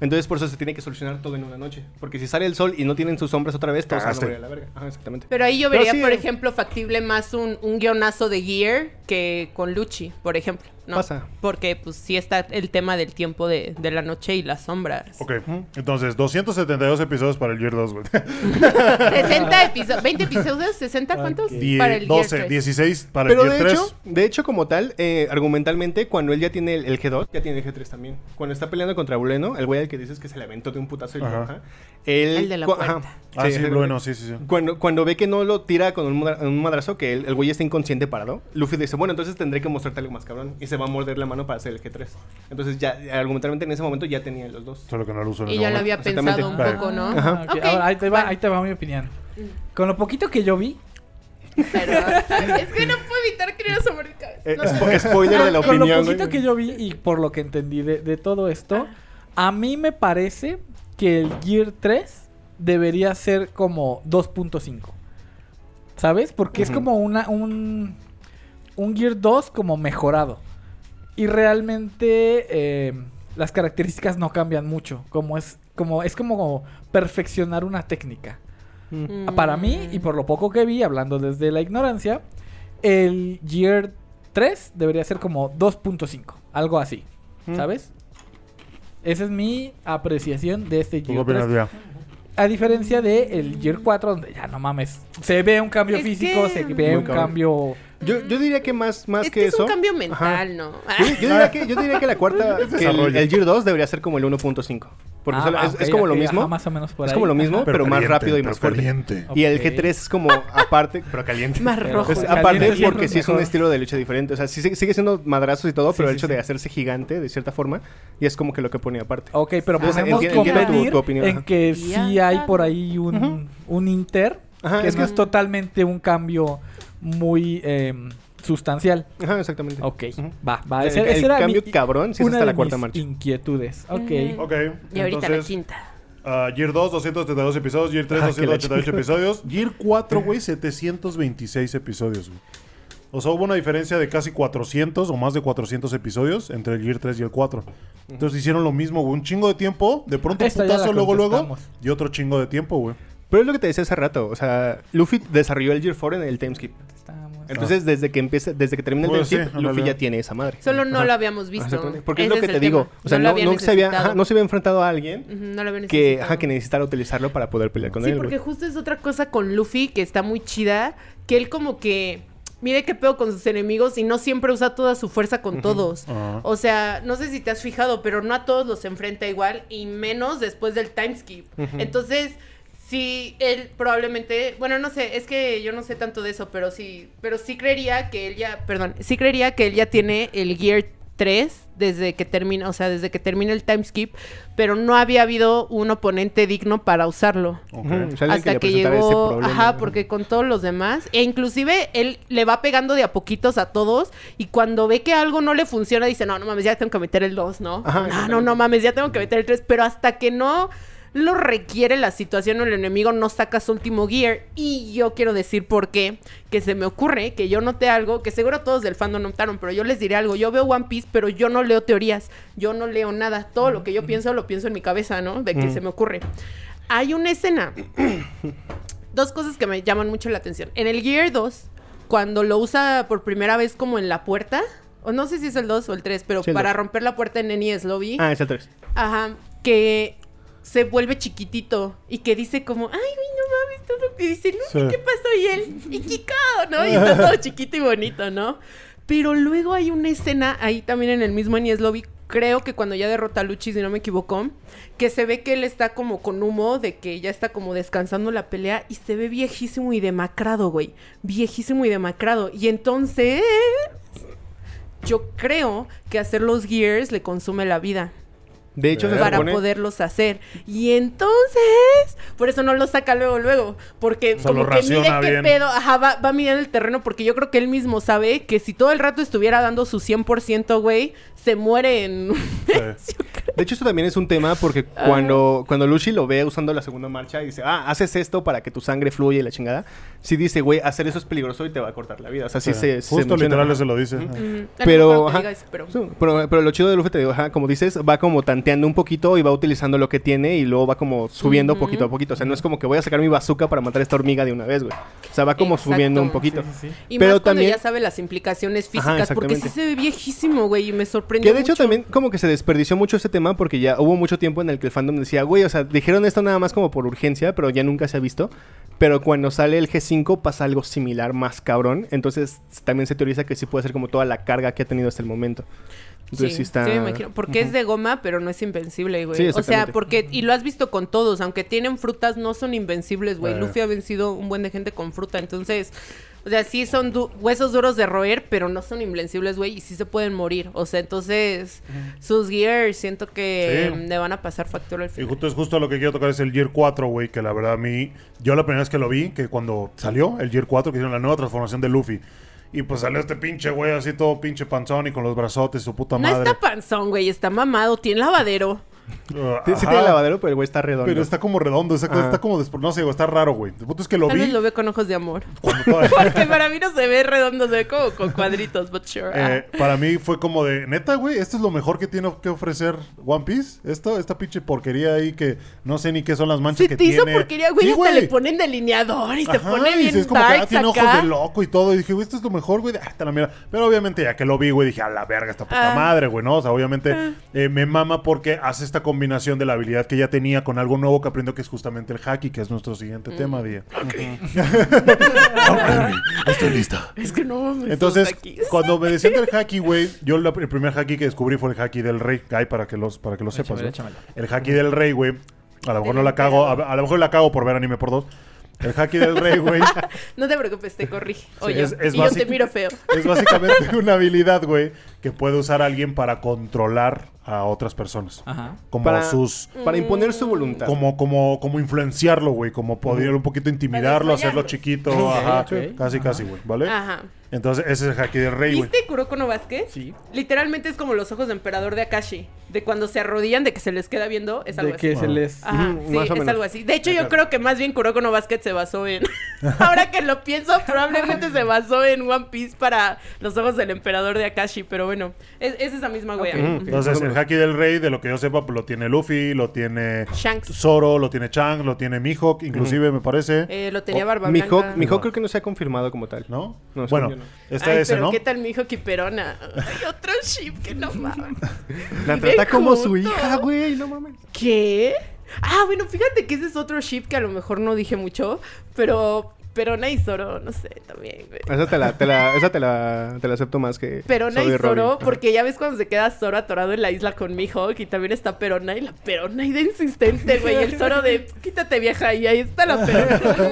Entonces por eso se tiene que solucionar todo en una noche. Porque si sale el sol y no tienen sus sombras otra vez, todos se van a morir a la verga. Ajá, exactamente. Pero ahí yo vería, sí, por eh. ejemplo, factible más un, un guionazo de Gear que con Luchi, por ejemplo. ¿No? Pasa. Porque pues sí está el tema del tiempo de, de la noche y las sombras. Ok, entonces 272 episodios para el Year 2, güey. 60 episodios, 20 episodios, 60 cuántos? Die- Para el 12, Gear 3. 16 para Pero el de Year 3. hecho, de hecho, como tal, eh, argumentalmente, cuando él ya tiene el, el G2, ya tiene el G3 también. Cuando está peleando contra Buleno, el güey al que dices que se le aventó de un putazo y lo Ajá. él... El de la puerta. Ah, sí, exactamente. bueno, sí, sí, sí. Cuando, cuando ve que no lo tira con un, un madrazo, que el, el güey está inconsciente parado, Luffy dice, bueno, entonces tendré que mostrarte algo más cabrón. Y se va a morder la mano para hacer el G3. Entonces ya, argumentalmente en ese momento ya tenía los dos. Solo que no lo uso en Y ese ya lo momento. había pensado un poco, ¿no? Ajá. Ah, ok. Ok, Ahora, ahí te, va, vale. ahí te va mi opinión. Con lo poquito que yo vi, Pero es que no puedo evitar querer asomar mi cabeza. Eh, No, spo- spoiler de la con lo opinión, poquito güey. que yo vi y por lo que entendí de, de todo esto, a mí me parece que el Gear 3 debería ser como 2.5. ¿Sabes? Porque es Ujú. como una, un, un Gear 2 como mejorado. Y realmente eh, las características no cambian mucho. Como es, como, es como perfeccionar una técnica. Mm. Para mí, y por lo poco que vi, hablando desde la ignorancia, el Gear 3 debería ser como 2.5, algo así, Mm. ¿sabes? Esa es mi apreciación de este ¿Tú qué Gear opinas, 3. A diferencia de el Gear 4, donde ya no mames, se ve un cambio Es físico, que- se ve Muy un cabrón. cambio... Yo, yo diría que más, más es que, que es eso... un cambio Ajá. mental, ¿no? Yo, yo diría que, yo diría que la cuarta, que el, el Gear 2 debería ser como el 1.5. Porque Ah, solo- ah, es, es como lo mismo. ajá, más o menos por es ahí. como lo mismo, Ajá. pero, más caliente, rápido y más fuerte. caliente. Y el Ok. G3 es como aparte, pero caliente. Más rojo. Pues, Caliente aparte porque es sí es un estilo de lucha diferente. O sea, sí sigue sigue siendo madrazos y todo, Sí, pero el hecho sí. de hacerse gigante de cierta forma, y es como que lo que pone aparte. Ok, pero podemos tu- tu opinión, en ajá. que sí hay por ahí un, un Inter, Ajá, que es no que- es totalmente un cambio muy em, sustancial. Ajá, exactamente. Ok, Ujú. va, va. El- Ese, el ese era cambio mi- cabrón sí es una hasta la cuarta mis marcha. inquietudes. Ok. Ok, Y ahorita la entonces, quinta. Ah, Gear 2, 232 episodios. Gear 3, Ah, que la 288 episodios. Gear 4, güey, 726 episodios, güey. O sea, hubo una diferencia de casi 400 o más de 400 episodios entre el Gear 3 y el 4. Entonces hicieron lo mismo, güey. Un chingo de tiempo, de pronto Esta ya putazo, luego, luego. contestamos. Y otro chingo de tiempo, güey. Pero es lo que te decía hace rato. O sea, Luffy desarrolló el Gear 4 en el timeskip. Entonces, desde que empieza, desde que termina el Pues sí, Luffy ya tiene esa madre. Solo no Ajá. lo habíamos visto. Porque es lo que te digo. tema. O sea, no, se había, ajá, no se había enfrentado a alguien Ujú, no lo había que, ajá, que necesitara utilizarlo para poder pelear con Sí, él. porque güey. justo es otra cosa con Luffy que está muy chida, que él como que mire qué pedo con sus enemigos y no siempre usa toda su fuerza con todos. O sea, no sé si te has fijado, pero no a todos los enfrenta igual y menos después del timeskip. Entonces, sí, él probablemente, bueno, no sé, es que yo no sé tanto de eso, pero sí, pero sí creería que él ya, perdón, sí creería que él ya tiene el Gear 3 desde que termina, o sea, desde que termina el timeskip, pero no había habido un oponente digno para usarlo. O sea, Hasta que llegó, ajá, porque con todos los demás, e inclusive él le va pegando de a poquitos a todos y cuando ve que algo no le funciona dice, no, no mames, ya tengo que meter el 2, ¿no? Ajá, no, no, no mames, ya tengo que meter el 3, pero hasta que no lo requiere la situación o el enemigo no saca su último gear y yo quiero decir por qué, que se me ocurre que yo noté algo, que seguro todos del fandom notaron, pero yo les diré algo, yo veo One Piece, pero yo no leo teorías, yo no leo nada, todo lo que yo pienso lo pienso en mi cabeza, ¿no? De que Mm. se me ocurre. Hay una escena dos cosas que me llaman mucho la atención. En el Gear 2, cuando lo usa por primera vez como en la puerta, o no sé si es el 2 o el 3, pero Sí, para romper la puerta en NES Lobby, Ah, es el 3. ajá, que se vuelve chiquitito y que dice como, ay, güey, no mames, todo. Y dice. ¿qué pasó? Y él, y Kiko, ¿no? Y está todo chiquito y bonito, ¿no? Pero luego hay una escena ahí también en el mismo NES Lobby, creo que cuando ya derrota a Luchi, si no me equivoco, que se ve que él está como con humo, de que ya está como descansando la pelea y se ve viejísimo y demacrado, güey. Viejísimo y demacrado. Y entonces, yo creo que hacer los gears le consume la vida De hecho, se para supone... poderlos hacer. Y entonces, por eso no los saca luego, luego. Porque O sea, como lo que mide qué pedo, ajá, va, va midiendo el terreno, porque yo creo que él mismo sabe que si todo el rato estuviera dando su 100%, güey, se muere en... Sí. De hecho, eso también es un tema porque cuando, cuando Lucy lo ve usando la segunda marcha y dice, ah, haces esto para que tu sangre fluya y la chingada, sí dice, güey, hacer eso es peligroso y te va a cortar la vida. O sea, sí, Sí. se, se Justo menciona. literal se lo dice. Pero, ajá. pero- Sí, pero, pero lo chido de Luffy, te digo, ajá, como dices, va como tanteando un poquito y va utilizando lo que tiene y luego va como subiendo poquito a poquito. O sea, no es como que voy a sacar mi bazooka para matar a esta hormiga de una vez, güey. O sea, va como Exacto. subiendo un poquito. Sí, sí, sí. Y Pero más cuando también- ya sabe las implicaciones Ajá, físicas, porque sí se ve viejísimo, güey, y me sorprendió Que de hecho mucho. también como que se desperdició mucho ese tema porque ya hubo mucho tiempo en el que el fandom decía, güey, o sea, dijeron esto nada más como por urgencia, pero ya nunca se ha visto. Pero cuando sale el G5 pasa algo similar más cabrón. Entonces también se teoriza que sí puede ser como toda la carga que ha tenido hasta el momento. Entonces sí, Sí, está... sí, me imagino. Porque es de goma, pero no es invencible, güey. Sí, o sea, porque, y lo has visto con todos, aunque tienen frutas, no son invencibles, güey. Luffy ha vencido un buen de gente con fruta, entonces, o sea, sí son du- huesos duros de roer, pero no son invencibles, güey, y sí se pueden morir. O sea, entonces, sus gears siento que Sí. le van a pasar factura al Y final. justo es justo lo que quiero tocar es el Gear 4, güey, que la verdad a mí, yo la primera vez que lo vi, que cuando salió el Gear 4, que hicieron la nueva transformación de Luffy, y pues salió este pinche güey así todo pinche panzón y con los brazotes, su puta No madre. está panzón, güey, está mamado, tiene lavadero. Uh, Sí, tiene lavadero, pero el güey está redondo. Pero está como redondo, está, como, despro- no sé, güey, está raro, güey. El punto es que lo Tal vi vez lo ve con ojos de amor. Porque para mí no se ve redondo, se ve como con cuadritos, but sure. ah. Eh, para mí fue como de, neta, güey, esto es lo mejor que tiene que ofrecer One Piece. Esto, esta pinche porquería ahí que no sé ni qué son las manchas Se que te hizo tiene. porquería, güey. Sí, hasta le ponen delineador y se pone y bien sí, es como que ah, tiene ojos de loco y todo. Y dije, güey, esto es lo mejor, güey. Ah, te la mira. Pero obviamente ya que lo vi, güey, dije, a la verga, esta puta Ah. madre, güey, ¿no? O sea, obviamente eh, me mama porque hace esta combinación de la habilidad que ya tenía con algo nuevo que aprendió que es justamente el haki, que es nuestro siguiente Mm. tema, Día. Estoy lista. Es que no mames, Entonces, cuando me decían del haki, güey, yo la- el primer haki que descubrí fue el haki del rey. Guy, para que, los, para que lo sepas. Échamelo, ¿no? échamelo. El haki del rey, güey. A lo mejor no la cago, a, a lo mejor la cago por ver anime por dos. El haki del rey, güey. No te preocupes, te corrige. Oye, es- es y yo te miro feo. Es básicamente una habilidad, güey, que puede usar alguien para controlar a otras personas. Ajá. Como Para- sus... Para imponer su voluntad. Como, como, como influenciarlo, güey. Como poder un poquito intimidarlo, hacerlo chiquito. Ajá. Casi, Ajá. casi, güey. ¿Vale? Ajá. Entonces, ese es el haki del rey. ¿Viste Kuroko no Basket? Sí. Literalmente es como los ojos de emperador de Akashi. De cuando se arrodillan, de que se les queda viendo, es algo De así. que se les... Ajá, Ujú, sí, es menos. algo así. De hecho, yo creo que más bien Kuroko no Basket se basó en... Ahora que lo pienso, probablemente se basó en One Piece para los ojos del emperador de Akashi. Pero bueno, es, es esa misma wea. Entonces, el haki del rey, de lo que yo sepa, pues lo tiene Luffy, lo tiene Shanks. Zoro, lo tiene Chang, lo tiene Mihawk, inclusive, me parece. Eh, lo tenía Oh, Barba Mihawk. Mihawk creo que no se ha confirmado como tal. ¿No? No, bueno, no. está Ay, ese, pero ¿no? ¿qué tal Mihawk y Perona? Hay otro ship que no mames. La trata como su hija, güey, no mames. ¿Qué? Ah, bueno, fíjate que ese es otro ship que a lo mejor no dije mucho, pero Perona y Zoro, no sé, también, güey. Esa te la, te la, esa te la, te la acepto más que. Perona Zoro y Robin. Zoro, porque ya ves cuando se queda Zoro atorado en la isla con Mihawk y también está Perona y la Perona y de insistente, güey. Y el Zoro de quítate vieja y ahí está la Perona.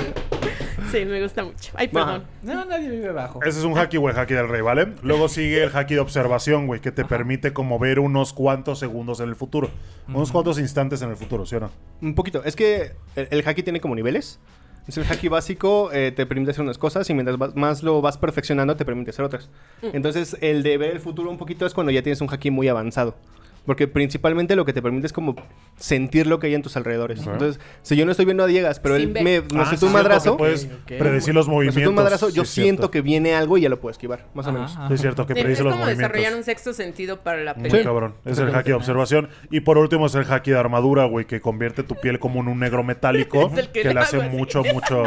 Sí, me gusta mucho. Ay, perdón. No, nadie vive abajo. Ese es un haki, güey, haki del rey, ¿vale? Luego sigue el haki de observación, güey, que te permite como ver unos cuantos segundos en el futuro. Unos cuantos instantes en el futuro, ¿sí o no? Un poquito. Es que el, el haki tiene como niveles. Es el haki básico eh, te permite hacer unas cosas y mientras vas- más lo vas perfeccionando te permite hacer otras. Entonces el de ver el futuro un poquito es cuando ya tienes un haki muy avanzado. Porque principalmente lo que te permite es como sentir lo que hay en tus alrededores. Entonces, si yo no estoy viendo a Diegas, pero Sin él me, me Ah, un madrazo, puedes Ok, ok. predecir los movimientos. hace un madrazo, yo sí, es siento cierto. que viene algo y ya lo puedo esquivar, más o menos. Sí, es cierto, que Es, predice es los como movimientos. desarrollar un sexto sentido para la Muy película. cabrón. Es el haki de observación. Y por último es el haki de armadura, güey, que convierte tu piel como en un negro metálico. Es el que que le le hace así. mucho, mucho...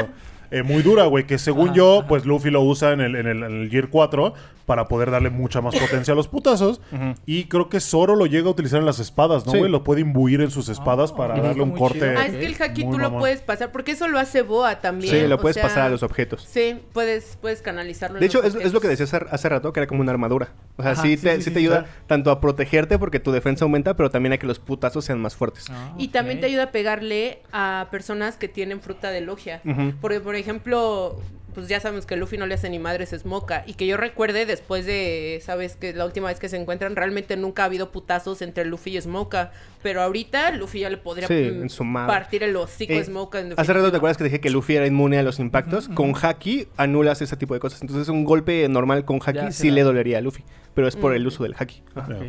eh, muy dura, güey. Que según Ajá, yo, ajá. pues Luffy lo usa en el, en, el, en el Gear 4 para poder darle mucha más potencia a los putazos. Y creo que Zoro lo llega a utilizar en las espadas, ¿no, Sí. güey? Lo puede imbuir en sus espadas Ah, para darle un corte. chido. Ah, es que el haki tú lo puedes pasar, porque eso lo hace Boa también. Sí, lo o puedes sea, pasar a los objetos. Sí, puedes, puedes canalizarlo. en De hecho, los es, es lo que decía hace, hace rato, que era como una armadura. O sea, Ajá, sí, sí, te, sí, sí sí, te ayuda tanto a protegerte porque tu defensa aumenta, pero también a que los putazos sean más fuertes. Ah, Y también te ayuda a pegarle a personas que tienen fruta de logia. Ujú. Porque, por ejemplo, pues ya sabemos que Luffy no le hace ni madres Smoka. Y que yo recuerde, después de, ¿sabes? Que la última vez que se encuentran, realmente nunca ha habido putazos entre Luffy y Smoka. Pero ahorita Luffy ya le podría Sí, mm, en su madre. partir el hocico Eh, a Smoka. en Hace rato te acuerdas que dije que Luffy era inmune a los impactos. Con Haki anulas ese tipo de cosas. Entonces un golpe normal con Haki sí le dolería a Luffy. Pero es por Mm. el uso del Haki. Ok. Ya. Ujú.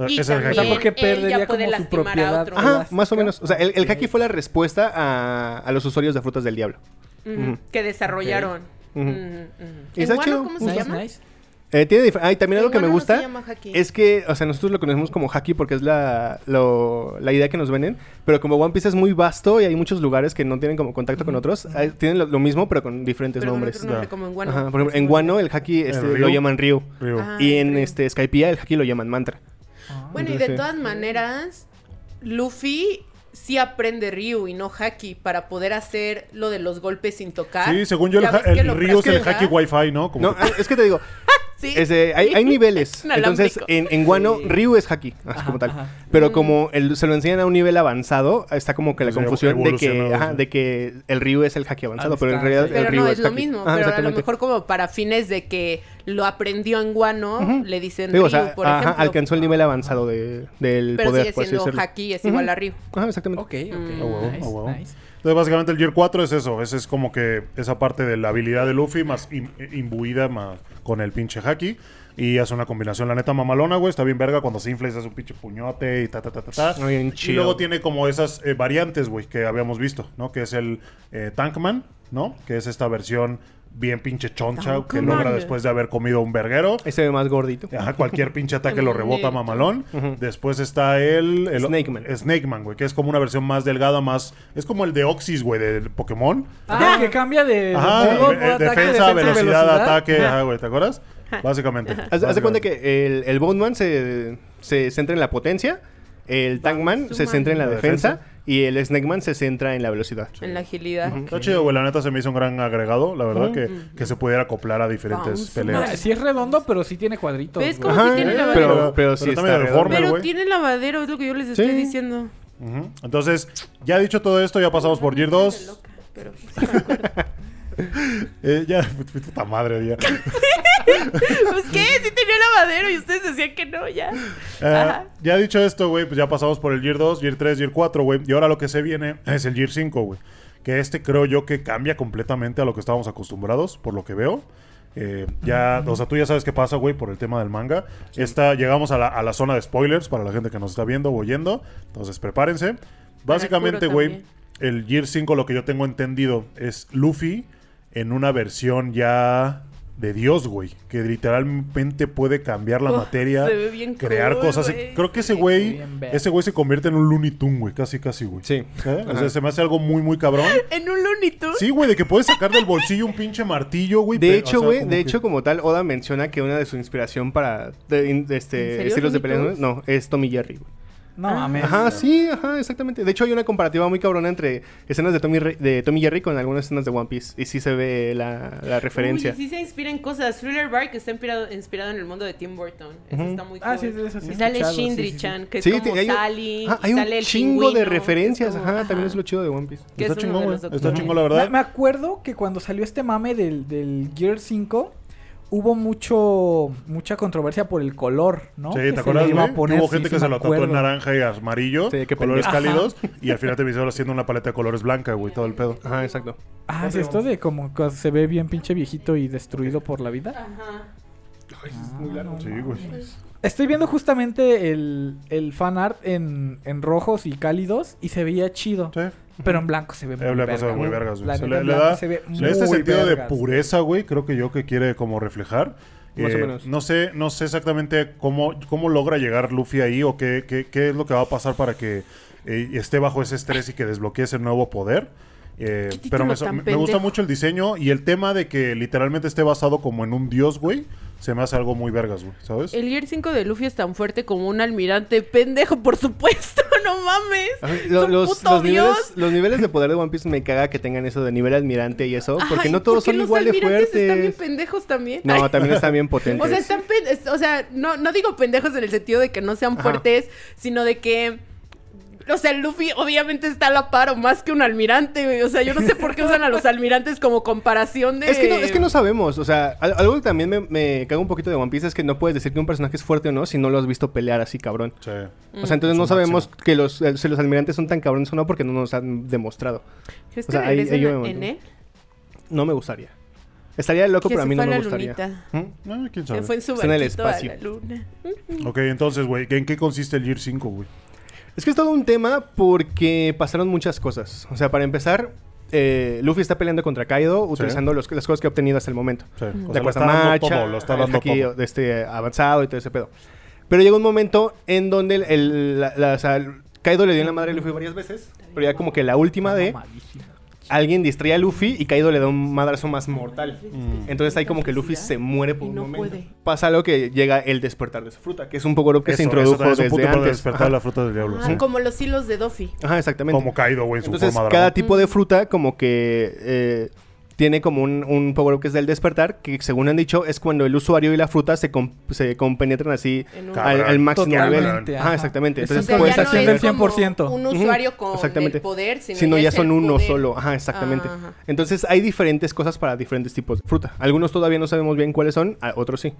Ah, Y es el también haki. Porque él perdería como su lastimar a propiedad. otro. Ajá, más o menos. O sea, el, el. Haki fue la respuesta a, a los usuarios de frutas del diablo. Que desarrollaron. Ujú, ujú. Y ¿En Wano cómo se llama? nice. Eh, tiene ah, y también algo que me no gusta llama Haki. es que, o sea, nosotros lo conocemos como Haki porque es la, lo- la idea que nos venden, pero como One Piece es muy vasto y hay muchos lugares que no tienen como contacto con otros, eh, tienen lo, lo mismo pero con diferentes Pero nombres. nombre, como en Wano. Ajá, por ejemplo, en Wano el Haki este, lo llaman Ryu Ryu. Ajá. y Ah, en Ryu. este Skypiea el Haki lo llaman Mantra. Ah. Bueno, y de todas maneras, Luffy sí aprende Ryu y no Haki para poder hacer lo de los golpes sin tocar. Sí, según yo, el, el río es el haki wifi, ¿no? Como No, que- es que te digo, Sí. este, hay, hay niveles. Entonces, en, en Wano, Ryu es Haki, así Ajá, como tal. ajá. Pero Mm. como el- se lo enseñan a un nivel avanzado, está como que la O sea, confusión de que, ajá, sí. de que el Ryu es el Haki avanzado, pero en realidad el Pero Ryu no es es lo Haki. mismo. Ajá, pero a lo mejor como para fines de que lo aprendió en Guano, le dicen Digo, Ryu, o sea, por ajá, ejemplo. alcanzó el nivel avanzado de, del Pero poder, sigue por así siendo. Haki, es igual a Ryu. Ajá, exactamente. Ok, ok. Entonces, básicamente el Gear 4 es eso. Ese es como que esa parte de la habilidad de Luffy más im- imbuida más con el pinche haki. Y hace una combinación, la neta, mamalona, güey. Está bien verga cuando se infla y se hace un pinche puñote y ta, ta, ta, ta, ta. Y luego tiene como esas eh, variantes, güey, que habíamos visto, ¿no? Que es el eh, Tankman, ¿no? Que es esta versión bien pinche choncha que logra después de haber comido un verguero. Ese ve más gordito. Ajá, cualquier pinche ataque lo rebota mamalón. Después está el, el Snakeman. Snakeman, güey, que es como una versión más delgada, más es como el de Oxys, güey, del Pokémon. Ah, que cambia de Ajá, de modo, ataque, defensa, velocidad, ataque, Ajá. ajá, güey, ¿te acuerdas? Básicamente. De cuenta que el, el Bone Man se, se centra en la potencia, el Tankman se Suman. centra en la La defensa, defensa. Y el Snakeman se centra en la velocidad. En la agilidad. Está chido, güey, la neta se me hizo un gran agregado, la verdad, que, que se pudiera acoplar a diferentes No, peleas. sí es redondo, pero sí tiene cuadritos. ¿Ves güey. cómo sí tiene eh, lavadero? pero, pero sí Pero está también. Pero tiene lavadero, es lo que yo les estoy Sí. diciendo. Entonces, ya dicho todo esto, ya pasamos por Gear 2. Loca, pero sí me acuerdo. Eh, ya, puta madre, ya. Pues qué, sí tenía lavadero y ustedes decían que no, ya. Eh, ya dicho esto, güey, pues ya pasamos por el Gear 2, Gear 3, Gear 4, güey. Y ahora lo que se viene es el Gear 5, güey. Que este creo yo que cambia completamente a lo que estábamos acostumbrados, por lo que veo. Eh, ya, o sea, tú ya sabes qué pasa, güey, por el tema del manga. Esta, llegamos a la, a la zona de spoilers para la gente que nos está viendo o oyendo. Entonces, prepárense. Básicamente, güey, el Gear 5, lo que yo tengo entendido, es Luffy en una versión ya de Dios, güey. Que literalmente puede cambiar la Oh, materia, se ve bien crear cool, cosas. Creo que ese güey, ese güey se convierte en un Looney Tunes, güey. Casi, casi, güey. Sí. ¿Eh? O sea, se me hace algo muy, muy cabrón. En un Looney Tunes. Sí, güey, de que puedes sacar del bolsillo un pinche martillo, güey. De hecho, o sea, güey, de que- hecho, como tal, Oda menciona que una de su inspiración para de- ¿En este, estilos de pelea, no, es Tommy Jerry, güey. No Ah. mames. Ajá, sí, ajá, exactamente. De hecho, hay una comparativa muy cabrona entre escenas de Tommy, Re- de Tommy Jerry con algunas escenas de One Piece. Y sí se ve la, la referencia. Uy, sí se inspira en cosas. Thriller Bark está inspirado, inspirado en el mundo de Tim Burton. Eso está muy cool. Ah, sí, eso sí Y sale sí, Shindri-chan, que es Sí, como hay, Sally. ah, y hay un sale el chingo de referencias. como- Ajá, también es lo chido de One Piece. Que Está es chingón, Está chingón, la verdad. me acuerdo que cuando salió este mame del, del Gear 5, hubo mucho mucha controversia por el color, ¿no? Sí, ¿te se acuerdas, iba a poner, Hubo sí, gente sí que se lo tatuó en naranja y amarillo, Sí, colores pendejo. cálidos, y al final te visual haciendo una paleta de colores blanca, güey, todo el pedo. Ajá, exacto. Ah, es esto de como que se ve bien pinche viejito y destruido por la vida. Ajá. Ah, muy largo. Sí, güey. Estoy viendo justamente el, el fan art en, en rojos y cálidos y se veía chido. Sí. Pero en blanco se ve muy El blanco verga, se ve muy vergas, güey. Le, en da, se ve este sentido de pureza, güey, creo que yo que quiere como reflejar. Más o Eh, menos. No sé, no sé exactamente cómo, cómo logra llegar Luffy ahí o qué, qué, qué es lo que va a pasar para que eh, esté bajo ese estrés y que desbloquee ese nuevo poder. Eh, pero me, me- gusta mucho el diseño y el tema de que literalmente esté basado como en un dios, güey. Se me hace algo muy vergas, güey, ¿sabes? El Gear 5 de Luffy es tan fuerte como un almirante pendejo, por supuesto, no mames. Es un los, puto los dios. niveles, los niveles de poder de One Piece me caga que tengan eso de nivel admirante y eso, porque Ay, no todos ¿por qué son los igual de almirantes están bien fuertes. pendejos también. No, también están bien potentes. O sea, están o sea, no, no digo pendejos en el sentido de que no sean Ajá. fuertes, sino de que. O sea, Luffy obviamente está a la par o más que un almirante, güey. O sea, yo no sé por qué usan a los almirantes como comparación de. Es que, no, es que no sabemos, o sea, al- algo que también me, me caga un poquito de One Piece es que no puedes decir que un personaje es fuerte o no si no lo has visto pelear así, cabrón. Sí. O sea, entonces Su no sabemos máximo. que los, el- si los almirantes son tan cabrones o no porque no nos han demostrado. ¿Crees o que sea, ahí- ahí yo me? No me gustaría. Estaría loco, pero a mí no me gustaría. ¿Mm? Quién sabe. Que fue en su Está en el a la luna. Ok, entonces, güey, ¿en qué consiste el Gear 5, güey? Es que es todo un tema porque pasaron muchas cosas. O sea, para empezar, eh, Luffy está peleando contra Kaido utilizando los- las cosas que ha obtenido hasta el momento. Sí. O de sea, está dando marcha, lo está dando de este avanzado y todo ese pedo. Pero llega un momento en donde el, el- la- la- o sea, el- Kaido le dio en la madre a Luffy varias veces, pero ya como que la última de. Alguien distrae a Luffy y Kaido le da un madrazo más mortal. Mm. Entonces ahí como que Luffy se muere por Y un no momento. puede. Pasa algo que llega el despertar de su fruta, que es un poco que se introdujo eso también es un desde antes. despertar Ajá. la fruta del diablo. Ah, sí. Como los hilos de Duffy. Ajá, exactamente. Como caído, güey, en su Entonces, forma cada tipo de fruta como que eh, tiene como un, un power up que es del despertar, que según han dicho es cuando el usuario y la fruta se, com- se compenetran así al, al máximo nivel. Totalmente, Ajá, ajá. exactamente. Es Entonces O sea, puedes hacer no hacer... es del como 100%. un usuario con exactamente. el poder, sino, Sino ya son uno poder. solo. Ajá, exactamente. Ajá. Entonces hay diferentes cosas para diferentes tipos de fruta. Algunos todavía no sabemos bien cuáles son, otros sí.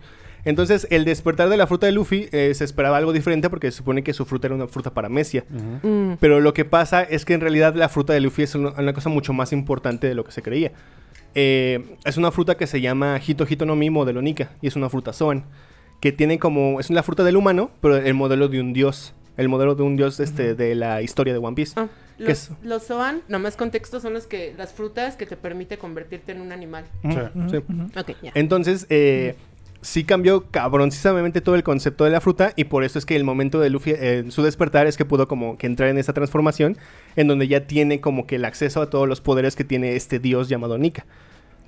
Entonces el despertar de la fruta de Luffy eh, se esperaba algo diferente porque se supone que su fruta era una fruta paramecia. Ujú. Mm. Pero lo que pasa es que en realidad la fruta de Luffy es una, una cosa mucho más importante de lo que se creía. Eh, es una fruta que se llama Hito Hito no Mi modelo Nika y es una fruta Zoan que tiene como es la fruta del humano, pero el modelo de un dios, el modelo de un dios este de la historia de One Piece. Ah, ¿Qué los, es? los Zoan, nomás contexto, son los que las frutas que te permite convertirte en un animal. Sí. Sí. ujú. Ok, ya. Entonces, eh, sí cambió cabroncísimamente todo el concepto de la fruta y por eso es que el momento de Luffy eh, su despertar es que pudo como que entrar en esa transformación en donde ya tiene como que el acceso a todos los poderes que tiene este dios llamado Nika.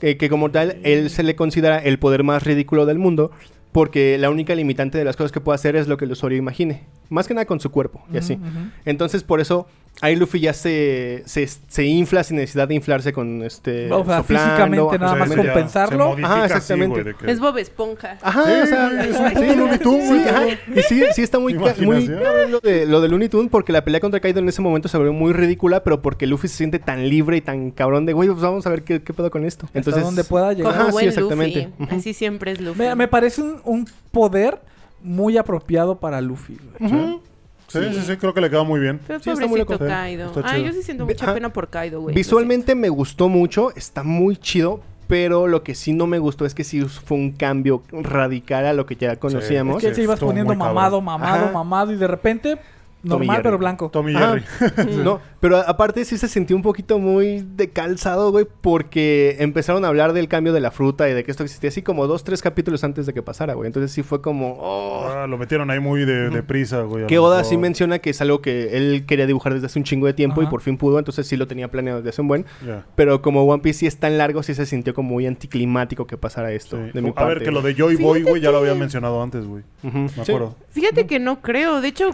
Que, que como tal, él se le considera el poder más ridículo del mundo porque la única limitante de las cosas que puede hacer es lo que el usuario imagine. Más que nada con su cuerpo y así. Entonces, por eso, ahí Luffy ya se, se, se infla sin necesidad de inflarse con este. O sea, soplando. físicamente nada O sea, más compensarlo. Ajá, así, exactamente. güey, de que- Es Bob Esponja. Ajá, Sí, o sea, es un sí. puto Looney Tunes, güey. Sí, ajá. Y sí, sí está muy, muy lo de, lo de Looney Tunes porque la pelea contra Kaido en ese momento se volvió muy ridícula, pero porque Luffy se siente tan libre y tan cabrón de, güey, pues vamos a ver qué, qué pedo con esto. Entonces, donde pueda llegar. Ajá, sí, exactamente. Luffy. Así siempre es Luffy. Me, me parece un, un poder muy apropiado para Luffy. güey. Ujú. Sí, sí, sí, creo que le queda muy bien. Pero Sí, está muy pobrecito loco. Sí, Kaido. está Ay, chido. yo sí siento mucha ajá. pena por Kaido, güey. Visualmente me gustó mucho, está muy chido, pero lo que sí no me gustó es que sí fue un cambio radical a lo que ya conocíamos. Es que él se iba estuvo poniendo muy cabrón. mamado, mamado, Ajá. mamado y de repente normal Jerry. pero blanco. Tommy Ajá. Jerry. No, pero aparte sí se sintió un poquito muy de calzado, güey, porque empezaron a hablar del cambio de la fruta y de que esto existía así como dos, tres capítulos antes de que pasara, güey. Entonces sí fue como, oh. Ah, lo metieron ahí muy de, de prisa, güey. a Que Oda sí menciona que es algo que él quería dibujar desde hace un chingo de tiempo y por fin pudo, entonces sí lo tenía planeado desde hace un buen. Pero como One Piece sí es tan largo, sí se sintió como muy anticlimático que pasara esto. Sí. De mi a parte, ver, que lo de Joy Boy, Fíjate güey, ya lo había mencionado antes, güey. Me sí. acuerdo. Fíjate que no creo. De hecho,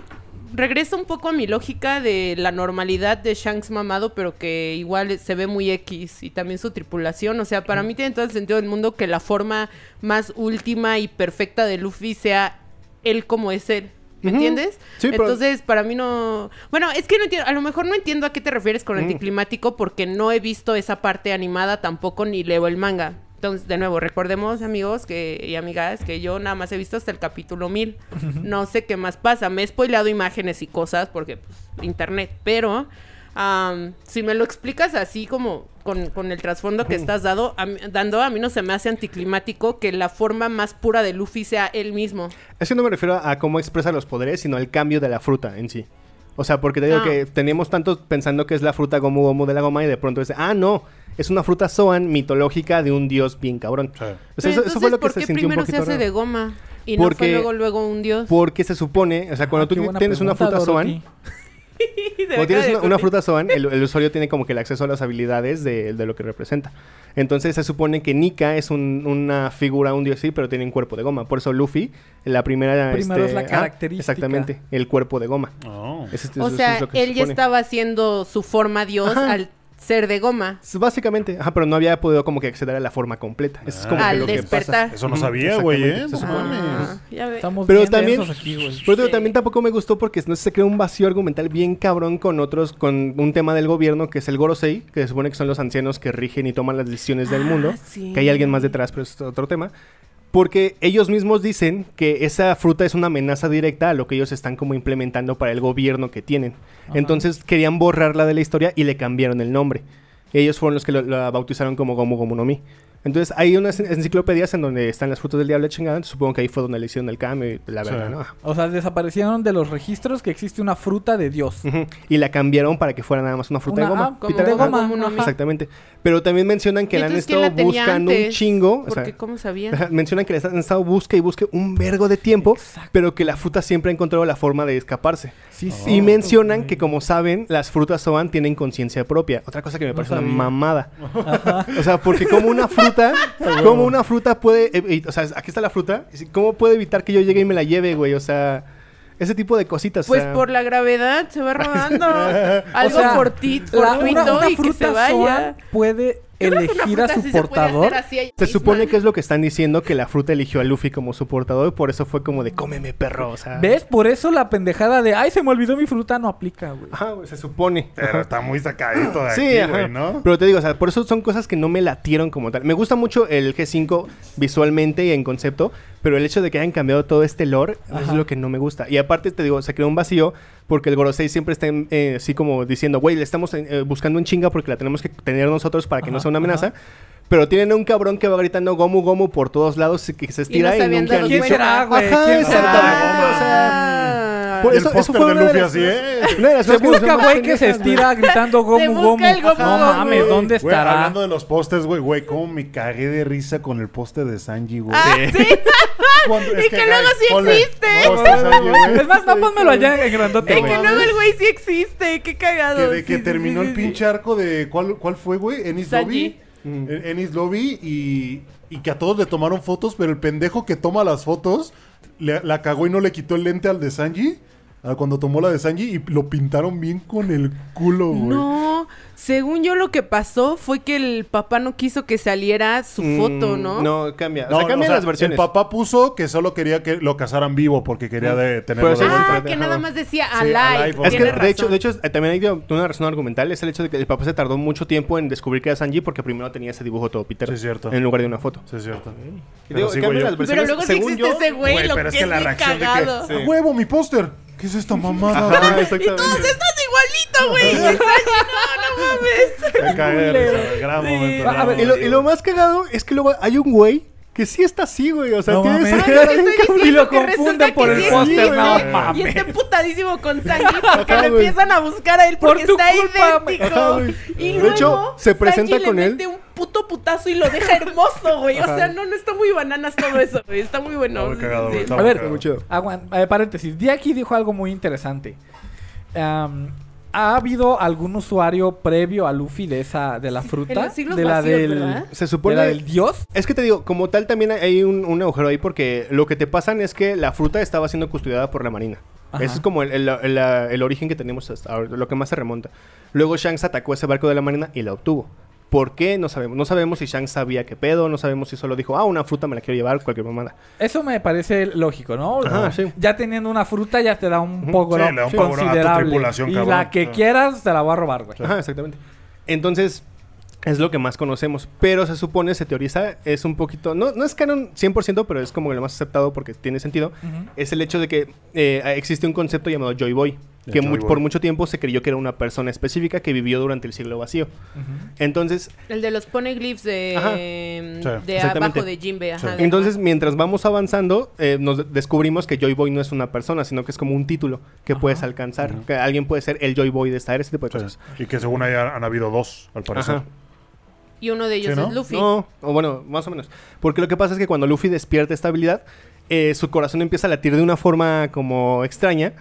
regresa un poco a mi lógica de la normalidad de Shanks mamado, pero que igual se ve muy X. Y también su tripulación. O sea, para mí tiene todo el sentido del mundo que la forma más última y perfecta de Luffy sea él como es él. ¿Me entiendes? Sí, pero- Entonces, para mí no... Bueno, es que no entiendo... A lo mejor no entiendo a qué te refieres con Mm. anticlimático porque no he visto esa parte animada tampoco ni leo el manga. Entonces, de nuevo, recordemos, amigos que, y amigas, que yo nada más he visto hasta el capítulo 1000. No sé qué más pasa. Me he spoileado imágenes y cosas porque, pues, internet. Pero, am, si me lo explicas así como con, con el trasfondo que estás dado, a dando, a mí no se me hace anticlimático que la forma más pura de Luffy sea él mismo. Es que no me refiero a cómo expresa los poderes, sino al cambio de la fruta en sí. O sea, porque te digo Ah. que teníamos tantos pensando que es la fruta Gomu Gomu de la goma y de pronto es, ah, no, es una fruta Zoan mitológica de un dios bien cabrón. Sí. O sea, Pero eso, eso fue lo que ¿por se qué sintió un primero se hace raro. de goma? Y no Porque- fue luego, luego un dios. Porque se supone, o sea, cuando Ah, tú tienes una fruta Zoan, se cuando tienes una, fruta Zoan, el, el usuario tiene como que el acceso a las habilidades de, de lo que representa. Entonces se supone que Nika es un- una figura, un dios sí, pero tiene un cuerpo de goma. Por eso Luffy, la primera... Primero es la ah, característica. exactamente, el cuerpo de goma. Oh. Ese es- O eso es sea, lo que se él ya estaba haciendo su forma dios Ajá. al ser de goma. Básicamente, ajá, pero no había podido como que acceder a la forma completa. Eso es como Ah. que Al lo que despertar. pasa. Eso no sabía, güey, ¿eh? No. Ah, ya ve. Estamos Pero bien también- aquí, güey. Pero Sí. también tampoco me gustó porque no se crea un vacío argumental bien cabrón con otros, con un tema del gobierno que es el Gorosei, que se supone que son los ancianos que rigen y toman las decisiones del Ah, mundo. sí. Que hay alguien más detrás, pero es otro tema. Porque ellos mismos dicen que esa fruta es una amenaza directa a lo que ellos están como implementando para el gobierno que tienen. Ajá. Entonces querían borrarla de la historia y le cambiaron el nombre. Ellos fueron los que lo- la bautizaron como Gomu Gomu no Mi. Entonces hay unas en- enciclopedias en donde están las frutas del diablo de chingada. Supongo que ahí fue donde le hicieron el cambio y la Sí. verdad, ¿no? O sea, desaparecieron de los registros que existe una fruta de Dios. Y la cambiaron para que fuera nada más una fruta Una- de goma. ah, Como de goma. Ajá. Exactamente. Pero también mencionan que ¿Y la han estado la buscando un chingo. O Porque, sea, ¿cómo sabían? Mencionan que les han estado busque y busque un vergo de tiempo, Exacto. pero que la fruta siempre ha encontrado la forma de escaparse. Sí, sí. y mencionan que, como saben, las frutas Zoan tienen conciencia propia. Otra cosa que me parece una mamada. O sea, porque como una fruta, como una fruta puede, evi- o sea, aquí está la fruta, ¿cómo puede evitar que yo llegue y me la lleve, güey? O sea, ese tipo de cositas. o Pues sea, por la gravedad se va rodando. Algo O sea, forti- La- fortuito una, una y que fruta se vaya. Zoan puede Elegir a su sí portador. así Se supone que es lo que están diciendo, que la fruta eligió a Luffy como su portador y por eso fue como de cómeme perro, o sea... ¿Ves? Por eso la pendejada de ay, se me olvidó mi fruta no aplica, güey. Ajá, güey, se supone. Pero Ajá. está muy sacadito de Sí, aquí, ajá. güey, ¿no? Pero te digo, o sea, por eso son cosas que no me latieron como tal. Me gusta mucho el G5 visualmente y en concepto, pero el hecho de que hayan cambiado todo este lore es Ajá. lo que no me gusta. Y aparte, te digo, se creó un vacío porque el Gorosei siempre está en, eh, así como diciendo, güey, le estamos eh, buscando en chinga porque la tenemos que tener nosotros para que no Ajá, sea una amenaza. ajá. Pero tienen un cabrón que va gritando Gomu Gomu por todos lados y que se estira y, se habían nunca ¿Quién será, güey? Ajá, ¿Quién será? o sea, Ah. por Y el eso, eso fue de una de Luffy las así, ¿eh? las Se busca güey que se estira gritando gomu gomu. No mames, ¿dónde estará? hablando de los pósters, güey, güey, cómo me cagué de risa con el póster de Sanji, güey. Ah, sí. Cuando- es Y que luego sí ponle existe. güey. Es más, no pónmelo allá en grandote, Y que luego el güey sí existe. Qué cagado. Que de que Sí, terminó sí, el sí, pinche arco de. ¿Cuál, cuál fue, güey? Ennis. Lobby. En- Ennis Lobby y, y que a todos le tomaron fotos, pero el pendejo que toma las fotos le- la cagó y no le quitó el lente al de Sanji. a cuando tomó la de Sanji y lo pintaron bien con el culo, güey. No, según yo lo que pasó fue que el papá no quiso que saliera su foto, Mm, ¿no? No, cambia. No, o sea, cambian o sea, las versiones. El papá puso que solo quería que lo casaran vivo porque quería de tenerlo de Ah, vuelta. que nada más decía Sí, alive. alive, Es que, de hecho, de hecho eh, también hay una razón argumental. Es el hecho de que el papá se tardó mucho tiempo en descubrir que era Sanji porque primero tenía ese dibujo todo Peter. Sí, es cierto. En lugar de una foto. Sí, es cierto. Y Pero digo, sí, las versiones. Pero luego existe yo- ese güey, lo pero que es que la reacción de que. Sí. "¡A huevo, mi póster! ¿Qué es esta mamada? Ajá, güey?" exactamente. Estás igualito, güey. No, no mames. Me cagué de risa. Gran Sí. momento. A ver, Y lo, y lo más cagado es que luego hay un güey que sí está así, güey. O sea, No tiene mames. Y lo confunden por el sí póster, no mames. Y está putadísimo con Sanji porque Ajá, lo güey. empiezan a buscar a él Por porque tu está culpa, idéntico. Ajá, y De luego hecho, se presenta Sanji con le él. mete un puto putazo y lo deja hermoso, güey. O sea, no, no está muy bananas todo eso, güey. Está muy bueno. Muy cagado, güey, Sí. está A muy ver. Muy chido. Aguan- eh, paréntesis. Diaki dijo algo muy interesante. Am, ¿Ha habido algún usuario previo a Luffy de esa de la fruta? de la vacíos, del ¿verdad? Se supone. de la del dios. Es que te digo, como tal también hay un, un agujero ahí porque lo que te pasan es que la fruta estaba siendo custodiada por la marina. Ajá. Ese es como el, el- el- el origen que tenemos hasta ahora, lo que más se remonta. Luego Shanks atacó ese barco de la marina y la obtuvo. ¿Por qué? No sabemos. No sabemos si Shanks sabía qué pedo, no sabemos si solo dijo, ah, una fruta me la quiero llevar, cualquier mamada. Eso me parece lógico, ¿no? Ajá, sí. Ya teniendo una fruta ya te da un poco Sí, le da un power a tu considerable. tripulación, y cabrón. la que quieras te la voy a robar, güey. Ajá, exactamente. Entonces, es lo que más conocemos. Pero se supone, se teoriza, es un poquito. No, no es canon 100%, pero es como lo más aceptado porque tiene sentido. Es el hecho de que eh, existe un concepto llamado Joy Boy. Que mu- por mucho tiempo se creyó que era una persona específica que vivió durante el siglo vacío. Ujú. Entonces, El de los poneglyphs de, Ajá. Sí, de abajo de Jimbe. Ajá, Sí. de- entonces mientras vamos avanzando, eh, nos descubrimos que Joy Boy no es una persona, sino que es como un título que Ajá. puedes alcanzar. Que alguien puede ser el Joy Boy de esta era, ese tipo de Sí. cosas. Y que según ahí han, han habido dos, al parecer. Ajá. Y uno de ellos Sí, ¿no? es Luffy. No, o bueno, más o menos. Porque lo que pasa es que cuando Luffy despierta esta habilidad, eh, su corazón empieza a latir de una forma como extraña.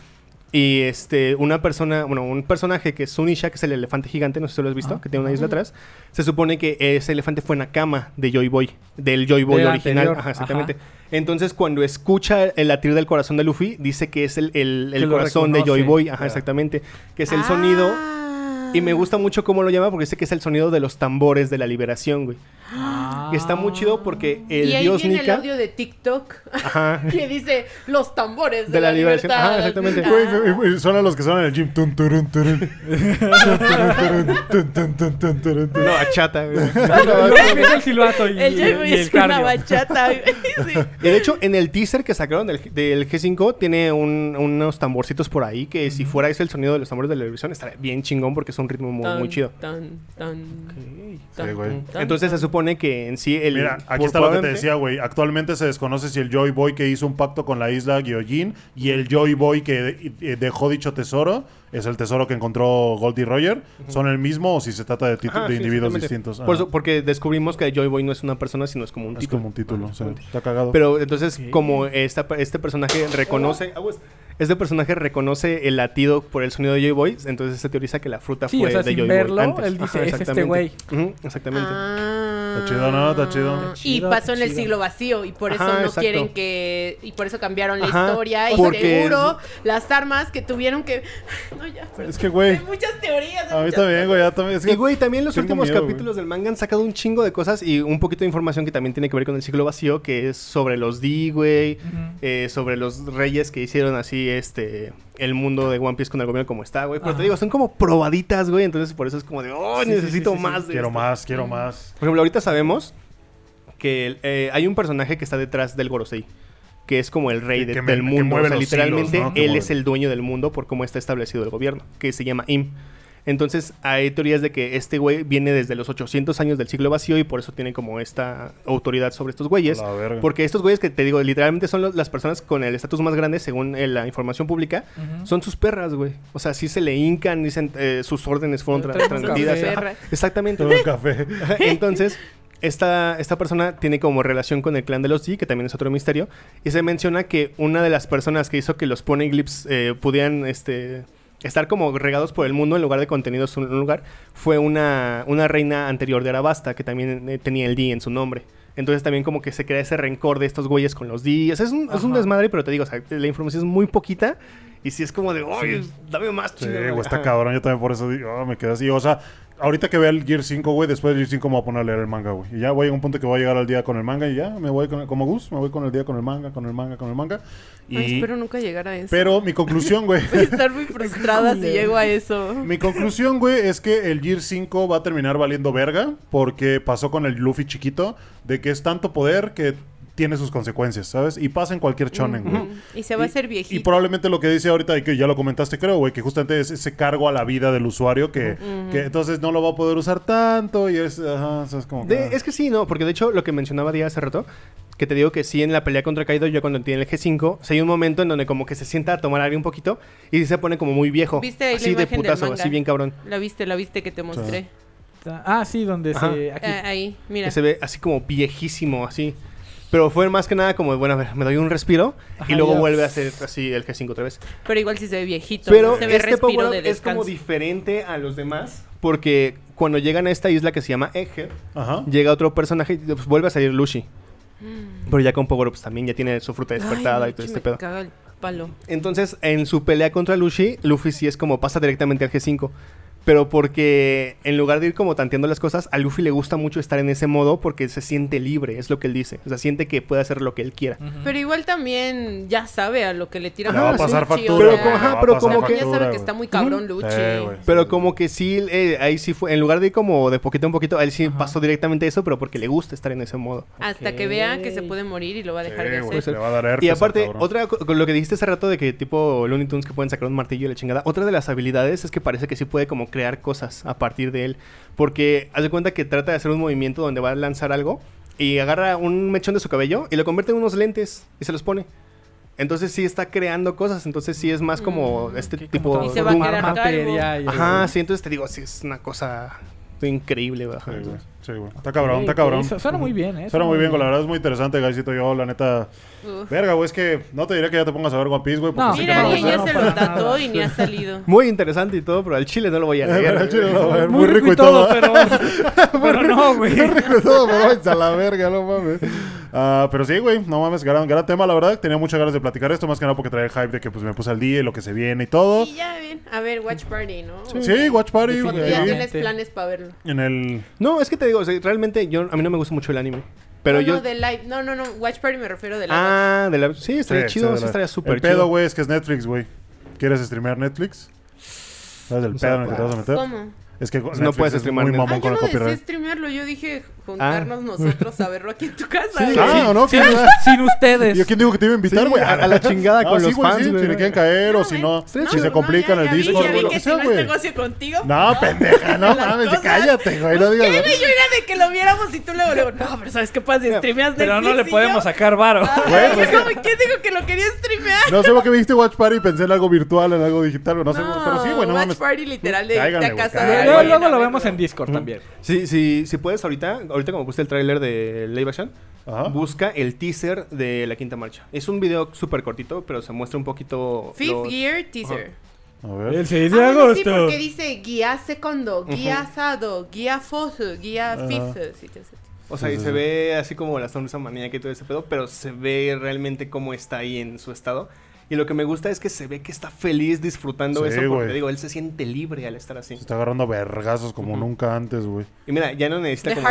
Y este, una persona, bueno, un personaje que es Sunisha, que es el elefante gigante, no sé si lo has visto, Ah. que tiene una isla atrás. Se supone que ese elefante fue Nakama de Joy Boy, del Joy Boy original. Ajá, exactamente. ajá. Entonces, cuando escucha el latir del corazón de Luffy, dice que es el, el- corazón de Joy. Boy. Ajá, exactamente. Que es el sonido. Ah. Y me gusta mucho cómo lo llama porque dice que es el sonido de los tambores de la liberación, güey. Ah. Que está muy chido porque el y ahí dios viene el Nika. audio de TikTok Ajá. que dice los tambores de, De la la, liberación. libertad. Ajá, exactamente. Ah. Son a los que son en el gym. No, achata, güey. Luego empieza el silbato y, El y- el es una cardio. bachata. Sí. Y de hecho, en el teaser que sacaron del, del G5 tiene un- unos tamborcitos por ahí que si fuera ese el sonido de los tambores de la televisión estaría bien chingón porque es un ritmo muy, muy Tan, chido. tan, tan, Sí, tan, güey. tan, Entonces se tan. Supone que en sí el... Mira, aquí está lo que te decía, güey. Actualmente se desconoce si el Joy Boy que hizo un pacto con la isla Gyojin y el Joy Boy que eh, dejó dicho tesoro, es el tesoro que encontró Goldie Roger, son el mismo o si se trata de, Ajá, de sí, individuos distintos. Por Ajá. eso- porque descubrimos que Joy Boy no es una persona, sino es como un es título. como un título, Ajá, o sea, exactamente. está cagado. Pero entonces, como esta, este personaje reconoce. Este personaje reconoce el latido por el sonido de Joy Boy, entonces se teoriza que la fruta Sí, fue o sea, de sin Joy verlo, Boy antes. él dice, "Es este exactamente. güey". Ujú, exactamente. Ah. Está chido, ¿no? Está chido. Y Está chido, pasó en el chido. siglo vacío y por eso Ajá, no exacto. quieren que y por eso cambiaron la Ajá, historia y porque seguro las armas que tuvieron que no ya, perdón. Es que, güey, hay muchas teorías. hay a mí muchas también, güey, ya también. Es que, Y güey, también los tengo últimos miedo, capítulos del manga han sacado un chingo de cosas y un poquito de información que también tiene que ver con el siglo vacío, que es sobre los D, güey, eh, sobre los reyes que hicieron así este el mundo de One Piece con el gobierno como está, güey. Pero Ajá. te digo, son como probaditas, güey, entonces por eso es como de, oh, Sí, necesito sí, sí, sí. más de quiero esto". más, quiero más. Por ejemplo, ahorita sabemos que eh, hay un personaje que está detrás del Gorosei. Que es como el rey Que- de- que me- del mundo. O sea, literalmente, hilos, ¿no? Que él mueve. es el dueño del mundo por cómo está establecido el gobierno. Que se llama Im. Entonces, hay teorías de que este güey viene desde los 800 años del siglo vacío y por eso tiene como esta autoridad sobre estos güeyes. La verga. Porque estos güeyes que te digo, literalmente son los- las personas con el estatus más grande según eh, la información pública. Son sus perras, güey. O sea, sí se le hincan, dicen, eh, sus órdenes fueron tra- transmitidas. café. Exactamente. Todo el café. Entonces, esta, esta persona tiene como relación con el clan de los G, que también es otro misterio. Y se menciona que una de las personas que hizo que los poneglyphs eh, pudieran este, estar como regados por el mundo en lugar de contenidos en un lugar fue una, una reina anterior de Arabasta que también eh, tenía el D en su nombre. Entonces también como que se crea ese rencor de estos güeyes con los D. O sea, es un, es un desmadre, pero te digo, o sea, la información es muy poquita. Y si es como de, ¡ay, dame más Sí, chingada". güey, está cabrón. Yo también por eso digo, ah, me quedé así. O sea, ahorita que vea el Gear 5, güey, después del Gear 5 me voy a poner a leer el manga, güey. Y ya voy a un punto que voy a llegar al día con el manga y ya me voy con, como Gus, me voy con el día con el manga, con el manga, con el manga. Y... Ay, espero nunca llegar a eso. Pero mi conclusión, güey. Voy a estar muy frustrada si llego a eso. Mi conclusión, güey, es que el Gear 5 va a terminar valiendo verga porque pasó con el Luffy chiquito de que es tanto poder que tiene sus consecuencias, ¿sabes? Y pasa en cualquier shonen, güey. Y se va a hacer viejito. Y probablemente lo que dice ahorita, y que ya lo comentaste, creo, güey, que justamente es ese cargo a la vida del usuario que, que entonces no lo va a poder usar tanto y es, ajá, o sea, es como... De- ah. es que sí, no, porque de hecho lo que mencionaba Díaz hace rato, que te digo que sí en la pelea contra Kaido, ya cuando tiene el G5, sí hay un momento en donde como que se sienta a tomar aire un poquito y se pone como muy viejo. ¿Viste ahí la así de putazo, manga? así bien cabrón. La viste, la viste que te mostré. Ah, sí, donde Ajá. se... aquí. Ah, ahí, mira. Que se ve así como viejísimo, así. Pero fue más que nada como, bueno, a ver, me doy un respiro Ajá, y luego vuelve a hacer así el G5 otra vez. Pero igual sí se ve viejito. Pero se ve este respiro power de es como diferente a los demás porque cuando llegan a esta isla que se llama Egghead, Ajá. llega otro personaje y pues, vuelve a salir Lucy. Pero ya con power ups también, ya tiene su fruta despertada Mm. Ay, y todo me este pedo. caga el palo. Entonces, en su pelea contra Luffy, Luffy sí es como pasa directamente al G5. Pero porque en lugar de ir como tanteando las cosas, a Luffy le gusta mucho estar en ese modo porque se siente libre, es lo que él dice. O sea, siente que puede hacer lo que él quiera. Pero igual también ya sabe a lo que le tira Le va a Luchi, pasar factura. Pero como- ajá, pero pasar como que- ya sabe que está muy cabrón. Luchi. Sí. Pero como que sí, eh, ahí sí fue, en lugar de ir como de poquito en poquito, a él sí pasó directamente eso, pero porque le gusta estar en ese modo. Hasta que vea que se puede morir y lo va a dejar Sí, de hacer. le va a dar herpes Y aparte, otra lo que dijiste hace rato de que tipo Looney Tunes que pueden sacar un martillo y la chingada, otra de las habilidades es que parece que sí puede como crear cosas a partir de él. Porque haz de cuenta que trata de hacer un movimiento donde va a lanzar algo y agarra un mechón de su cabello y lo convierte en unos lentes y se los pone. Entonces sí está creando cosas, entonces sí es más como Mm, este tipo quedar materia Ajá, sí, entonces te digo, sí es una cosa increíble, güey, Sí, güey. Sí, güey. Está cabrón, está cabrón. su- Suena muy bien, ¿eh? Suena muy bien, güey, la verdad es muy interesante, Gaisito. Yo, la neta... Uf. Verga, güey, es que no te diría que ya te pongas a ver One Piece, güey, porque No, sí que Mira, no alguien ya se lo tatuó y ni ha salido. Muy interesante y todo, pero al chile no lo voy a leer. Al chile no lo voy a leer. Muy, rico y todo, pero... pero no, güey. Muy rico todo, pero a la verga, no mames. Ah, pero sí, güey, no mames, gran, gran tema, la verdad. Tenía muchas ganas de platicar esto, más que nada porque traía el hype de que pues me puse al día y lo que se viene y todo. Y ya, bien. A ver, Watch Party, ¿no? Sí, Watch Party, ya tienes planes para verlo. en el... No, es que te digo, o sea, realmente yo, a mí no me gusta mucho el anime. Pero no, yo... no, de live. No, no, no. Watch Party me refiero de live. Ah, de la... Sí, estaría Sí, chido, sí, la- estaría súper El pedo, chido. güey, es que es Netflix, güey. ¿Quieres streamear Netflix? ¿Sabes el O sea, pedo en el que te vas a meter? ¿Cómo? Es que no Netflix puedes es streamear muy mamón Ah, con yo el no deseé copyright. streamearlo. Yo dije juntarnos nosotros a verlo aquí en tu casa. Sí. Ah, ¿no? Sin, sin ustedes. ¿Yo quién dijo que te iba a invitar, Sí, güey? a- a la chingada con sí, los güey, fans, si le quieren caer o si no, si se complica en ya- el ya vi- Discord, ya güey, vi que que si sea, no es negocio contigo. No, pendeja, no mames, cosas. cállate, güey, no digas. ¿Qué? Yo era de que lo viéramos y tú luego, luego, no, pero ¿sabes qué pasa? Si streameas Pero no le podemos sacar varo. Ah, pues, ¿Qué digo que lo quería streamear? No sé por qué viste Watch Party y pensé en algo virtual, en algo digital, no sé, pero sí, güey, no Watch. Party literal de casa. Luego, lo vemos en Discord también. Sí, sí, si puedes ahorita, ahorita como puse el tráiler de Live Action, Ajá. busca el teaser de la quinta marcha. Es un video súper cortito, pero se muestra un poquito... Fifth los- Gear Teaser. A ver. El 6 Ah, de sí, agosto. porque dice guía segundo, guía sado, guía foso, guía Ajá. fifth. sí, sí, sí. O sea, y se ve así como la sonrisa maníaca y todo ese pedo, pero se ve realmente cómo está ahí en su estado. Y lo que me gusta es que se ve que está feliz disfrutando Sí, eso, porque te digo, él se siente libre al estar así. Se está agarrando vergazos como Ujú. nunca antes, güey. Y mira, ya no necesita The como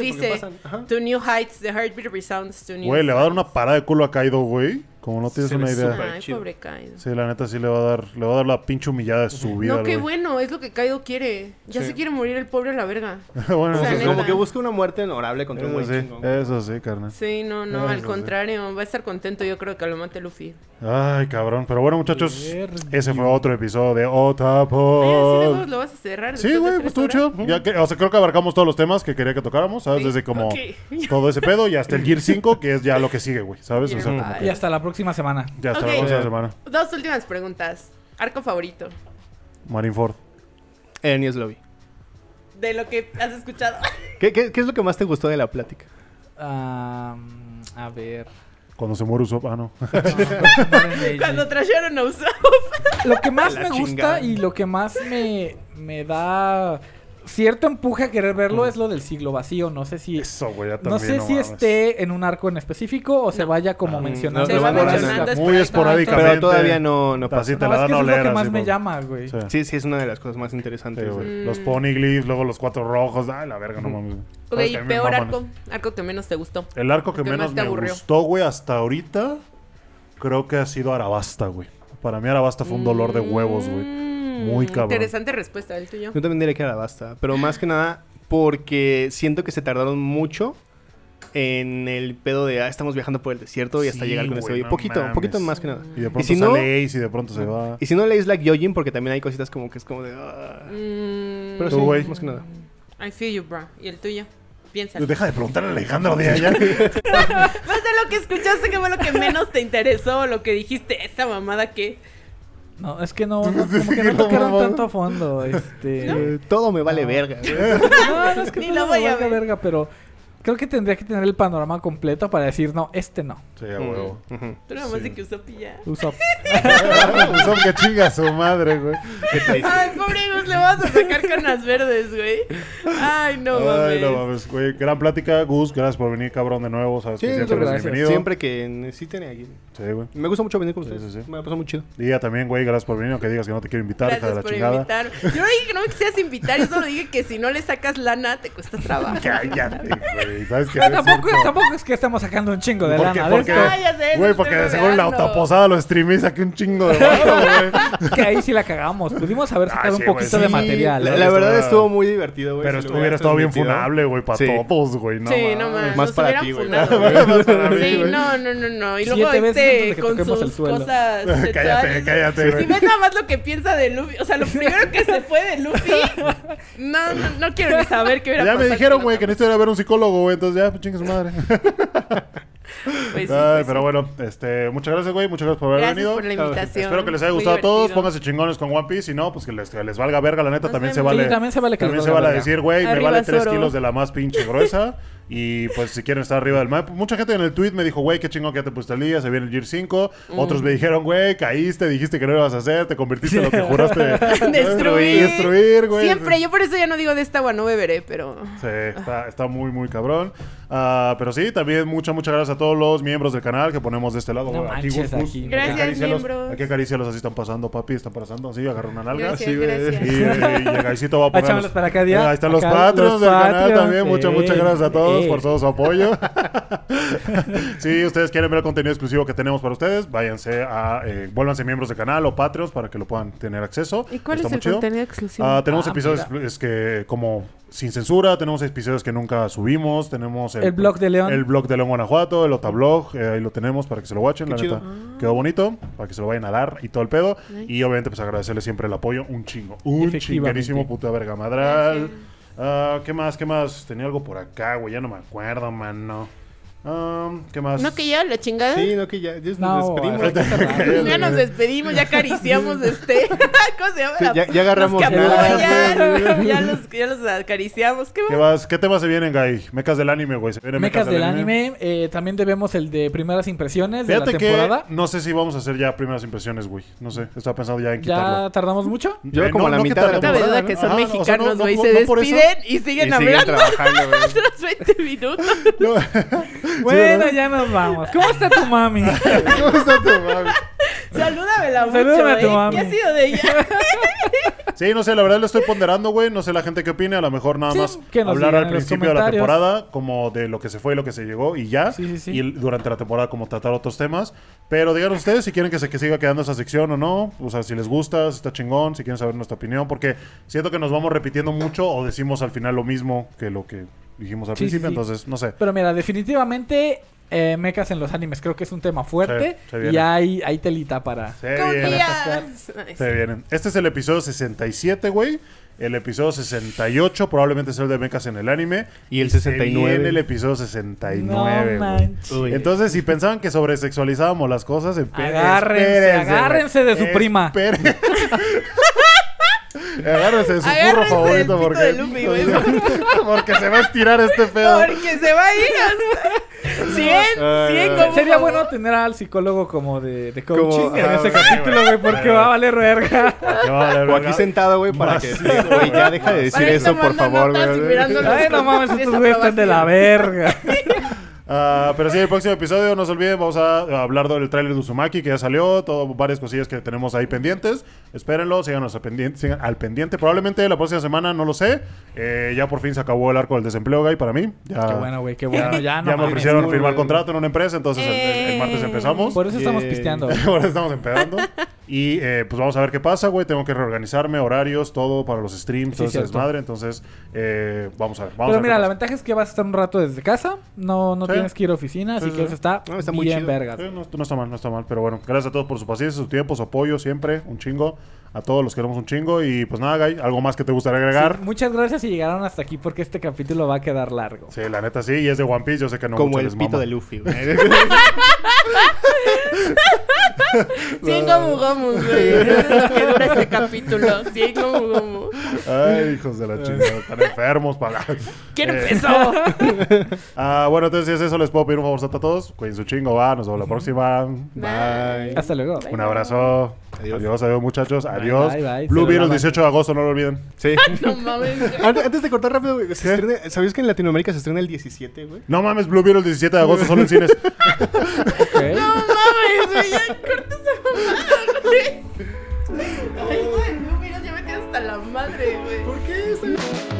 dice. pasan- ajá. To new heights, the heartbeat resounds to new Güey, le va a dar una parada de culo a Kaido, güey. Como no tienes Se una idea. Ay, chido. pobre Kaido. Sí, la neta sí le va a dar, le va a dar la pinche humillada de su vida, No, qué güey. bueno, es lo que Kaido quiere. Ya Sí. se quiere morir el pobre a la verga. bueno, O sea, eso sí. como que busca una muerte honorable contra un Eso güey sí, chingón. eso sí, carnal. Sí, no, no, Eso al sí. contrario, va a estar contento yo creo que lo mate Luffy. Ay, cabrón. Pero bueno, muchachos, ese fue otro episodio de Ay, Otapod. huevos lo vas a cerrar. Sí, güey, pues horas? chido. Ya que, o sea, creo que abarcamos todos los temas que quería que tocáramos, ¿sabes? Sí, Desde como todo ese pedo y hasta el Gear 5, que es ya lo que sigue, güey, ¿sabes? O sea. Y hasta la próxima semana. ya hasta Ok. la próxima semana. Dos últimas preguntas. Arco favorito. Marineford. Enies Lobby. De lo que has escuchado. ¿Qué, qué, qué es lo que más te gustó de la plática? Ah, a ver. Cuando se muere Usopp. Ah, no. Cuando trajeron a Usopp. Lo que más La me gusta chingada. y lo que más me, me da cierto empuje a querer verlo es lo del siglo vacío. No sé si. Eso, güey, ya No sé si mames. esté en un arco en específico o se No. vaya como Ah, mencionando. no, Muy esporádicamente. Pero todavía no, no pasa. Así te No, la es dan que a eso es lo que más así me llama, güey. Sí. Sí, sí, es una de las cosas más Sí, interesantes. güey. Mm. Los poneglyphs, luego los cuatro rojos. Ay, la verga, no mames. Ok, peor arco. Arco que menos te gustó. El arco que ¿Qué menos me gustó, güey, hasta ahorita, creo que ha sido Arabasta, güey. Para mí Arabasta fue un dolor de huevos, güey. Mm, Muy cabrón. Interesante respuesta, el tuyo. Yo también diría que era basta. Pero más que nada porque siento que se tardaron mucho en el pedo de ah, estamos viajando por el desierto y hasta Sí, llegar con este no Poquito, mames. poquito más que nada. Y de pronto si no- Ace y de pronto se va. Y si no lees like Yojin, porque también hay cositas como que es como de. ah. Mm, Pero Tú, sí, güey. más que nada. I feel you, bro. ¿Y el tuyo? Piensa. Deja de preguntarle a Alejandro de allá. Más de lo que escuchaste, que fue lo que menos te interesó, lo que dijiste, esa mamada que... No, es que no, no, como que no tocaron tanto a fondo. Este. Eh, todo me vale No. verga. No, no es que Ni no lo me voy a valga ver. verga, pero creo que tendría que tener el panorama completo para decir, no, este no. Sí, a huevo. Tú nada más de que usó pilla. Uso. Son que chinga a su madre, güey. Qué triste. Ay, pobre Gus, le vas a sacar canas verdes, güey. Ay, no mames. Ay, no mames, güey. Gran plática, Gus. Gracias por venir, cabrón, de nuevo. Sabes Sí, que siempre eres bienvenido. Siempre que necesiten aquí. Sí, güey. Me gusta mucho venir con ustedes. sí, sí. Me ha pasado muy chido. Día también, güey. Gracias por venir. Aunque digas que no te quiero invitar, hija de Gracias la por chingada. invitar. Yo no dije que no me quisieras invitar, yo solo dije que si no le sacas lana, te cuesta trabajo. Cállate, güey. ¿Sabes qué? Pero tampoco, tampoco es que estamos sacando un chingo de Porque- lana porque-. Ah, ya Güey, porque de seguro en la autoposada lo streamé y saqué un chingo de barro, güey. Que ahí sí la cagamos. Pudimos haber Ah, sacado sí, un güey, poquito de material. La, verdad estuvo muy divertido, güey. Pero hubiera estado bien funable, güey, para Sí. todos, güey. No, sí, no mames. Más para ti, güey. funado, güey. Más para mí, Sí, güey. no, no, no, no. Y luego este con sus suelo. cosas Cállate, sexuales. cállate, güey. Si ves nada más lo que piensa de Luffy, o sea, lo primero que se fue de Luffy, no, no, no quiero ni saber qué hubiera Ya me pasado dijeron, si güey, no- que necesito ir a ver un psicólogo, güey. Entonces ya, pues chingue su madre. Pues sí, Ay, pues pero sí. bueno, este, muchas gracias, güey. Muchas gracias por haber Gracias venido. por la invitación. Espero que les haya gustado a todos. Pónganse chingones con One Piece. Si no, pues que les, que les valga verga. La neta, Nos también se vale. Sí, también se vale que también se vale verga. decir, güey, me vale 3 Zoro. kilos de la más pinche gruesa. Y pues si quieren estar arriba del mapa. Mucha gente en el tweet me dijo, güey, qué chingón que ya te pusiste al día. Se viene el Gear 5. Otros me dijeron, güey, caíste, dijiste que no ibas a hacer. Te convertiste en lo que juraste Destruir. destruir, güey. Siempre, yo por eso ya no digo de esta agua no beberé, pero... Sí, está, está muy, muy cabrón. Ah, pero sí, también muchas, muchas gracias a todos los miembros del canal que ponemos de este lado. No aquí, manches, Gus, Gus, aquí. Gracias, miembros. Aquí así están pasando, papi, están pasando. Así, agarra una nalga. Gracias, Sí, gracias. Y, y, Gaisito va a poner. Para acá, día. Ahí están los los del canal también. Muchas, eh, muchas gracias a todos eh. por todo su apoyo. si ustedes quieren ver el contenido exclusivo que tenemos para ustedes, váyanse a. Eh, vuélvanse miembros del canal o Patreons para que lo puedan tener acceso. ¿Y cuál Está es el chido. contenido exclusivo? Ah, tenemos Ah, episodios mira. es que como sin censura, tenemos episodios que nunca subimos, tenemos El blog de León. el blog de León Guanajuato, el Otablog, eh, ahí lo tenemos para que se lo watchen, la chido. neta. Quedó bonito, para que se lo vayan a dar y todo el pedo. Y obviamente pues agradecerle siempre el apoyo, un chingo, un chinguerísimo puta verga madral. Ah, ¿Qué más? ¿Qué más? Tenía algo por acá, güey, ya no me acuerdo, mano. Ah, ¿Qué más? ¿No que ya la chingada? Sí, no, que ya, ya nos No, despedimos. que cerrar. Ya nos despedimos, ya acariciamos este. ¿Cómo se llama? Sí, La- ya, ya agarramos los que apoyan, ya, los, ya los acariciamos. ¿Qué ¿Qué, más? ¿Qué temas se vienen, Guy? Mecas del anime, güey. ¿Se vienen Mecas del anime. eh, también debemos el de primeras impresiones de Fíjate la que temporada. no sé si vamos a hacer ya primeras impresiones, güey. No sé, estaba pensando ya en quitarlo. ¿Ya tardamos mucho? Yo como la mitad de la No temporada, duda que ¿no? son Ajá, o sea, no- mexicanos, no- güey. no- se no despiden y siguen hablando otros 20 minutos. No. Bueno, ya nos vamos. ¿Cómo está tu mami? ¿Cómo está tu mami? Salúdamela mucho, Salúdame a tu ¿eh? mami. ¿Qué ha sido de ella? Sí, no sé, la verdad lo estoy ponderando, güey. No sé la gente qué opine. A lo mejor nada Sí, más hablar al principio de la temporada, como de lo que se fue y lo que se llegó y ya. Sí, sí, sí. Y durante la temporada, como tratar otros temas. Pero digan ustedes si quieren que se que siga quedando esa sección o no. O sea, si les gusta, si está chingón, si quieren saber nuestra opinión. Porque siento que nos vamos repitiendo mucho o decimos al final lo mismo que lo que dijimos al Sí, sí, principio. sí. Entonces, no sé. Pero mira, definitivamente eh, mecas en los animes creo que es un tema fuerte. Se y hay, hay telita para... Se. Se vienen. Este es el episodio 67, güey. El episodio 68 probablemente sea el de mecas en el anime. Y el Se 69. viene el episodio 69, no güey. manches. Uy. Entonces, si pensaban que sobresexualizábamos las cosas, Agárrense, espérense, agárrense de su prima. Agárrense de su burro favorito porque, porque se va a estirar este pedo. Porque se va a ir hasta... 100, Ay, 100 ay. como Sería bueno tener al psicólogo como de, de Como- coaching en ah, ese güey, capítulo, güey, porque va a valer verga. O aquí sentado, güey, para que... Güey, ya deja de decir eso, por favor, güey. Ay, no mames, estos güeyes están de la verga. Ah, pero sí, el próximo episodio, no se olviden, vamos a, hablar del tráiler de Uzumaki que ya salió, todo, varias cosillas que tenemos ahí pendientes. Espérenlo, síganos al pendiente, sigan al pendiente. Probablemente la próxima semana, no lo sé. Eh, ya por fin se acabó el arco del desempleo, gay, para mí. Ya, Qué bueno, güey, qué bueno. Ya, ya no me ofrecieron firmar bueno. contrato en una empresa, entonces el, el- el martes Eh. empezamos. Por eso estamos Yeah. pisteando. Ahora estamos empezando. Y eh, pues vamos a ver qué pasa, güey. Tengo que reorganizarme, horarios, todo para los streams, Sí, todo ese desmadre. Entonces, eh, vamos a ver. Vamos Pero a ver mira, la ventaja es que vas a estar un rato desde casa. No, no Sí. Tienes que ir a oficina, así Sí, que sí, eso está, No, está muy bien chido. vergas. Sí, no, no está mal, no está mal. Pero bueno, gracias a todos por su paciencia, su tiempo, su apoyo, siempre. Un chingo. A todos los queremos un chingo. Y pues nada, Guy, ¿algo más que te gustaría agregar? Sí, muchas gracias y llegaron hasta aquí porque este capítulo va a quedar largo. Sí, la neta sí. Y es de One Piece. Yo sé que no Como mucho el les pito mama. de Luffy, 100 gomu gomu, güey. Es lo que dura este capítulo. 100 gomu gomu. Ay, hijos de la chingada. Están enfermos para... ¿Quién Eh, empezó? Ah, bueno, entonces si es eso, les puedo pedir un favor a todos. Cuídense un chingo, va. Nos vemos la próxima. Bye. Hasta luego. Un abrazo. Adiós. Adiós, adiós, muchachos. Adiós. bye, bye. Blue Beetle, lavan. 18 de agosto, no lo olviden. Sí. No mames. Antes, de cortar rápido, güey, se estrena- ¿sabías que en Latinoamérica se estrena el 17, güey? No mames, Blue Beetle, 17 de agosto, solo en cines. Ok. No mames, güey. Ya corta esa güey. Ay, güey, no, mira, ya me quedé hasta la madre, güey. ¿Por qué?